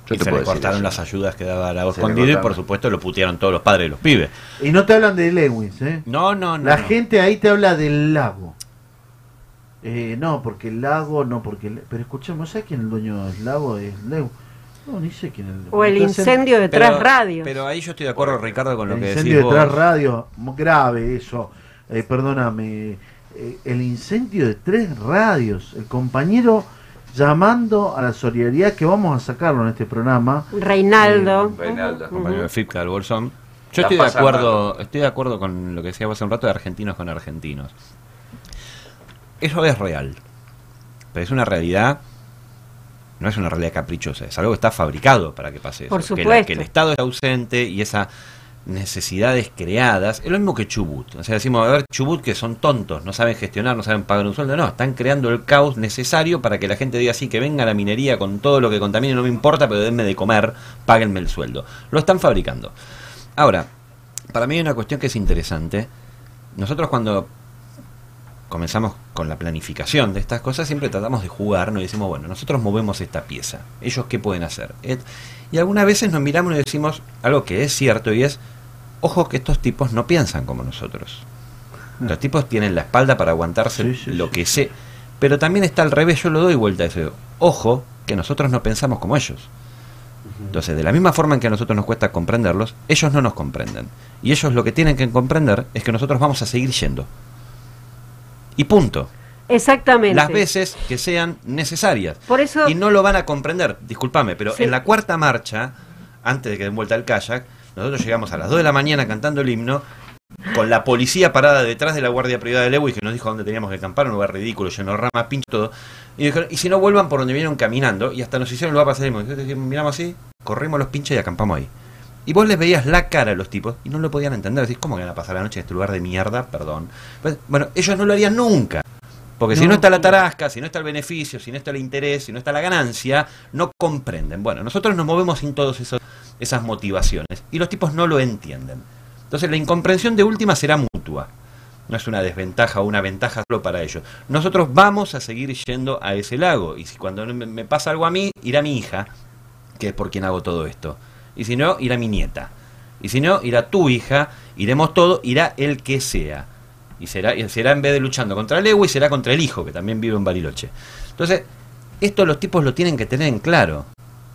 Yo y te se puedo le cortaron eso. las ayudas que daba le Escondido y por supuesto lo putearon todos los padres de los pibes. Y no te hablan de Lewis, ¿eh? No, no, no. La no. gente ahí te habla del lago. Eh, no, porque el lago, no, porque... el- Pero escuchemos, ¿sabes quién el dueño del lago? Es Lewis. No, ni sé quién es el O el Entonces, incendio de Pero- tres radios. Pero ahí yo estoy de acuerdo, Ricardo, con lo El que incendio decís de tres vos. radios, muy grave eso. Eh, perdóname. eh, el incendio de tres radios. El compañero llamando a la solidaridad que vamos a sacarlo en este programa. Reinaldo. Reinaldo. compañero de FIPCA del Bolsón. Yo estoy de acuerdo, estoy de acuerdo con lo que decía hace un rato de argentinos con argentinos. Eso es real. Pero es una realidad, no es una realidad caprichosa, es algo que está fabricado para que pase eso. Por Que la- Que, supuesto. el Estado está ausente y esas necesidades creadas, es lo mismo que Chubut. O sea, decimos, a ver, Chubut que son tontos, no saben gestionar, no saben pagar un sueldo, no, están creando el caos necesario para que la gente diga así, que venga la minería con todo lo que contamine, no me importa, pero denme de comer, páguenme el sueldo. Lo están fabricando. Ahora, para mí hay una cuestión que es interesante. Nosotros cuando comenzamos con la planificación de estas cosas, siempre tratamos de jugar, nos decimos, bueno, nosotros movemos esta pieza, ellos qué pueden hacer. Y algunas veces nos miramos y decimos algo que es cierto y es, ojo que estos tipos no piensan como nosotros. Los tipos tienen la espalda para aguantarse lo que sé, pero también está al revés, yo lo doy vuelta a eso. Ojo que nosotros no pensamos como ellos. Entonces, de la misma forma en que a nosotros nos cuesta comprenderlos, ellos no nos comprenden. Y ellos lo que tienen que comprender es que nosotros vamos a seguir yendo. Y punto. Exactamente. Las veces que sean necesarias. Por eso- Y no lo van a comprender, discúlpame, pero Sí. en la cuarta marcha, antes de que den vuelta el kayak, nosotros llegamos a las 2 de la mañana cantando el himno, con la policía parada detrás de la guardia privada de Lewis, que nos dijo dónde teníamos que acampar, un lugar ridículo, lleno de ramas, pincho todo. Y dijeron, y si no vuelvan por donde vinieron caminando, y hasta nos hicieron el lugar para salir, miramos así, corrimos los pinches y acampamos ahí. Y vos les veías la cara a los tipos y no lo podían entender. Decís, ¿cómo que van a pasar la noche en este lugar de mierda? Perdón. Pues, Bueno, ellos no lo harían nunca. Porque si No. está la tarasca, si no está el beneficio, si no está el interés, si no está la ganancia, no comprenden. Bueno, nosotros nos movemos sin todas esas motivaciones y los tipos no lo entienden. Entonces la incomprensión de última será mutua. No es una desventaja o una ventaja solo para ellos. Nosotros vamos a seguir yendo a ese lago. Y si cuando me- me pasa algo a mí, irá mi hija, que es por quien hago todo esto. Y si no, irá mi nieta. Y si no, irá tu hija, iremos todo, irá el que sea. Y será, y será en vez de luchando contra Lewis, será contra el hijo, que también vive en Bariloche. Entonces, esto los tipos lo tienen que tener en claro.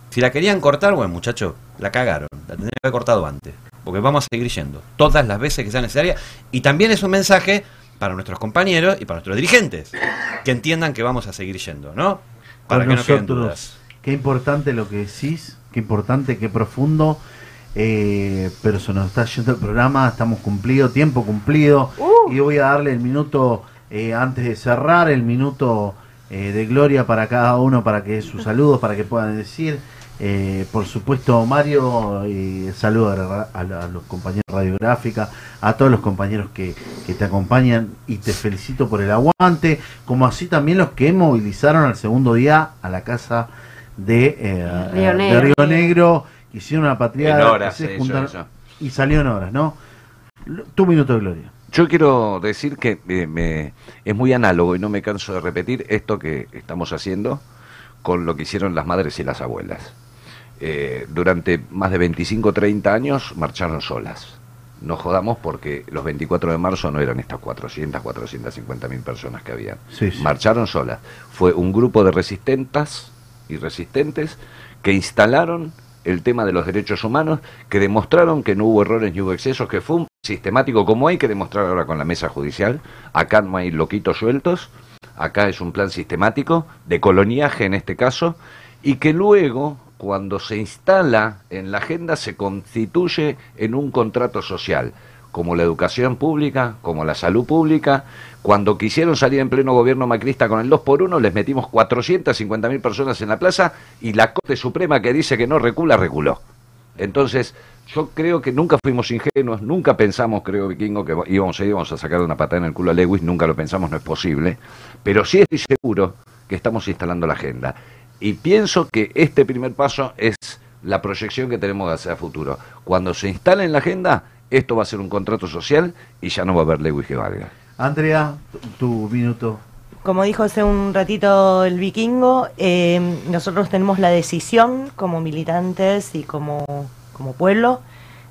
Si la querían cortar, bueno, muchachos, la cagaron. La tendrían que haber cortado antes. Porque vamos a seguir yendo. Todas las veces que sea necesaria. Y también es un mensaje para nuestros compañeros y para nuestros dirigentes. Que entiendan que vamos a seguir yendo, ¿no? Para Con que no queden nosotros. dudas. Qué importante lo que decís, qué importante, qué profundo. Eh, pero se nos está yendo el programa, estamos cumplido, tiempo cumplido. Y voy a darle el minuto, eh, antes de cerrar, el minuto eh, de gloria para cada uno, para que sus saludos, para que puedan decir. Por supuesto, Mario, eh, saludo a, a- a los compañeros de radiográfica, a todos los compañeros que, que te acompañan y te felicito por el aguante, como así también los que movilizaron al segundo día a la casa de, eh, Río de Negro. Río Negro, que hicieron una patriada En horas, que se eso, juntaron- eso. y salió en horas, ¿no? Tu minuto de gloria. Yo quiero decir que eh, me- es muy análogo y no me canso de repetir esto que estamos haciendo con lo que hicieron las madres y las abuelas. Eh, durante más de 25 30 años marcharon solas. No jodamos porque los 24 de marzo no eran estas 400, 450 mil personas que habían. Sí, sí. Marcharon solas. Fue un grupo de resistentas y resistentes que instalaron el tema de los derechos humanos, que demostraron que no hubo errores ni hubo excesos, que fue un sistemático como hay que demostrar ahora con la mesa judicial. Acá no hay loquitos sueltos, acá es un plan sistemático de coloniaje en este caso, y que luego, cuando se instala en la agenda, se constituye en un contrato social, como la educación pública, como la salud pública. Cuando quisieron salir en pleno gobierno macrista con el 2 por 1 les metimos 450.000 personas en la plaza y la Corte Suprema que dice que no recula, reculó. Entonces, yo creo que nunca fuimos ingenuos, nunca pensamos, creo, Vikingo, que íbamos a, íbamos a sacar una patada en el culo a Lewis, nunca lo pensamos, no es posible. Pero sí estoy seguro que estamos instalando la agenda. Y pienso que este primer paso es la proyección que tenemos hacia el futuro. Cuando se instale en la agenda, esto va a ser un contrato social y ya no va a haber Lewis que valga. Andrea, tu, tu minuto. Como dijo hace un ratito el vikingo, eh, nosotros tenemos la decisión como militantes y como, como pueblo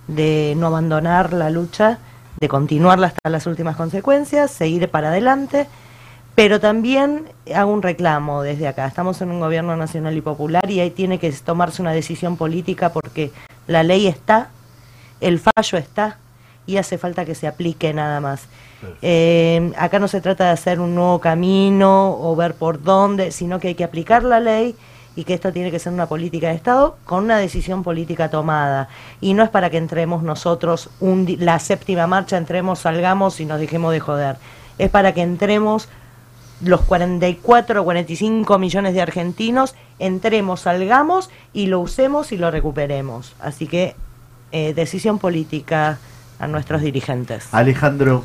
de no abandonar la lucha, de continuarla hasta las últimas consecuencias, seguir para adelante, pero también hago un reclamo desde acá. Estamos en un gobierno nacional y popular y ahí tiene que tomarse una decisión política porque la ley está, el fallo está y hace falta que se aplique nada más. Eh, acá no se trata de hacer un nuevo camino o ver por dónde, sino que hay que aplicar la ley y que esto tiene que ser una política de Estado con una decisión política tomada. Y no es para que entremos nosotros, un la séptima marcha, entremos, salgamos y nos dejemos de joder. Es para que entremos los 44 o 45 millones de argentinos, entremos, salgamos y lo usemos y lo recuperemos. Así que eh, decisión política a nuestros dirigentes. Alejandro.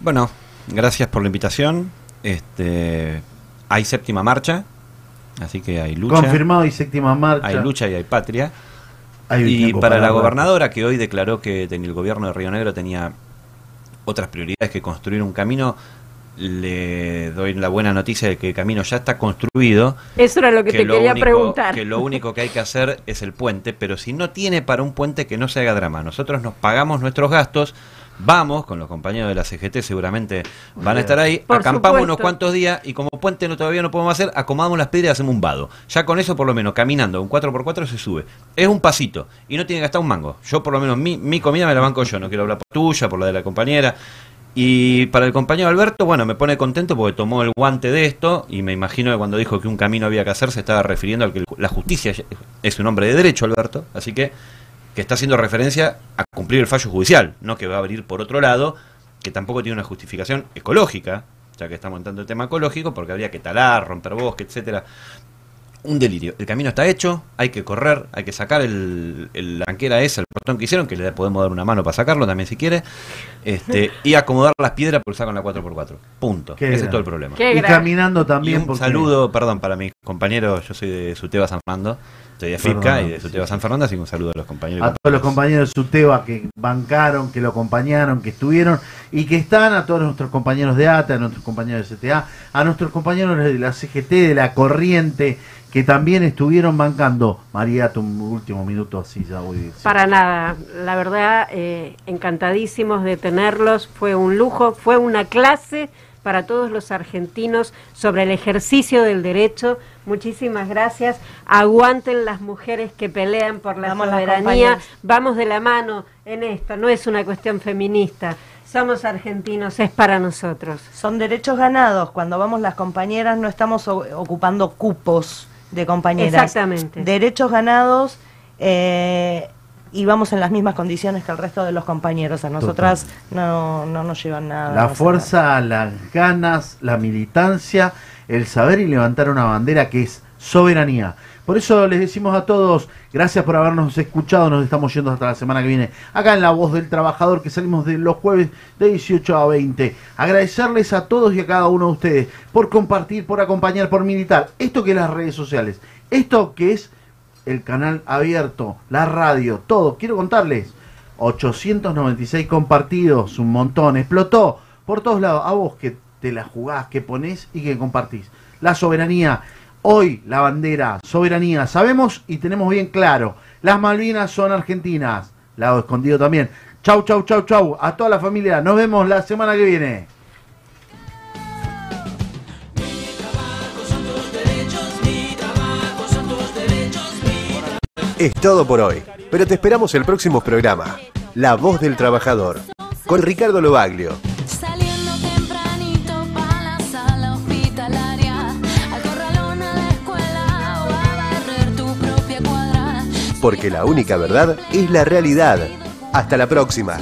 Bueno, gracias por la invitación. Este, hay séptima marcha, así que hay lucha. Confirmado y séptima marcha. Hay lucha y hay patria. Hay y para para la gobernadora que hoy declaró que el gobierno de Río Negro tenía otras prioridades que construir un camino, le doy la buena noticia de que el camino ya está construido. Eso era lo que, te lo quería único- preguntar. Que lo único que hay que hacer es el puente, pero si no tiene para un puente que no se haga drama. Nosotros nos pagamos nuestros gastos, vamos con los compañeros de la CGT, seguramente van a estar ahí, Por acampamos supuesto. unos cuantos días y como puente no, todavía no podemos hacer, acomodamos las piedras y hacemos un vado. Ya con eso, por lo menos, caminando, un 4x4 se sube. Es un pasito y no tiene que gastar un mango. Yo, por lo menos, mi, mi comida me la banco yo, no quiero hablar por tuya, por la de la compañera. Y para el compañero Alberto, bueno, me pone contento porque tomó el guante de esto y me imagino que cuando dijo que un camino había que hacer se estaba refiriendo a que la justicia es un hombre de derecho, Alberto, así que que está haciendo referencia a cumplir el fallo judicial, no que va a abrir por otro lado, que tampoco tiene una justificación ecológica, ya que estamos entrando el tema ecológico, porque habría que talar, romper bosque, etcétera. Un delirio. El camino está hecho, hay que correr, hay que sacar el, el- la banquera esa, el portón que hicieron, que le podemos dar una mano para sacarlo también si quiere, este, y acomodar las piedras por sacar la 4x4. Punto. Qué Ese es todo el problema. Qué Y gran- caminando también. Y un porque- saludo, perdón, para mis compañeros, yo soy de Suteba San Fernando, estoy de FIPCA y de Suteba San Fernando, así que un saludo a los compañeros. a todos los compañeros de Suteba que bancaron, que lo acompañaron, que estuvieron y que están, a todos nuestros compañeros de ATA, a nuestros compañeros de CTA, a nuestros compañeros de la CGT, de la Corriente, que también estuvieron bancando. María, tu último minuto, así ya voy. Para nada, la verdad, eh, encantadísimos de tenerlos, fue un lujo, fue una clase para todos los argentinos sobre el ejercicio del derecho. Muchísimas gracias. Aguanten las mujeres que pelean por la Vamos soberanía. Vamos de la mano en esto, no es una cuestión feminista. Somos argentinos, es para nosotros. Son derechos ganados. Cuando vamos las compañeras no estamos o- ocupando cupos de compañeras. Exactamente. Derechos ganados eh, y vamos en las mismas condiciones que el resto de los compañeros. A nosotras no, no nos llevan nada. La fuerza, las ganas, la militancia, el saber y levantar una bandera que es soberanía. Por eso les decimos a todos, gracias por habernos escuchado, nos estamos yendo hasta la semana que viene, acá en La Voz del Trabajador, que salimos de los jueves de 18 a 20. Agradecerles a todos y a cada uno de ustedes por compartir, por acompañar, por militar. Esto que es las redes sociales, esto que es el canal abierto, la radio, todo. Quiero contarles, 896 compartidos, un montón, explotó por todos lados. A vos que te la jugás, que ponés y que compartís. La soberanía, hoy la bandera, soberanía, sabemos y tenemos bien claro, las Malvinas son argentinas, lado escondido también. Chau, chau, chau, chau, a toda la familia, nos vemos la semana que viene. Es todo por hoy, pero te esperamos el próximo programa, La Voz del Trabajador, con Ricardo Lobaglio. Porque la única verdad es la realidad. Hasta la próxima.